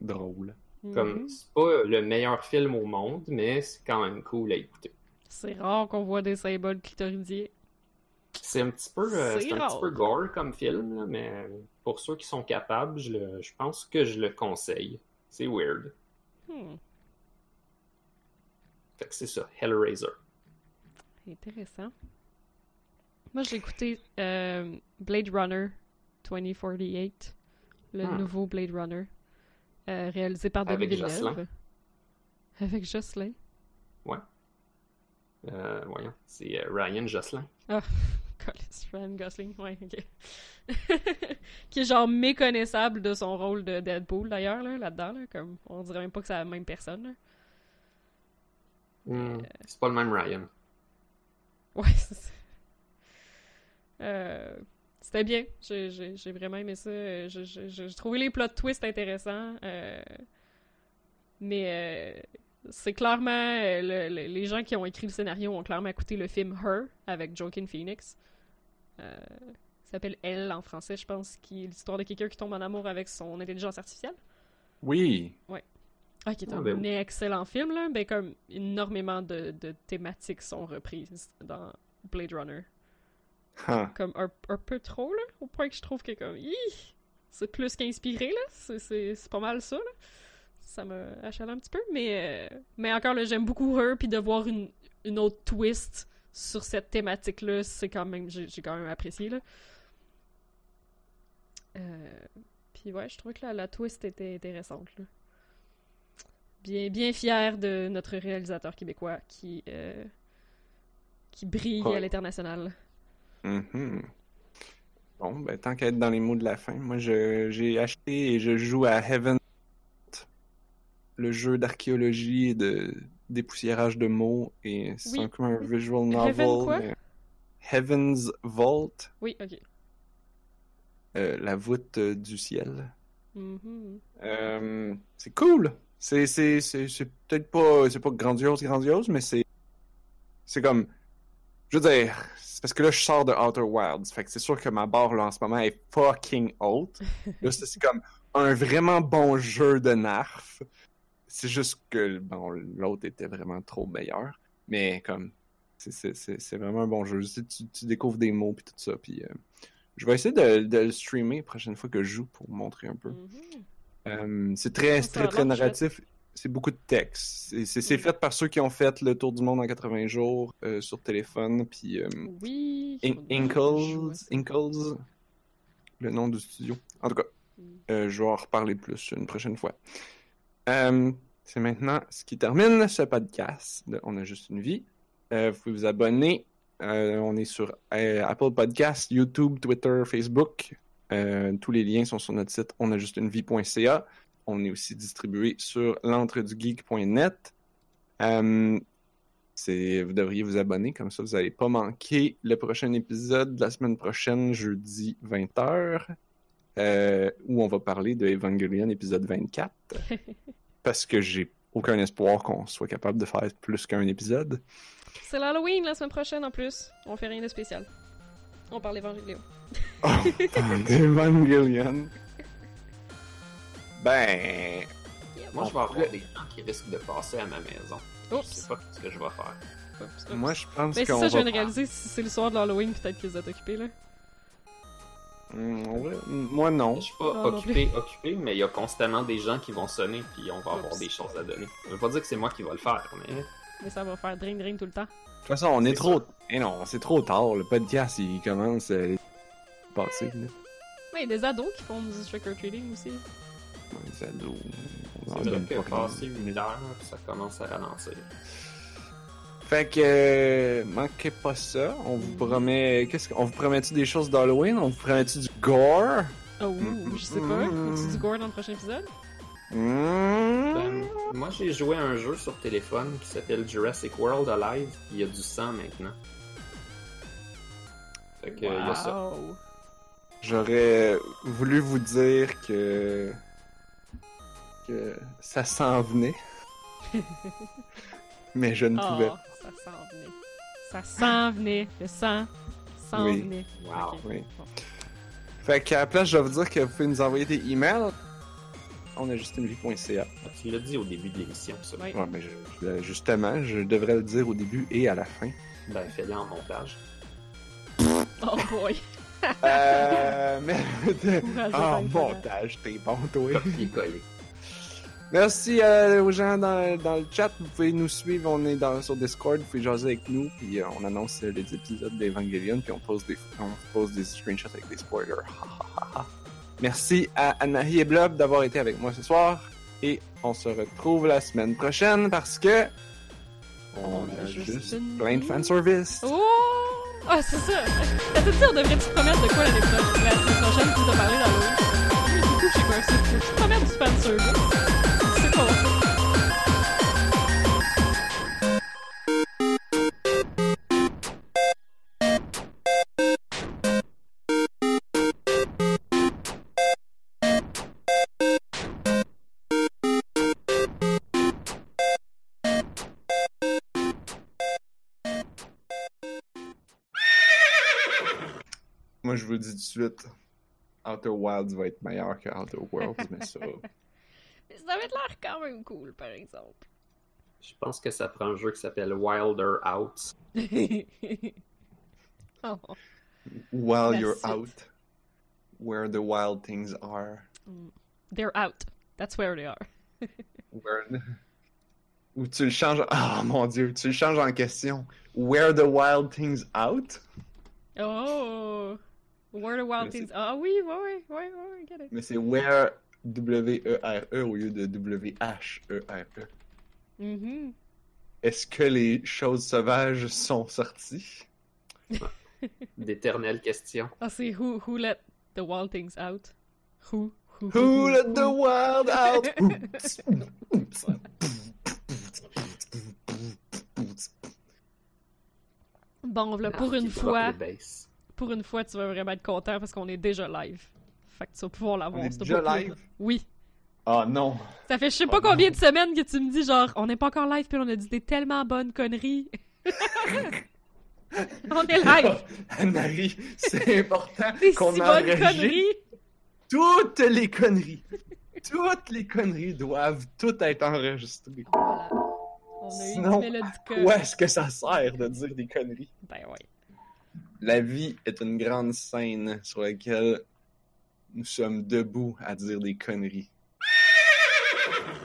Drôle. Comme, Mhm. c'est pas le meilleur film au monde, mais c'est quand même cool à écouter. C'est rare qu'on voit des symboles clitoridiens. C'est un petit peu, euh, C'est un petit peu gore comme film, là, mais pour ceux qui sont capables, je, le- je pense que je le conseille. C'est weird. Hmm. Fait que c'est ça, Hellraiser. Intéressant. Moi, j'ai écouté euh, Blade Runner 2048, le Hmm. nouveau Blade Runner, euh, réalisé par Denis Avec Villeneuve. Jocelyn. Avec Jocelyn. Euh, voyons, c'est Ryan Jocelyn. Collis Ryan Gosling, ouais, ok. qui est genre méconnaissable de son rôle de Deadpool d'ailleurs, là, là-dedans, là, comme on dirait même pas que c'est la même personne. là. Hmm, C'est pas le même Ryan. Ouais, c'est ça. Euh, C'était bien. J'ai- J'ai j'ai vraiment aimé ça. Euh, J'ai trouvé les plot twists intéressants. euh, Mais euh, c'est clairement. euh, le- le- les gens qui ont écrit le scénario ont clairement écouté le film Her avec Joaquin Phoenix. Euh, s'appelle Elle en français, je pense, qui est l'histoire de quelqu'un qui tombe en amour avec son intelligence artificielle. Oui. Ah, qui est Ah, un ben excellent film, là. Ben, comme énormément de, de thématiques sont reprises dans Blade Runner. Huh. Comme un, un peu trop, là, au point que je trouve que, comme, c'est plus qu'inspiré, là. C'est- pas mal ça, là. Ça me achale un petit peu, mais, euh, mais encore, là, j'aime beaucoup Her, puis de voir une, une autre twist sur cette thématique-là, c'est quand même, j'ai quand même apprécié, là. Euh, puis ouais, je trouvais que la, la twist était intéressante, là. Bien, bien fier de notre réalisateur québécois qui, euh, qui brille Ouais. à l'international. Mhm. Bon, ben, tant qu'à être dans les mots de la fin, moi, j'ai acheté et je joue à Heaven, le jeu d'archéologie et de dépoussiérage de mots, et c'est Oui. un peu un visual novel. Heaven quoi? mais- Heaven's Vault, Oui, ok. euh, la voûte euh, du ciel. Mhm. Euh, c'est cool. C'est c'est c'est c'est peut-être pas c'est pas grandiose grandiose mais c'est c'est comme je veux dire c'est parce que là je sors de Outer Wilds fait que c'est sûr que ma barre là en ce moment est fucking haute. Là c'est c'est comme un vraiment bon jeu de narf. C'est juste que bon l'autre était vraiment trop meilleur mais comme c'est vraiment un bon jeu. Tu, tu, découvres des mots puis tout ça puis euh, je vais essayer de, de le streamer la prochaine fois que je joue pour montrer un peu. Mhm. Euh, c'est très, très, très narratif. C'est beaucoup de texte. C'est- Oui. fait par ceux qui ont fait le tour du monde en 80 jours euh, sur téléphone. Puis Oui. In- Inkles, le nom du studio. En tout cas, Mm. je vais en reparler plus une prochaine fois. Euh, c'est maintenant ce qui termine ce podcast. de On a juste une vie. Euh, vous pouvez vous abonner. Euh, on est sur Apple Podcasts, YouTube, Twitter, Facebook. Tous les liens sont sur notre site onajustunevie.ca. On est aussi distribué sur l'entredugeek.net. Vous devriez vous abonner, comme ça vous n'allez pas manquer le prochain épisode de la semaine prochaine, jeudi 20h, euh, où on va parler de Evangelion épisode 24. parce que j'ai aucun espoir qu'on soit capable de faire plus qu'un épisode. C'est l'Halloween la semaine prochaine en plus. On fait rien de spécial. On parle d'Evangelion. Oh, Evangelion. Ben, Moi, je vais avoir des gens qui risquent de passer à ma maison. Je Oups. sais pas ce que je vais faire. Oups, oups. moi je pense Ben, c'est qu'on ça, je va... viens de réaliser. Si c'est le soir de l'Halloween, peut-être qu'ils êtes occupés, là. Hmm, ouais, moi non. Je suis pas Non, non occupé, occupé, mais il y a constamment des gens qui vont sonner, puis on va avoir des choses à donner. Je veux pas dire que c'est moi qui va le faire, mais Mais ça va faire drain drain tout le temps. De toute façon, on est, trop... Eh non, c'est trop tard. Le podcast, il commence à passer. Là. Mais il y a des ados qui font du trick-or-treating aussi. Les ados, on en c'est vrai donne que pas passer une heure, ça commence à ralentir. Fait que euh, manquez pas ça. On vous promet. Qu'est-ce qu'on vous promet-tu des choses d'Halloween? On vous promet-tu du gore? Oh, Mm, je sais pas. mm. Faut-tu du gore dans le prochain épisode? Mmh. Ben, moi, j'ai joué à un jeu sur téléphone qui s'appelle Jurassic World Alive. Il y a du sang maintenant. Fait que, il y a ça. Wow. J'aurais voulu vous dire que que ça s'en venait. Mais je ne pouvais Oh, ça s'en venait. Ça s'en venait. Le sang s'en Oui. venait. Wow. Ok. Oui. Bon. Fait qu'à la place, je vais vous dire que vous pouvez nous envoyer des emails. On a justunevie.ca. Tu l'as dit au début de l'émission, ça. Oui. Ouais, mais je- je- justement, je devrais le dire au début et à la fin. Ben, fais-le en montage. Oh boy. Euh, mais... Ah, Tank, montage, t'es bon, toi. Copier-coller. Merci euh, aux gens dans, dans le chat. Vous pouvez nous suivre. On est dans, sur Discord. Vous pouvez jaser avec nous. Puis euh, on annonce euh, les épisodes d'Evangelion. Puis on pose des, on pose des screenshots avec des spoilers. Merci à Anahi et Blob d'avoir été avec moi ce soir. Et on se retrouve la semaine prochaine parce que on a juste une plein de fanservice. Oh! Ah, c'est ça! T'as dit, on devrait te promettre de quoi l'année prochaine? La semaine prochaine, tu t'as parlé d'Halloween. Du coup, je sais pas, c'est tu te promettre du fanservice. Suite, Outer Wilds va être meilleur que Outer Worlds, mais ça... Ça avait l'air quand même cool, par exemple. Je pense que ça prend un jeu qui s'appelle Wilder Out. oh. While La you're suite. out, where the wild things are. They're out. That's where they are. Where... Ou tu le changes... Ah, mon Dieu, tu le changes en question. Where the wild things out? Oh! Where the wild Mais c'est- things. Ah oui, ouais, ouais, ouais, ouais, I get it. Mais c'est where W-E-R-E au lieu de W-H-E-R-E. Mhm. Est-ce que les choses sauvages sont sorties? D'éternelles questions. Ah, c'est who, who let the wild things out? Who? Who? Who let the wild out? Bon, là, pour Ah, une fois. Pour une fois, tu vas vraiment être content parce qu'on est déjà live. Fait que tu vas pouvoir l'avoir. On est ce déjà live? Oui. Ah non! Ça fait je sais pas Oh non. combien de semaines que tu me dis genre on n'est pas encore live puis on a dit des tellement bonnes conneries. on est live. Anne-Marie, c'est important qu'on si bonnes enregistre conneries. toutes les conneries. Toutes les conneries doivent toutes être enregistrées. Voilà. On a Sinon, eu une mélodique. Où est-ce que ça sert de dire des conneries? Ben ouais. La vie est une grande scène sur laquelle nous sommes debout à dire des conneries.